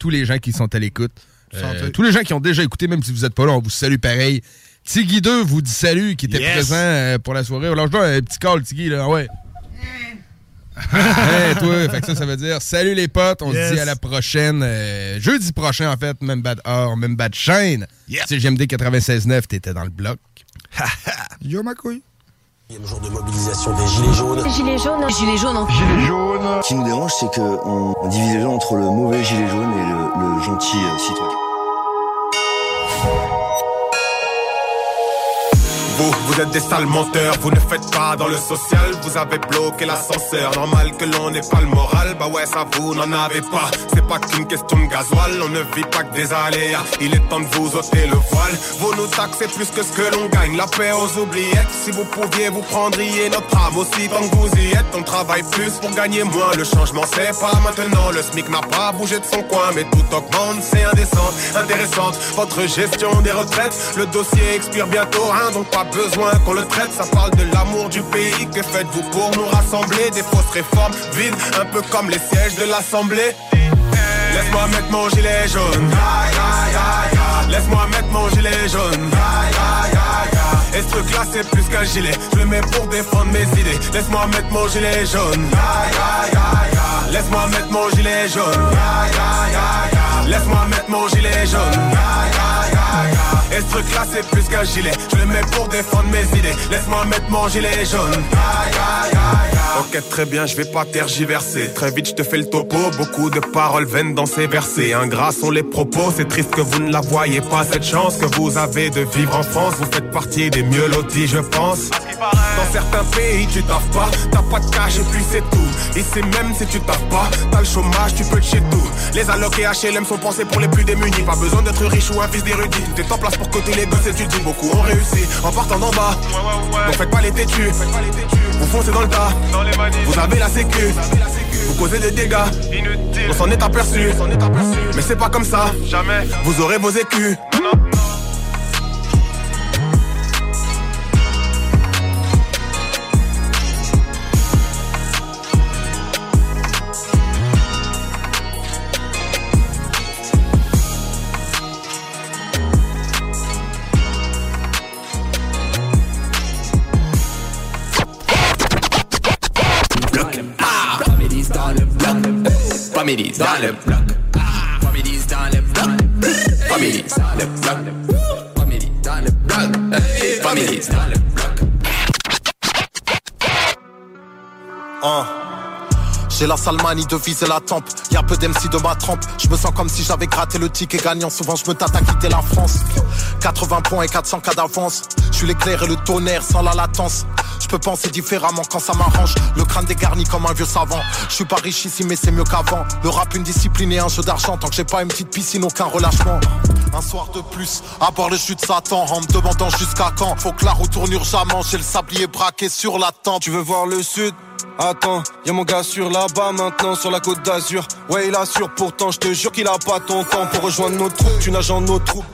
tous les gens qui sont à l'écoute. Euh, tous les gens qui ont déjà écouté, même si vous n'êtes pas là, on vous salue pareil. Tiggy 2 vous dit salut, qui était Yes. présent euh, pour la soirée. Alors, je dois un petit call, Tiggy, là, ouais. hey, [LAUGHS] toi, fait que ça, ça veut dire salut les potes, on Yes. se dit à la prochaine, euh, jeudi prochain en fait, même bad heure, même bad chaîne. C'est GMD 96.9, t'étais dans le bloc. [LAUGHS] Yo ma couille. Il y a le jour de mobilisation des Gilets jaunes. Gilets jaunes. Gilets jaunes. Gilets jaunes. Ce qui nous dérange, c'est qu'on on divise les gens entre le mauvais gilet jaune et le, le gentil euh, citoyen. Vous, vous êtes des sales menteurs, vous ne faites pas dans le social, vous avez bloqué l'ascenseur, normal que l'on n'ait pas le moral, bah ouais ça vous n'en avez pas, c'est pas qu'une question de gasoil, on ne vit pas que des aléas, il est temps de vous ôter le voile, vous nous taxez plus que ce que l'on gagne, la paix aux oubliettes, si vous pouviez vous prendriez notre âme aussi. Tant que vous y êtes, on travaille plus pour gagner moins, le changement c'est pas maintenant, le SMIC n'a pas bougé de son coin, mais tout augmente, c'est indécent, intéressante, votre gestion des retraites, le dossier expire bientôt, hein, donc pas besoin qu'on le traite, ça parle de l'amour du pays, que faites-vous pour nous rassembler, des fausses réformes vides, un peu comme les sièges de l'Assemblée. Laisse-moi mettre mon gilet jaune. Laisse-moi mettre mon gilet jaune. Et ce truc là c'est plus qu'un gilet. Je le mets pour défendre mes idées. Laisse-moi mettre mon gilet jaune. Laisse-moi mettre mon gilet jaune. Laisse-moi mettre mon gilet jaune Et ce truc là c'est plus qu'un gilet. Je le mets pour défendre mes idées. Laisse-moi mettre mon gilet jaune. Aïe aïe aïe Ok très bien je vais pas tergiverser. Très vite je te fais le topo. Beaucoup de paroles vaines dans ces versets. Ingrats sont les propos C'est triste que vous ne la voyez pas. Cette chance que vous avez de vivre en France Vous faites partie des mieux lotis je pense. Dans certains pays tu taffes pas. T'as pas de cash et puis c'est tout. Ici même si tu taffes pas T'as le chômage tu peux chez tout. Les allocs et HLM sont pensés pour les plus démunis. Pas besoin d'être riche ou un fils d'érudit. T'es en place pour côté les gosses étudient Beaucoup ont réussi en partant d'en bas. Donc faites pas les têtus. Vous foncez dans le tas. Vous avez la sécu. Vous causez des dégâts. On s'en est aperçu. Mais c'est pas comme ça. Jamais. Vous aurez vos écus. Families Families. Families. Families. Families. J'ai la sale manie de viser la tempe. Y'a peu d'MC de ma trempe. Je me sens comme si j'avais gratté le ticket gagnant. Souvent, je me tâte à quitter la France. 80 points et 400 cas d'avance. Je suis l'éclair et le tonnerre sans la latence. Je peux penser différemment quand ça m'arrange. Le crâne dégarni comme un vieux savant. Je suis pas riche ici, mais c'est mieux qu'avant. Le rap, une discipline et un jeu d'argent. Tant que j'ai pas une petite piscine, aucun relâchement. Un soir de plus, à bord le chute de Satan. En me demandant jusqu'à quand. Faut que la roue tourne urgemment. J'ai le sablier braqué sur la tente. Tu veux voir le sud? Attends, y'a mon gars sur là-bas maintenant sur la côte d'Azur. Ouais, il assure pourtant, je te jure qu'il a pas ton temps pour rejoindre nos troupes. Tu nages en nos troupes.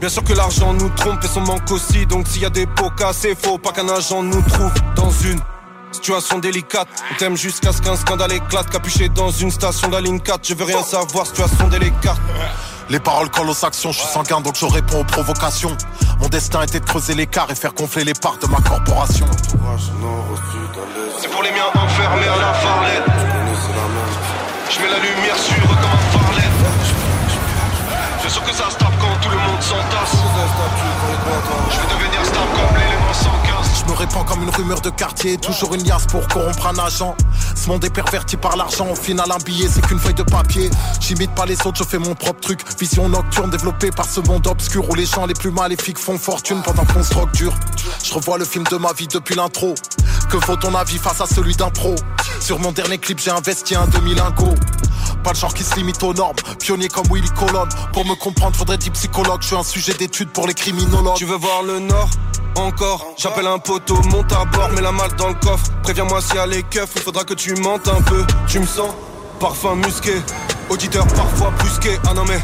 Bien sûr que l'argent nous trompe et son manque aussi. Donc s'il y a des pots cassés, faut pas qu'un agent nous trouve dans une situation délicate. On t'aime jusqu'à ce qu'un scandale éclate. Capuché dans une station de la ligne 4. Je veux rien savoir, situation délicate. Les paroles collent aux actions, je suis sanguin donc je réponds aux provocations. Mon destin était de creuser l'écart et faire gonfler les parts de ma corporation. C'est pour les miens enfermés à la farlette. Je mets la lumière sur eux comme un farlet. C'est sûr que ça se tape quand tout le monde s'entasse. Je vais Je me répands comme une rumeur de quartier, toujours une liasse pour corrompre un agent. Ce monde est perverti par l'argent, au final un billet c'est qu'une feuille de papier. J'imite pas les autres, je fais mon propre truc. Vision nocturne développée par ce monde obscur où les gens les plus maléfiques font fortune pendant qu'on se drogue dur. Je revois le film de ma vie depuis l'intro. Que vaut ton avis face à celui d'un pro? Sur mon dernier clip j'ai investi un demi-lingot. Pas le genre qui se limite aux normes, pionnier comme Willy Colon. Pour me comprendre, faudrait dire psychologue. Je suis un sujet d'étude pour les criminologues. Tu veux voir le nord? Encore, j'appelle un monte à bord, mets la malle dans le coffre. Préviens-moi s'il y a les keufs, il faudra que tu mentes un peu. Tu me sens parfum musqué, auditeur parfois brusqué. Ah non mais,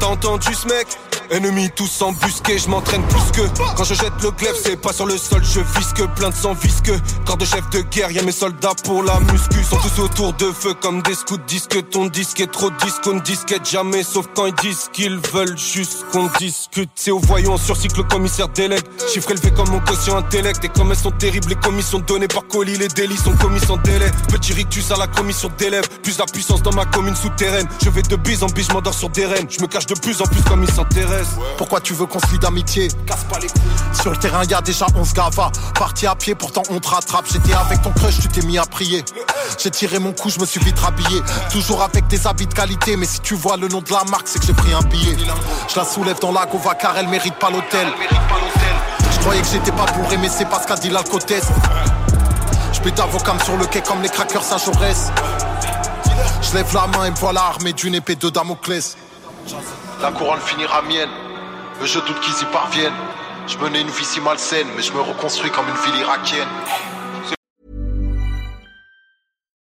t'as entendu ce mec? Ennemis tous embusqués, je m'entraîne plus que. Quand je jette le glaive, c'est pas sur le sol, je visque Plein de sang visqueux, corps de chef de guerre Y'a mes soldats pour la muscu. Sont tous autour de feu comme des scouts Disque ton disque est trop disque, on disquette jamais. Sauf quand ils disent qu'ils veulent juste qu'on discute. C'est au voyant sur cycle le commissaire délègue. Chiffre élevé comme mon quotient intellect. Et comme elles sont terribles les commissions données par colis. Les délits sont commis sans délai. Petit rictus à la commission d'élèves. Plus la puissance dans ma commune souterraine. Je vais de bise en bise, je m'endors sur des rennes. Je me cache de plus en plus comme ils s'intéressent Pourquoi tu veux qu'on se lie d'amitié? Casse. Sur le terrain, y a déjà 11 gavas. Parti à pied, pourtant on te rattrape. J'étais avec ton crush, tu t'es mis à prier. J'ai tiré mon coup, je me suis vite rhabillé. Toujours avec des habits de qualité, mais si tu vois le nom de la marque, c'est que j'ai pris un billet. Je la soulève dans la gova car elle mérite pas l'hôtel. Je croyais que j'étais pas bourré, mais c'est pas ce qu'a dit l'alcotesse. Je pète avocat sur le quai comme les crackers à Jaurès. Je lève la main et me voilà armé d'une épée de Damoclès. La couronne finira mienne, mais je doute qu'ils y parviennent. Je menais une vie si malsaine, mais je me reconstruis comme une ville irakienne.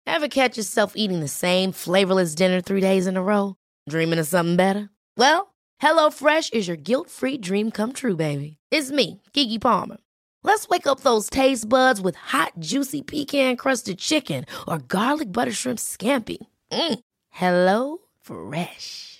Ever catch yourself eating the same flavorless dinner three days in a row? Dreaming of something better? Well, HelloFresh is your guilt-free dream come true, baby. It's me, Kiki Palmer. Let's wake up those taste buds with hot, juicy pecan-crusted chicken or garlic butter shrimp scampi. Mm. Hello Fresh.